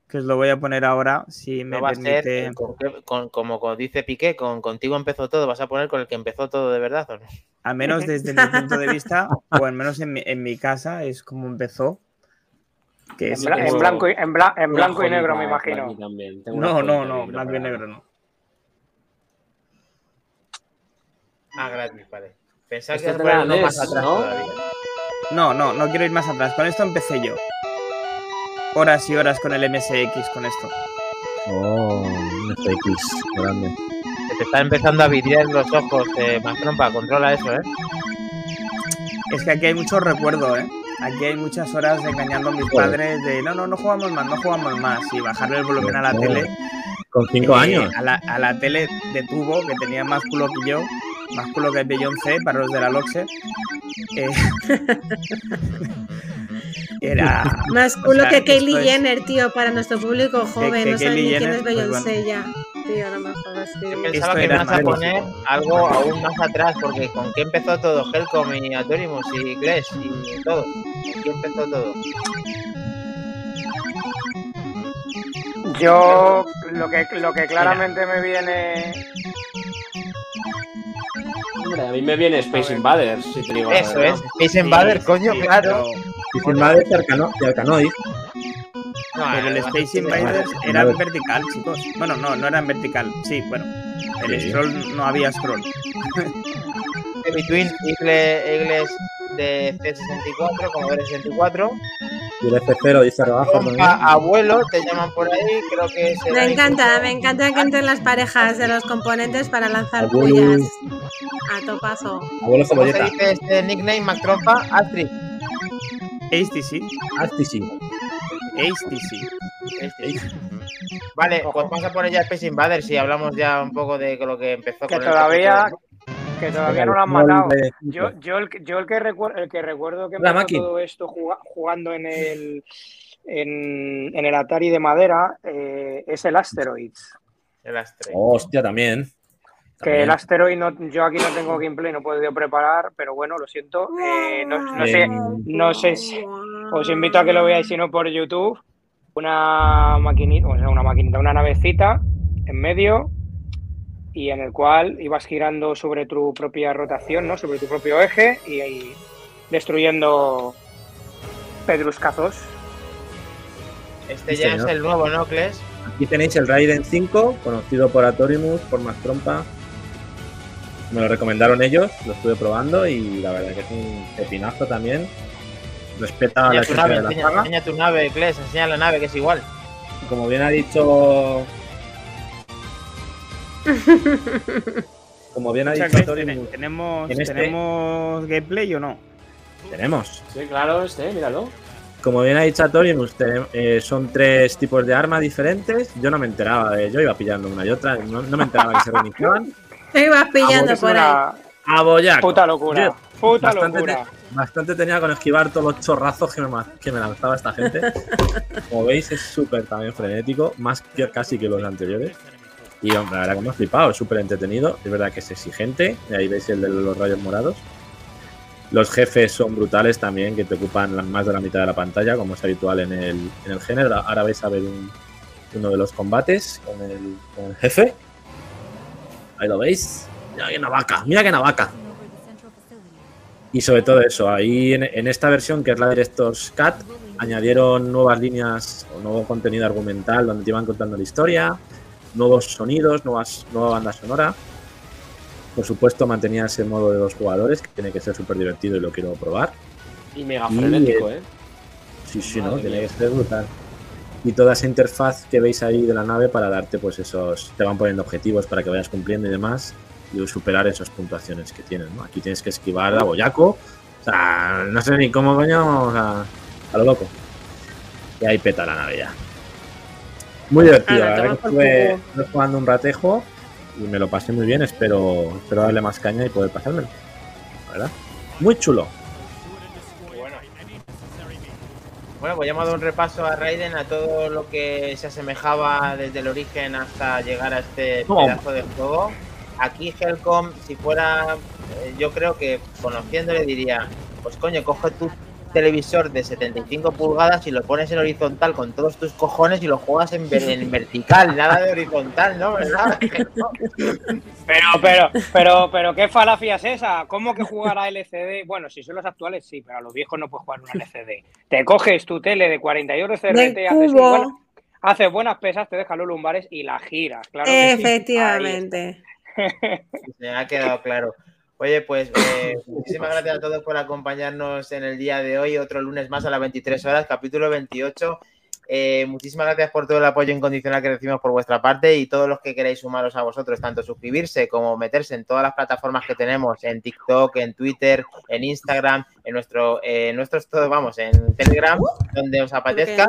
que os lo voy a poner ahora, si me No va a ser permite. con- con- como, dice Piqué, con contigo empezó todo. ¿Vas a poner con el que empezó todo de verdad o no? Al menos desde mi punto de vista, o al menos en mi, en mi casa, es como empezó. Que En, es, bla- es- en blanco y, en, bla- en Una blanco y negro, me imagino. también. Tengo No, no, no, blanco y negro no. Ah, gratis, vale. Pensaba que Esto ibas a te poner la uno más atrás ¿no? todavía. No, no, no quiero ir más atrás. Con esto empecé yo. Horas y horas con el MSX con esto. Oh, FX grande. Que te están empezando a vidriar los ojos, eh, más trompa. Controla eso, ¿eh? Es que aquí hay mucho recuerdo, ¿eh? Aquí hay muchas horas engañando a mis Joder. padres de no, no, no jugamos más, no jugamos más. Y bajarle el volumen a la Joder. tele. Con cinco eh, años. A la, a la tele de tubo, que tenía más culo que yo. Más culo que Beyoncé, para los de la Loxe. Eh, [laughs] era. Más o culo sea, que Kylie Jenner, tío, para nuestro público joven. que no saben ni quién es pues Beyoncé ya. Tío, no me jodas, tío. Yo pensaba Esto que ibas a poner algo aún más atrás, porque ¿con qué empezó todo? Helcom y Atorimus y Glass y todo. ¿Con qué empezó todo? Yo lo que, lo que claramente me viene. Hombre, a mí me viene Space Invaders, si te digo Eso es. Space Invader, Sí, coño, sí, claro. pero- Dicen madre de Arcano- de Arcanoid. No, Pero el además, Space Invaders era en vertical, chicos. Bueno, no, no era en vertical. Sí, bueno. El Sí. scroll no había scroll. [laughs] Between Eagle, Eagles de C64, como de 64. Y el F0 dice abajo también. Abuelo, te llaman por ahí, creo que es. Me encanta, me encanta que entren las parejas de los componentes para lanzar pullas a topazo. Abuelo ¿Cómo se cebolleta. dice este nickname, Mac Trompa? Astrid. Astisi. HTC. Este. Vale, pues vamos a poner ya Space Invaders y hablamos ya un poco de lo que empezó Que con el todavía, juego. Que todavía no lo han matado. Yo, yo, el, que- yo el, que recuerdo, el que recuerdo que empezó todo esto juga- jugando en el, en, en el Atari de madera eh, es el Asteroids. El Astrid. Oh, hostia, también. Que También. el Asteroid, no, yo aquí no tengo gameplay, no he podido preparar, pero bueno, lo siento. Eh, no, no sé, no sé si- os invito a que lo veáis, si no por YouTube. Una maquinita, o sea, una maquinita, una navecita en medio y en el cual ibas girando sobre tu propia rotación, ¿no? Sobre tu propio eje y, ahí destruyendo pedruscazos. Este Sí, ya señor. es el nuevo, ¿no, Kles? Aquí tenéis el Raiden 5, conocido por Atorimus, por Max Trompa. Me lo recomendaron ellos, lo estuve probando y la verdad que es un pepinazo también. Respeta la Enseña tu esencia nave, de la enseña, saga. enseña tu nave, Kles, enseña la nave, que es igual. Como bien ha dicho. [laughs] Como bien ha O sea, dicho Atorimus, ¿Tenemos, en este- ¿Tenemos gameplay o no? tenemos. Sí, claro, este, míralo. Como bien ha dicho Atorimus, te- eh, son tres tipos de armas diferentes. Yo no me enteraba de Yo iba pillando una y otra. No, no me enteraba que se reiniciaban. [laughs] Te ibas pillando por ahí. ¡A boyaco! puta locura. Yo- Puta bastante, locura. te- bastante tenía con esquivar todos los chorrazos que me, que me lanzaba esta gente. [laughs] Como veis, es súper también frenético, más que casi que los anteriores. Y hombre, verdad que ha flipado, es súper entretenido. Es verdad que es exigente, ahí veis el de los rayos morados. Los jefes son brutales también, que te ocupan más de la mitad de la pantalla, como es habitual en el, en el género. Ahora vais a ver un- uno de los combates con el, con el jefe. Ahí lo veis. Mira qué navaca, mira qué navaca. Y sobre todo eso, ahí en, en esta versión que es la Director's Cut, añadieron nuevas líneas o nuevo contenido argumental donde te iban contando la historia, nuevos sonidos, nuevas, nueva banda sonora. Por supuesto, mantenía ese modo de dos jugadores que tiene que ser súper divertido y lo quiero probar. Y mega Y, frenético, ¿eh? Sí, sí, ¿no? Tiene que ser brutal. Y toda esa interfaz que veis ahí de la nave para darte, pues esos. Te van poniendo objetivos para que vayas cumpliendo y demás. Y superar esas puntuaciones que tienes, ¿no? Aquí tienes que esquivar a Boyaco. O sea, no sé ni cómo coño. Sea, a lo loco. Y ahí peta la nave ya. Muy divertido, la verdad que estuve, jugando un ratejo y me lo pasé muy bien. Espero, espero darle más caña y poder pasármelo. La verdad. Muy chulo. Bueno, pues ya hemos dado un repaso a Raiden, a todo lo que se asemejaba desde el origen hasta llegar a este pedazo de juego. Aquí Helcom, si fuera, eh, yo creo que conociéndole diría, pues coño, coge tu televisor de 75 pulgadas y lo pones en horizontal con todos tus cojones y lo juegas en, ver- en vertical, nada de horizontal, ¿no? ¿Verdad? Pero, pero, pero, pero, ¿qué falacia es esa? ¿Cómo que jugar a LCD? Bueno, si son los actuales, sí, pero a los viejos no puedes jugar una LCD. Te coges tu tele de 48 CRT, De haces, buenas, haces buenas pesas, te dejas los lumbares y la giras, claro. que sí. Efectivamente. [laughs] Me ha quedado claro. Oye, pues eh, [laughs] muchísimas gracias a todos por acompañarnos en el día de hoy, otro lunes más a las 23 horas, capítulo 28. Eh, muchísimas gracias por todo el apoyo incondicional que recibimos por vuestra parte y todos los que queráis sumaros a vosotros, tanto suscribirse como meterse en todas las plataformas que tenemos, en TikTok, en Twitter, en Instagram, en nuestro, eh, nuestros todos, vamos, en Telegram, donde os apetezca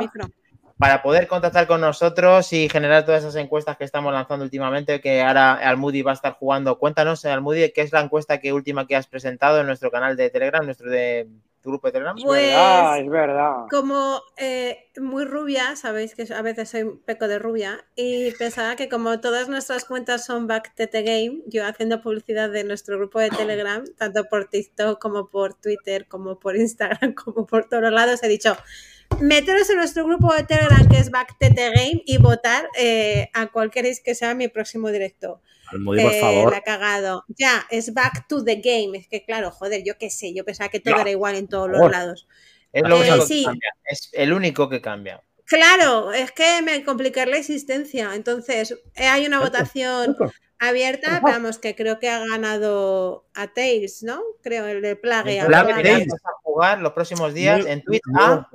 para poder contactar con nosotros y generar todas esas encuestas que estamos lanzando últimamente, que ahora Almudi va a estar jugando. Cuéntanos, Almudi, ¿qué es la encuesta que última que has presentado en nuestro canal de Telegram, nuestro de tu grupo de Telegram? Pues, verdad, es verdad. Como eh, muy rubia, sabéis que a veces soy un peco de rubia, y pensaba que como todas nuestras cuentas son BackTT Game, yo haciendo publicidad de nuestro grupo de Telegram, tanto por TikTok como por Twitter, como por Instagram, [laughs] como por todos lados, he dicho, meteros en nuestro grupo de Telegram que es BackTT Game y votar eh, a cual queréis que sea mi próximo directo. Almudi, por Eh, favor. La ha cagado. Ya, es back to the game. Es que, claro, joder, yo qué sé, yo pensaba que todo era igual en todos los lados. Es lo Eh, único sí. que cambia. Es el único que cambia. Claro, es que me complica la existencia. Entonces, eh, hay una votación abierta, vamos, que creo que ha ganado a Tails, ¿no? Creo, el de Plague. Plague a jugar los próximos días en Twitch a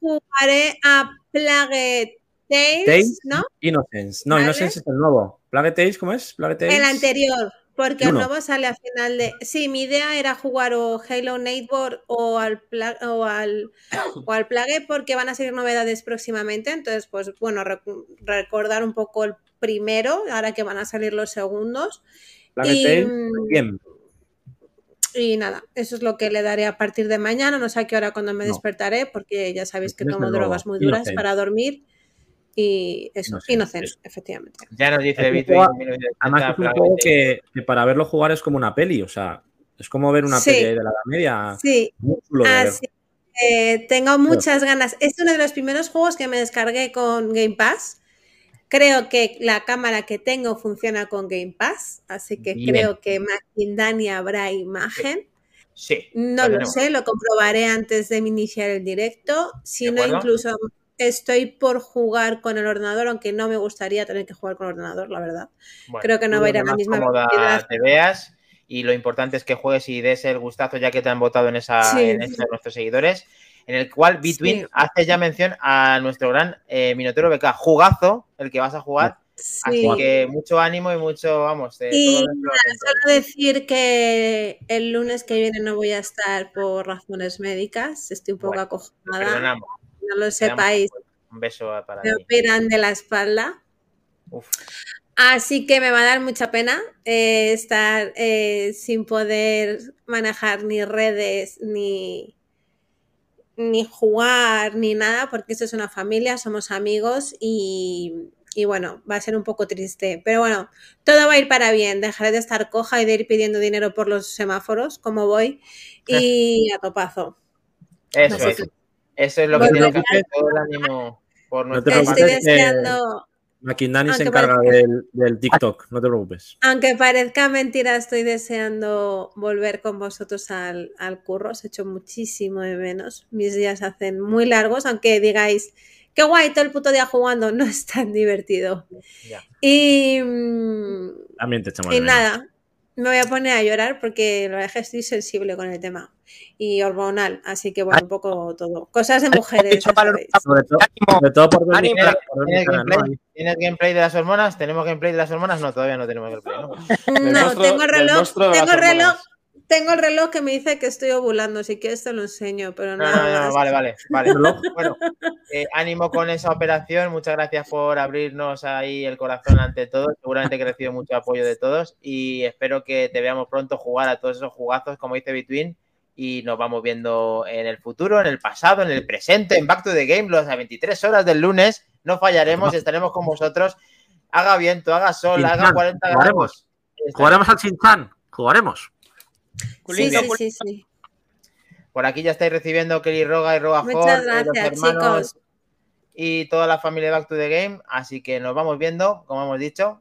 Jugaré a Plague Tales, Tales ¿no? Innocence. No, Vale. Innocence es el nuevo. Plague Tales, ¿cómo es? Plague Tales. El anterior, porque el nuevo sale a final de. Sí, mi idea era jugar o Halo Nightboard o al, Pla- o al, o al Plague, porque van a salir novedades próximamente. Entonces, pues bueno, rec- recordar un poco el primero, ahora que van a salir los segundos. Y, mm, Bien. Y nada, eso es lo que le daré a partir de mañana. No sé a qué hora cuando me No. despertaré, porque ya sabéis que tomo drogas muy duras para dormir. Y eso, Innocent, eso. efectivamente. Ya nos dice 1980, Además, es un Plague juego Tales. que, que para verlo jugar es como una peli. O sea, es como ver una Sí. peli de la Edad Media. Sí. Así tengo muchas ganas. Es uno de los primeros juegos que me descargué con Game Pass. Creo que la cámara que tengo funciona con Game Pass, así que Bien. creo que Maquindani habrá imagen. Sí. No lo tenemos. sé, lo comprobaré antes de iniciar el directo. Si ¿De no, incluso estoy por jugar con el ordenador, aunque no me gustaría tener que jugar con el ordenador, la verdad. Bueno, Creo que no va a ir a la misma velocidad. te veas y lo importante es que juegues y des el gustazo ya que te han votado en esa Sí. en nuestros seguidores en el cual Bitwin Sí. hace ya mención a nuestro gran eh, Minotero BK jugazo el que vas a jugar así Sí. que mucho ánimo y mucho vamos eh, Y todo nada, solo decir que el lunes que viene no voy a estar por razones médicas. Estoy un poco Bueno, acojonada. No lo sepáis. un beso para Me ti operan de la espalda. Uf. Así que me va a dar mucha pena eh, estar eh, sin poder manejar ni redes, ni, ni jugar, ni nada, porque esto es una familia, somos amigos y, y bueno, va a ser un poco triste. Pero bueno, todo va a ir para bien. Dejaré de estar coja y de ir pidiendo dinero por los semáforos, como voy, y [laughs] a topazo. eso Así es que eso es lo que Bueno, tiene que hacer todo el ánimo por No te nuestra estoy se encarga parezca- del, del TikTok, no te preocupes. Aunque parezca mentira, estoy deseando volver con vosotros al, al curro. Os echo muchísimo de menos. Mis días se hacen muy largos, aunque digáis, qué guay todo el puto día jugando, [laughs] no es tan divertido. Ya. Y, mm, También te echamos y de menos. nada, me voy a poner a llorar porque la verdad es que estoy sensible con el tema. Y hormonal, así que bueno, un poco todo. Cosas de mujeres. Sobre todo, sobre todo por ver mi ¿Tienes, cara, por ver mi tienes cara, ¿no? gameplay? ¿Tienes gameplay de las hormonas? ¿Tenemos gameplay de las hormonas? No, todavía no tenemos gameplay. ¿no? Del No, monstruo- tengo el reloj, tengo el reloj, hormonas. Tengo el reloj que me dice que estoy ovulando, si quieres te lo enseño, pero No, no, no, más. vale, vale, vale. [laughs] Bueno, eh, ánimo con esa operación. Muchas gracias por abrirnos ahí el corazón ante todos. Seguramente que he recibido mucho apoyo de todos y espero que te veamos pronto jugar a todos esos jugazos, como dice Between, y nos vamos viendo en el futuro, en el pasado, en el presente, en Back to the Game, las 23 horas del lunes. No fallaremos, estaremos con vosotros. Haga viento, haga sol, haga Chin-chan, 40 grados. jugaremos. Jugaremos al Chin-Chan. Jugaremos. Sí, sí, sí, sí. Por aquí ya estáis recibiendo Kelly Roga y Roga Muchas eh, los hermanos chicos. y toda la familia de Back to the Game. Así que nos vamos viendo, como hemos dicho.